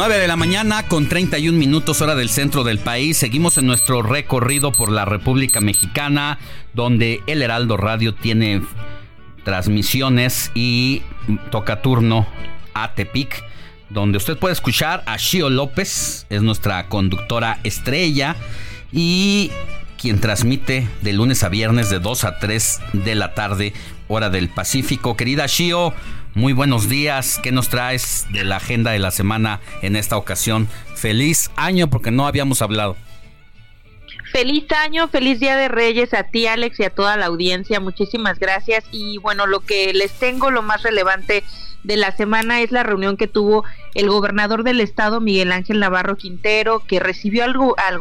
9 de la mañana con 31 minutos hora del centro del país. Seguimos en nuestro recorrido por la República Mexicana, donde el Heraldo Radio tiene transmisiones y toca turno a Tepic, donde usted puede escuchar a Shio López, es nuestra conductora estrella y quien transmite de lunes a viernes de 2 a 3 de la tarde, hora del Pacífico. Querida Shio, muy buenos días. ¿Qué nos traes de la agenda de la semana en esta ocasión? Feliz año porque no habíamos hablado. Feliz año, feliz Día de Reyes a ti Alex y a toda la audiencia. Muchísimas gracias. Y bueno, lo que les tengo, lo más relevante de la semana es la reunión que tuvo el gobernador del estado, Miguel Ángel Navarro Quintero, que recibió al, al,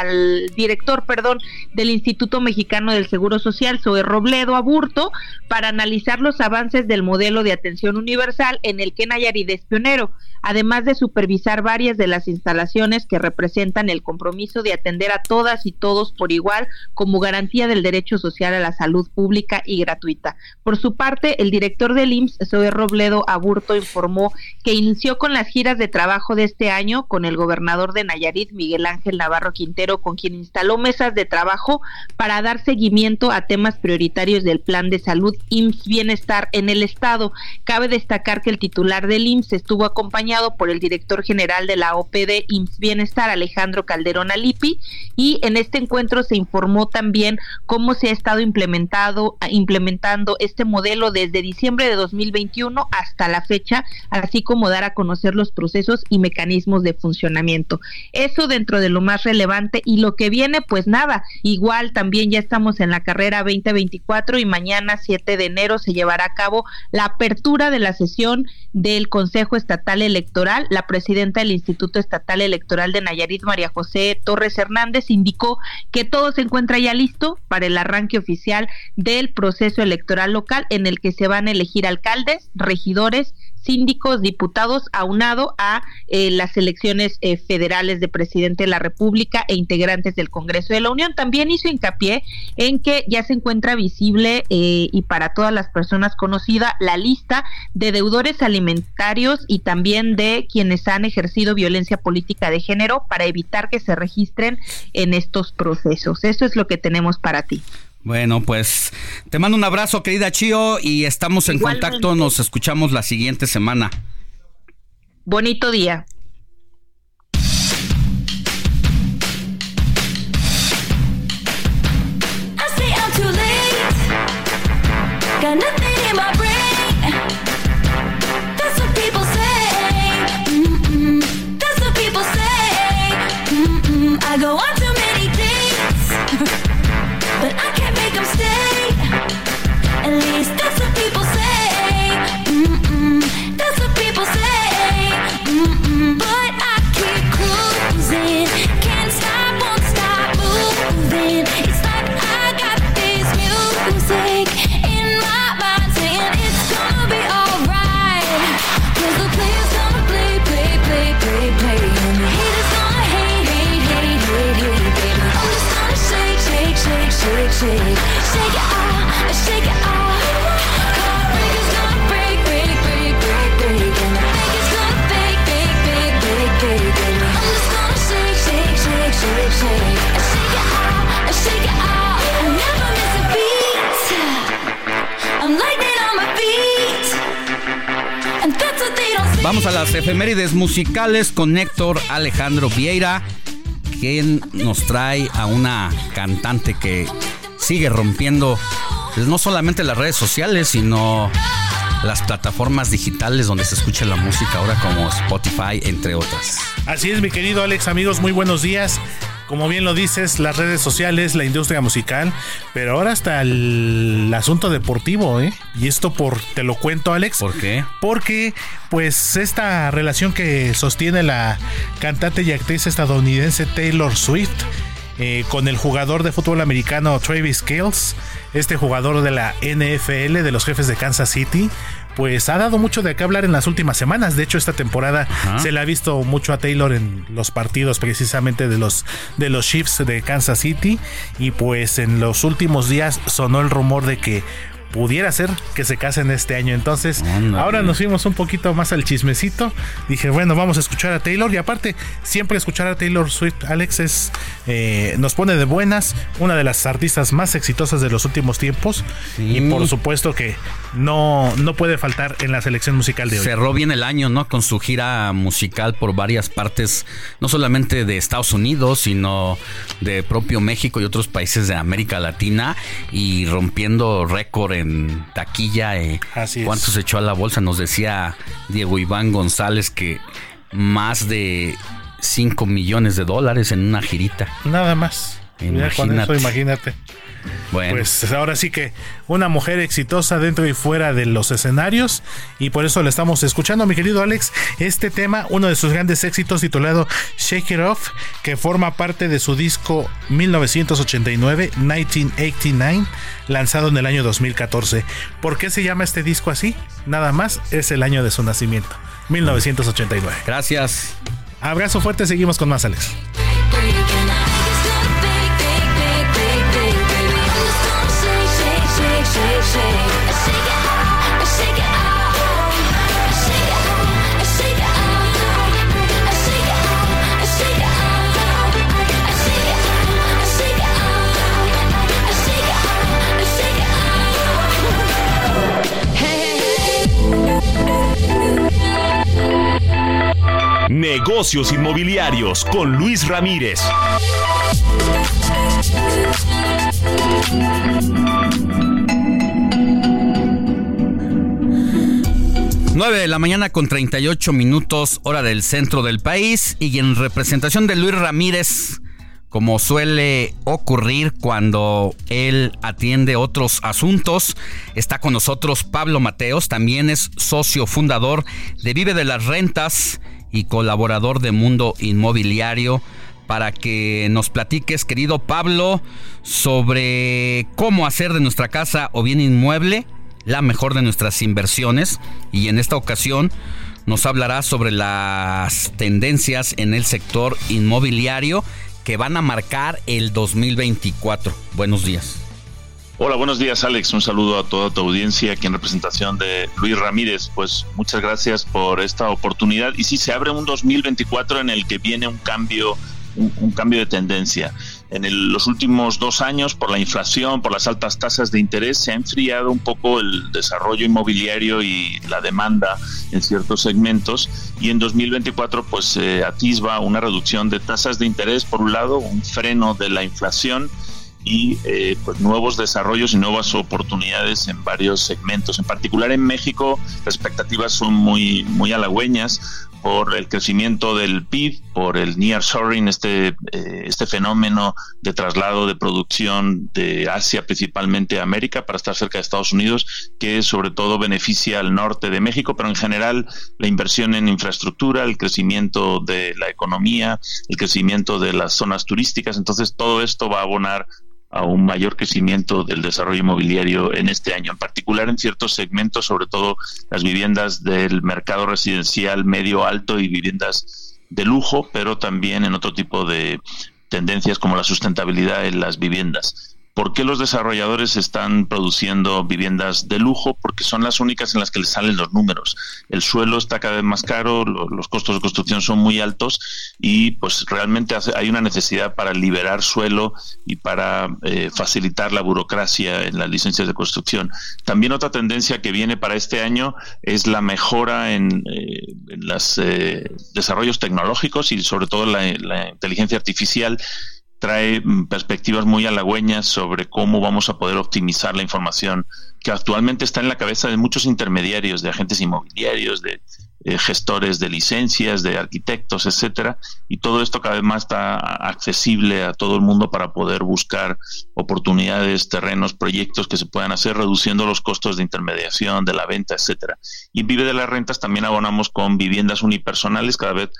al director perdón, del Instituto Mexicano del Seguro Social, Zoe Robledo Aburto, para analizar los avances del modelo de atención universal en el que Nayarit es pionero, además de supervisar varias de las instalaciones que representan el compromiso de atender a todas y todos por igual como garantía del derecho social a la salud pública y gratuita. Por su parte, el director del IMSS, Zoe Robledo Aburto, informó que inició con las giras de trabajo de este año con el gobernador de Nayarit, Miguel Ángel Navarro Quintero, con quien instaló mesas de trabajo para dar seguimiento a temas prioritarios del plan de salud IMSS Bienestar en el Estado. Cabe destacar que el titular del IMSS estuvo acompañado por el director general de la OPD IMSS Bienestar, Alejandro Calderón Alipi, y en este encuentro se informó también cómo se ha estado implementado, implementando este modelo desde diciembre de 2021 hasta la fecha, así como dar a conocer los procesos y mecanismos de funcionamiento. Eso dentro de lo más relevante y lo que viene, pues nada, igual también ya estamos en la carrera 2024 y mañana 7 de enero se llevará a cabo la apertura de la sesión del Consejo Estatal Electoral. La presidenta del Instituto Estatal Electoral de Nayarit, María José Torres Hernández, indicó que todo se encuentra ya listo para el arranque oficial del proceso electoral local en el que se van a elegir alcaldes, regidores, síndicos, diputados, aunado a eh, las elecciones eh, federales de presidente de la República e integrantes del Congreso de la Unión. También hizo hincapié en que ya se encuentra visible eh, y para todas las personas conocida la lista de deudores alimentarios y también de quienes han ejercido violencia política de género para evitar que se registren en estos procesos. Eso es lo que tenemos para ti. Bueno, pues te mando un abrazo, querida Chio, y estamos en contacto. Nos escuchamos la siguiente semana. Bonito día. Vamos a las efemérides musicales con Héctor Alejandro Vieira, quien nos trae a una cantante que sigue rompiendo no solamente las redes sociales, sino las plataformas digitales donde se escucha la música ahora como Spotify, entre otras. Así es, mi querido Alex, amigos, muy buenos días. Como bien lo dices, las redes sociales, la industria musical, pero ahora hasta el asunto deportivo, ¿eh? Y esto por, te lo cuento, Alex. ¿Por qué? Porque, pues, esta relación que sostiene la cantante y actriz estadounidense Taylor Swift eh, con el jugador de fútbol americano Travis Kells, este jugador de la NFL de los jefes de Kansas City, pues ha dado mucho de qué hablar en las últimas semanas. De hecho, esta temporada se le ha visto mucho a Taylor en los partidos precisamente de los de los Chiefs de Kansas City y pues en los últimos días sonó el rumor de que pudiera ser que se casen este año. Entonces, ahora nos fuimos un poquito más al chismecito. Dije, bueno, vamos a escuchar a Taylor. Y aparte, siempre escuchar a Taylor Swift, Alex, es, eh, nos pone de buenas. Una de las artistas más exitosas de los últimos tiempos. Y por supuesto que no, no puede faltar en la selección musical de hoy. Cerró bien el año, ¿no? Con su gira musical por varias partes, no solamente de Estados Unidos, sino de propio México y otros países de América Latina. Y rompiendo récord en taquilla. Eh, ¿Cuánto se echó a la bolsa? Nos decía Diego Iván González que más de 5 millones de dólares en una girita. Nada más. Imagínate. imagínate. Bueno. Pues ahora sí que una mujer exitosa dentro y fuera de los escenarios y por eso le estamos escuchando, mi querido Alex, este tema, uno de sus grandes éxitos titulado Shake It Off, que forma parte de su disco 1989, 1989, lanzado en el año 2014. ¿Por qué se llama este disco así? Nada más es el año de su nacimiento, 1989. Gracias. Abrazo fuerte, seguimos con más, Alex. 'Negocios inmobiliarios con Luis Ramírez. 9 de la mañana con 38 minutos hora del centro del país y en representación de Luis Ramírez, como suele ocurrir cuando él atiende otros asuntos, está con nosotros Pablo Mateos, también es socio fundador de Vive de las Rentas y colaborador de Mundo Inmobiliario para que nos platiques, querido Pablo, sobre cómo hacer de nuestra casa o bien inmueble la mejor de nuestras inversiones y en esta ocasión nos hablará sobre las tendencias en el sector inmobiliario que van a marcar el 2024. Buenos días. Hola, buenos días Alex. Un saludo a toda tu audiencia aquí en representación de Luis Ramírez. Pues muchas gracias por esta oportunidad. Y sí, se abre un 2024 en el que viene un cambio, un, cambio de tendencia. En los últimos dos años, por la inflación, por las altas tasas de interés, se ha enfriado un poco el desarrollo inmobiliario y la demanda en ciertos segmentos. Y en 2024, pues se atisba una reducción de tasas de interés, por un lado, un freno de la inflación y eh, pues nuevos desarrollos y nuevas oportunidades en varios segmentos. En particular en México las expectativas son muy, muy halagüeñas por el crecimiento del PIB, por el nearshoring, este, eh, este fenómeno de traslado de producción de Asia principalmente a América para estar cerca de Estados Unidos, que sobre todo beneficia al norte de México, pero en general la inversión en infraestructura, el crecimiento de la economía, el crecimiento de las zonas turísticas, entonces todo esto va a abonar a un mayor crecimiento del desarrollo inmobiliario en este año, en particular en ciertos segmentos, sobre todo las viviendas del mercado residencial medio alto y viviendas de lujo, pero también en otro tipo de tendencias como la sustentabilidad en las viviendas. ¿Por qué los desarrolladores están produciendo viviendas de lujo? Porque son las únicas en las que les salen los números. El suelo está cada vez más caro, los costos de construcción son muy altos y pues realmente hay una necesidad para liberar suelo y para eh, facilitar la burocracia en las licencias de construcción. También otra tendencia que viene para este año es la mejora en, eh, los desarrollos tecnológicos y sobre todo la inteligencia artificial trae mm, perspectivas muy halagüeñas sobre cómo vamos a poder optimizar la información que actualmente está en la cabeza de muchos intermediarios, de agentes inmobiliarios, de eh, gestores de licencias, de arquitectos, etcétera, y todo esto cada vez más está accesible a todo el mundo para poder buscar oportunidades, terrenos, proyectos que se puedan hacer reduciendo los costos de intermediación, de la venta, etcétera. Y Vive de las Rentas también abonamos con viviendas unipersonales, cada vez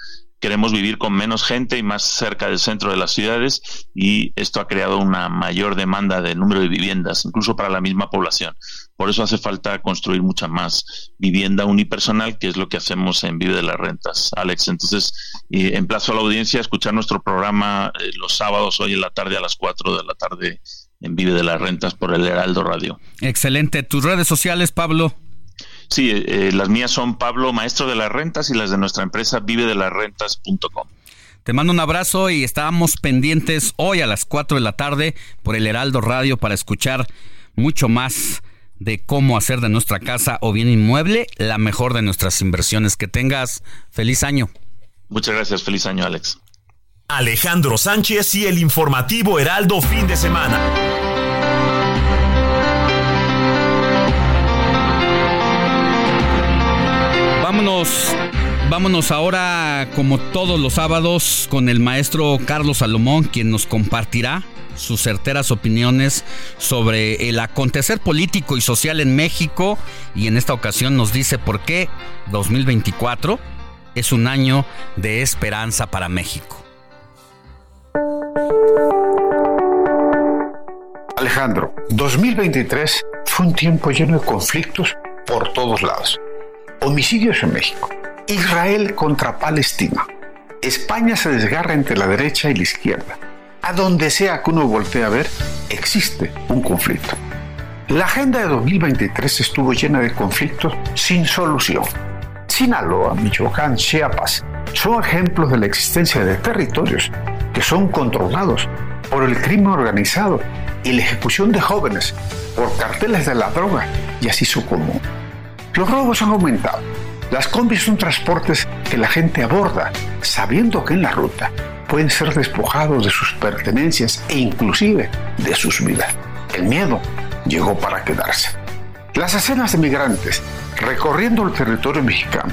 queremos vivir con menos gente y más cerca del centro de las ciudades y esto ha creado una mayor demanda de número de viviendas, incluso para la misma población. Por eso hace falta construir mucha más vivienda unipersonal, que es lo que hacemos en Vive de las Rentas, Alex. Entonces, eh, emplazo a la audiencia a escuchar nuestro programa eh, los sábados, hoy en la tarde a las 4 de la tarde en Vive de las Rentas por el Heraldo Radio. Excelente. ¿Tus redes sociales, Pablo? Sí, eh, las mías son Pablo Maestro de las Rentas y las de nuestra empresa vive de las rentas.com. Te mando un abrazo y estamos pendientes hoy a las 4 de la tarde por el Heraldo Radio para escuchar mucho más de cómo hacer de nuestra casa o bien inmueble la mejor de nuestras inversiones. Que tengas feliz año. Muchas gracias, feliz año Alex. Alejandro Sánchez y el informativo Heraldo fin de semana. Vámonos, vámonos ahora, como todos los sábados, con el maestro Carlos Salomón, quien nos compartirá sus certeras opiniones sobre el acontecer político y social en México y en esta ocasión nos dice por qué 2024 es un año de esperanza para México. Alejandro, 2023 fue un tiempo lleno de conflictos por todos lados Homicidios en México. Israel contra Palestina. España se desgarra entre la derecha y la izquierda. A donde sea que uno voltee a ver, existe un conflicto. La agenda de 2023 estuvo llena de conflictos sin solución. Sinaloa, Michoacán, Chiapas son ejemplos de la existencia de territorios que son controlados por el crimen organizado y la ejecución de jóvenes por carteles de la droga y así su común. Los robos han aumentado. Las combis son transportes que la gente aborda, sabiendo que en la ruta pueden ser despojados de sus pertenencias e inclusive de sus vidas. El miedo llegó para quedarse. Las escenas de migrantes recorriendo el territorio mexicano,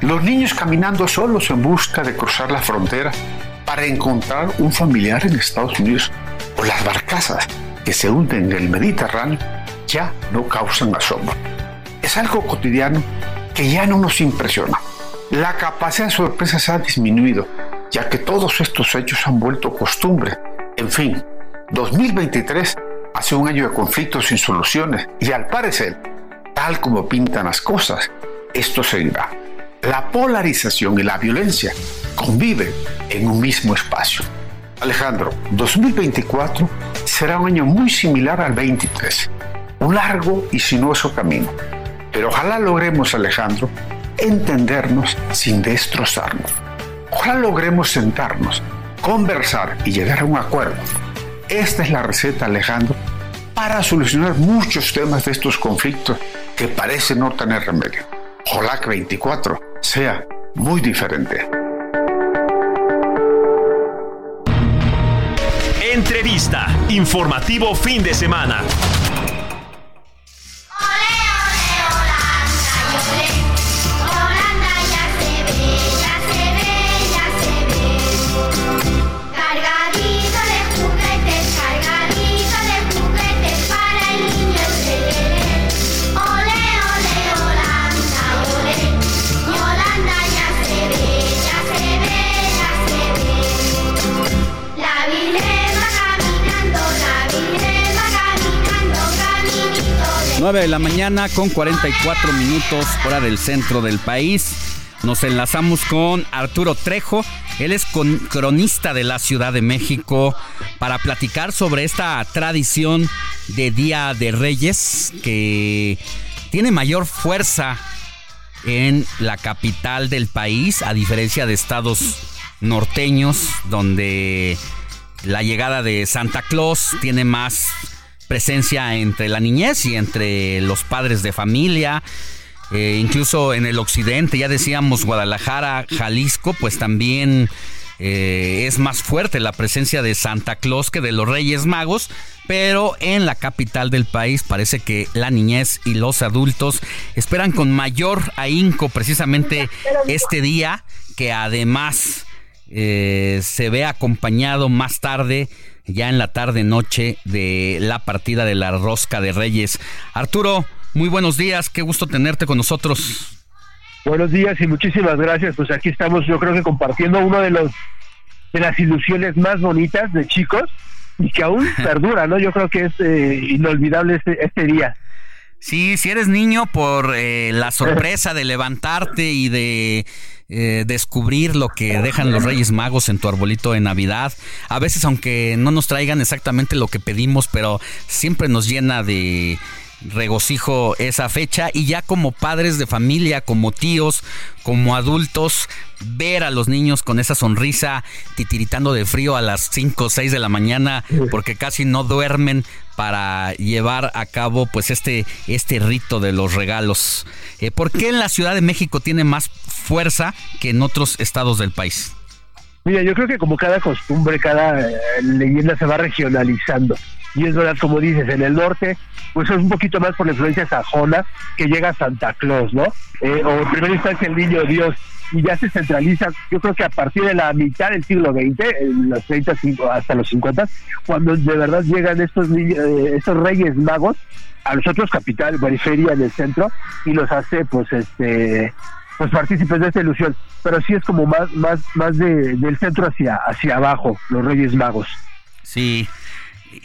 los niños caminando solos en busca de cruzar la frontera para encontrar un familiar en Estados Unidos o las barcazas que se hunden en el Mediterráneo ya no causan asombro es algo cotidiano que ya no nos impresiona. La capacidad de sorpresa se ha disminuido, ya que todos estos hechos han vuelto costumbre. En fin, 2023 hace un año de conflictos sin soluciones y al parecer, tal como pintan las cosas, esto seguirá. La polarización y la violencia conviven en un mismo espacio. Alejandro, 2024 será un año muy similar al 23, un largo y sinuoso camino pero ojalá logremos, Alejandro, entendernos sin destrozarnos. Ojalá logremos sentarnos, conversar y llegar a un acuerdo. Esta es la receta, Alejandro, para solucionar muchos temas de estos conflictos que parecen no tener remedio. Ojalá que 24 sea muy diferente. Entrevista. Informativo fin de semana. De la mañana con 44 minutos hora del centro del país. Nos enlazamos con Arturo Trejo, él es cronista de la Ciudad de México, para platicar sobre esta tradición de Día de Reyes que tiene mayor fuerza en la capital del país, a diferencia de estados norteños, donde la llegada de Santa Claus tiene más presencia entre la niñez y entre los padres de familia. eh, incluso en el occidente, ya decíamos Guadalajara, Jalisco, pues también eh, es más fuerte la presencia de Santa Claus que de los Reyes Magos, pero en la capital del país parece que la niñez y los adultos esperan con mayor ahínco precisamente este día, que además eh, se ve acompañado más tarde ya en la tarde noche de la partida de la Rosca de Reyes. Arturo, muy buenos días, qué gusto tenerte con nosotros. Buenos días y muchísimas gracias. Pues aquí estamos, yo creo que compartiendo uno de los de las ilusiones más bonitas de chicos y que aún perdura, ¿no? Yo creo que es eh, inolvidable este, este día. Sí, si eres niño, por eh, la sorpresa de levantarte y de eh, descubrir lo que dejan los Reyes Magos en tu arbolito de Navidad. A veces, aunque no nos traigan exactamente lo que pedimos, pero siempre nos llena de regocijo esa fecha y ya como padres de familia, como tíos, como adultos, ver a los niños con esa sonrisa titiritando de frío a las 5 o 6 de la mañana porque casi no duermen para llevar a cabo pues este, este rito de los regalos. Eh, ¿Por qué en la Ciudad de México tiene más fuerza que en otros estados del país? Mira, yo creo que como cada costumbre, cada eh, leyenda se va regionalizando. Y es verdad, como dices, en el norte, pues es un poquito más por la influencia sajona que llega Santa Claus, ¿no? Eh, o en primera instancia el niño Dios. Y ya se centraliza, yo creo que a partir de la mitad del siglo XX, los 30 hasta los 50, cuando de verdad llegan estos niños, eh, estos reyes magos a los otros capitales, periferia en el centro, y los hace, pues, este pues partícipes de esta ilusión, pero sí es como más más más de, del centro hacia hacia abajo, los Reyes Magos. Sí.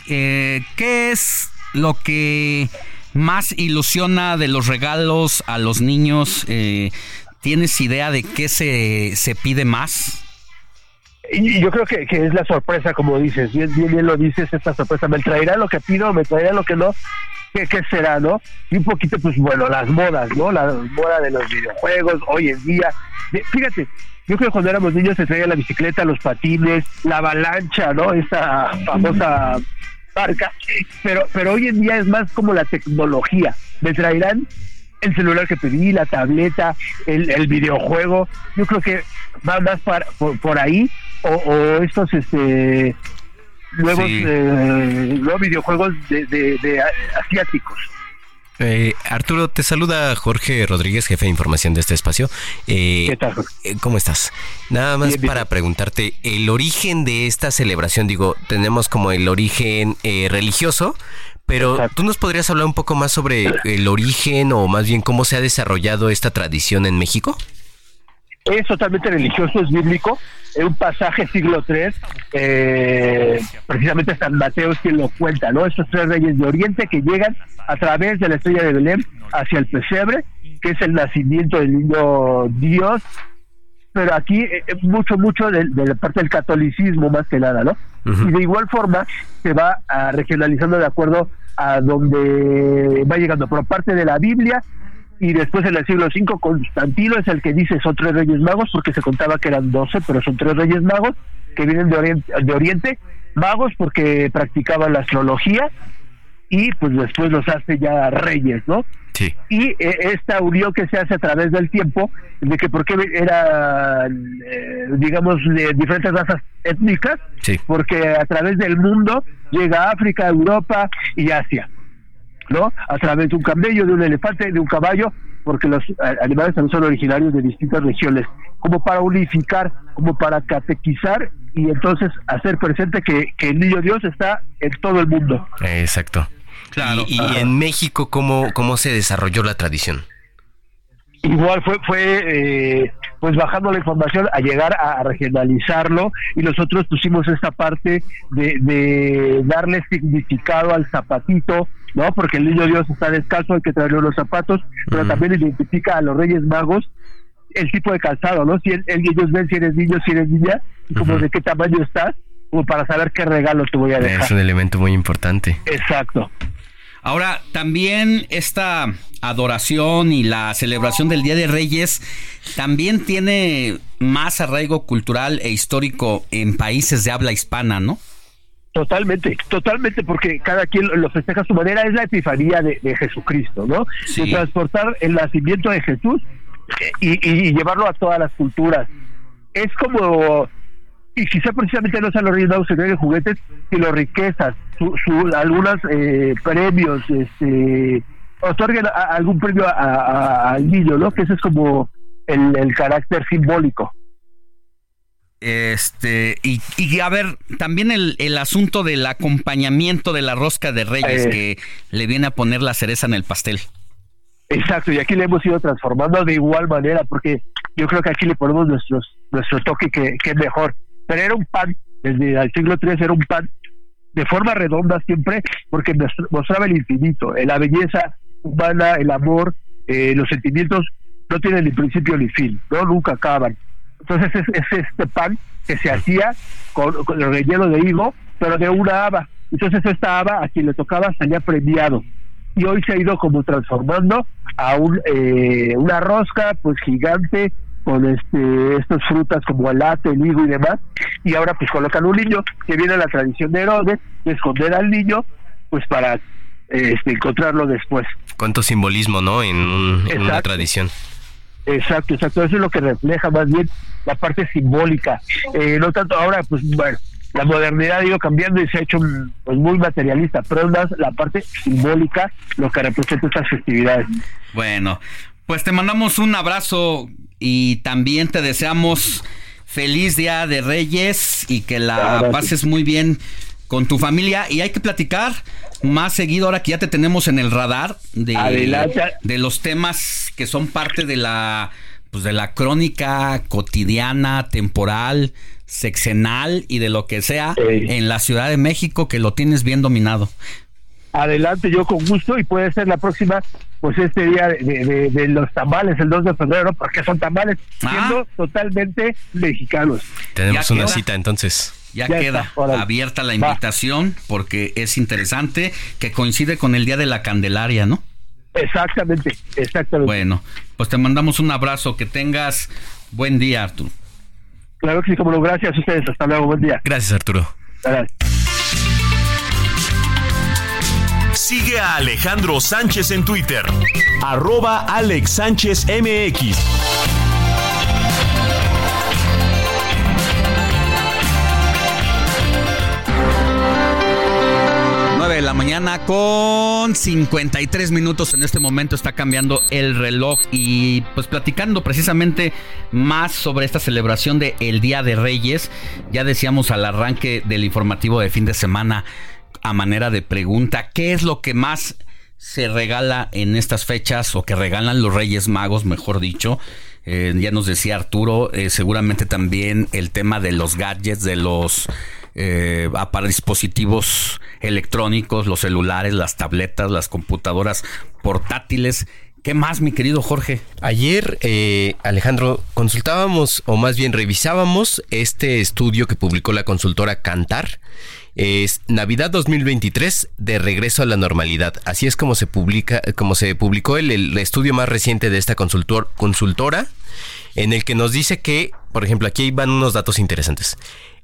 Eh, ¿Qué es lo que más ilusiona de los regalos a los niños? Eh, ¿Tienes idea de qué se, se pide más? Yo creo que, que es la sorpresa, como dices, bien, bien, bien lo dices, esta sorpresa, me traerá lo que pido, me traerá lo que no, ¿qué, qué será, no? Y un poquito, pues bueno, las modas, ¿no? La moda de los videojuegos, hoy en día. Fíjate, yo creo que cuando éramos niños se traía la bicicleta, los patines, la avalancha, ¿no? Esa famosa marca. Pero, pero hoy en día es más como la tecnología. Me traerán el celular que pedí, la tableta, el, el videojuego. Yo creo que va más para- por, por ahí. O, o estos, este nuevos Sí. eh, ¿no? videojuegos de, de- de asiáticos. Eh, Arturo, te saluda Jorge Rodríguez, jefe de información de este espacio. Eh, ¿Qué tal, eh, ¿Cómo estás? Nada más Bien, bien. para preguntarte, el origen de esta celebración, digo, tenemos como el origen eh, religioso, pero tú nos podrías hablar un poco más sobre el origen o más bien cómo se ha desarrollado esta tradición en México? Es totalmente religioso, es bíblico. En un pasaje siglo III, eh, precisamente San Mateo es quien lo cuenta, ¿no? Estos tres reyes de Oriente que llegan a través de la estrella de Belén hacia el pesebre, que es el nacimiento del niño Dios. Pero aquí eh, eh, mucho, mucho de, de la parte del catolicismo más que nada, ¿no? Y de igual forma se va regionalizando de acuerdo a donde va llegando por parte de la Biblia y después en el siglo V Constantino es el que dice son tres reyes magos porque se contaba que eran doce pero son tres reyes magos que vienen de oriente, de oriente magos porque practicaban la astrología y pues después los hace ya reyes no Sí. y eh, esta unión que se hace a través del tiempo de que porque eran eh, digamos de diferentes razas étnicas Sí. porque a través del mundo llega a África, Europa y Asia, ¿no? A través de un camello, de un elefante, de un caballo, porque los eh, animales también son originarios de distintas regiones, como para unificar, como para catequizar y entonces hacer presente que, que el niño Dios está en todo el mundo. Exacto. Claro. Y, en México, ¿cómo, ¿cómo se desarrolló la tradición? igual fue fue eh, pues bajando la información a llegar a regionalizarlo y nosotros pusimos esta parte de, de darle significado al zapatito no porque el niño Dios está descalzo hay que traerle unos zapatos pero también identifica a los Reyes Magos el tipo de calzado no si el- el- ellos ven si eres niño si eres niña y como de qué tamaño estás como para saber qué regalo te voy a dejar. Es un elemento muy importante. exacto. Ahora, también esta adoración y la celebración del Día de Reyes también tiene más arraigo cultural e histórico en países de habla hispana, ¿no? Totalmente, totalmente, porque cada quien lo festeja a su manera, es la epifanía de, Jesucristo, ¿no? De transportar el nacimiento de Jesús y, llevarlo a todas las culturas. Es como, y quizá precisamente no sean los Reyes Magos de juguetes, sino riquezas, su, su, algunos eh, premios, este, otorguen algún premio al niño, ¿no? Que ese es como el, el carácter simbólico. Este, y, y, a ver, también el, el, asunto del acompañamiento de la rosca de Reyes, eh. que le viene a poner la cereza en el pastel. Exacto, y aquí le hemos ido transformando de igual manera, porque yo creo que aquí le ponemos nuestros, nuestro toque que, que es mejor. Pero era un pan, desde el siglo III era un pan de forma redonda siempre, porque mostraba el infinito, la belleza humana, el amor, eh, los sentimientos no tienen ni principio ni fin, no nunca acaban. Entonces es, este pan que se hacía con, el relleno de higo, pero de una haba. Entonces esta haba a quien le tocaba salía premiado. Y hoy se ha ido como transformando a un, eh, una rosca pues gigante con este estas frutas como el late, el higo y demás. Y ahora pues colocan un niño que viene a la tradición de Herodes, de esconder al niño pues para este, encontrarlo después. Cuánto simbolismo, ¿no? En, en una tradición. Exacto, exacto. Eso es lo que refleja más bien la parte simbólica. Eh, no tanto ahora, pues bueno, la modernidad ha ido cambiando y se ha hecho pues, muy materialista, pero es más la parte simbólica lo que representa estas festividades. Bueno, pues te mandamos un abrazo y también te deseamos feliz Día de Reyes y que la pases muy bien con tu familia y hay que platicar más seguido ahora que ya te tenemos en el radar de, de los temas que son parte de la pues de la crónica cotidiana, temporal, sexenal y de lo que sea en la Ciudad de México que lo tienes bien dominado. Adelante, yo con gusto y puede ser la próxima, pues este día de, los tamales, el 2 de febrero, porque son tamales ah. siendo totalmente mexicanos. Tenemos una cita entonces. Ya, queda abierta la invitación porque es interesante que coincide con el Día de la Candelaria, ¿no? Exactamente, exactamente. Bueno, pues te mandamos un abrazo, que tengas buen día, Arturo. Claro que sí, como lo gracias a ustedes, hasta luego, buen día. Gracias, Arturo. Sigue a Alejandro Sánchez en Twitter, arroba Alex Sánchez MX. La mañana con 53 minutos. En este momento está cambiando el reloj y pues platicando precisamente más sobre esta celebración de el Día de Reyes. Ya decíamos al arranque del informativo de fin de semana a manera de pregunta, ¿qué es lo que más se regala en estas fechas o que regalan los Reyes Magos, mejor dicho? Eh, ya nos decía Arturo, eh, seguramente también el tema de los gadgets, de los eh, para dispositivos electrónicos, los celulares, las tabletas, las computadoras portátiles. ¿Qué más, mi querido Jorge? Ayer, eh, Alejandro, consultábamos, o más bien revisábamos, este estudio que publicó la consultora Cantar. Es Navidad 2023 de regreso a la normalidad. Así es como se publica, como se publicó el, estudio más reciente de esta consultor, consultora, en el que nos dice que, por ejemplo, aquí van unos datos interesantes.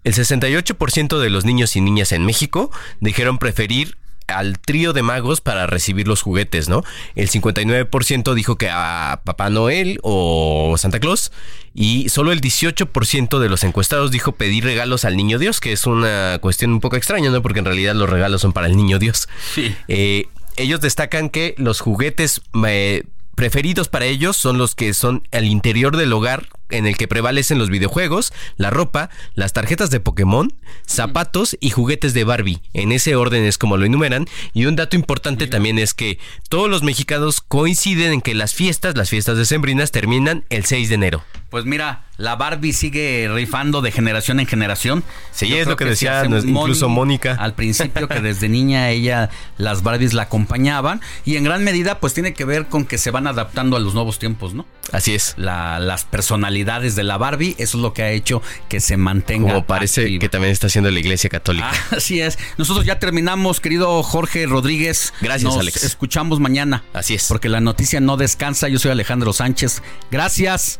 El 68% de los niños y niñas en México dijeron preferir al trío de magos para recibir los juguetes, ¿no? El 59% dijo que a Papá Noel o Santa Claus y solo el 18% de los encuestados dijo pedir regalos al Niño Dios, que es una cuestión un poco extraña, ¿no? Porque en realidad los regalos son para el Niño Dios. Sí. Eh, ellos destacan que los juguetes eh, preferidos para ellos son los que son al interior del hogar en el que prevalecen los videojuegos, la ropa, las tarjetas de Pokémon, zapatos y juguetes de Barbie. En ese orden es como lo enumeran. Y un dato importante también es que todos los mexicanos coinciden en que las fiestas, las fiestas decembrinas, terminan el 6 de enero. Pues mira, la Barbie sigue rifando de generación en generación. Sí, es lo que, decía incluso Mónica. Al principio que desde niña ella, las Barbies la acompañaban. Y en gran medida pues tiene que ver con que se van adaptando a los nuevos tiempos, ¿no? Así es. las personalidades de la Barbie, eso es lo que ha hecho que se mantenga. Como parece que también está haciendo la Iglesia Católica. así es. Nosotros ya terminamos, querido Jorge Rodríguez. Gracias, Nos Alex. Escuchamos mañana. Así es. Porque la noticia no descansa. Yo soy Alejandro Sánchez. Gracias.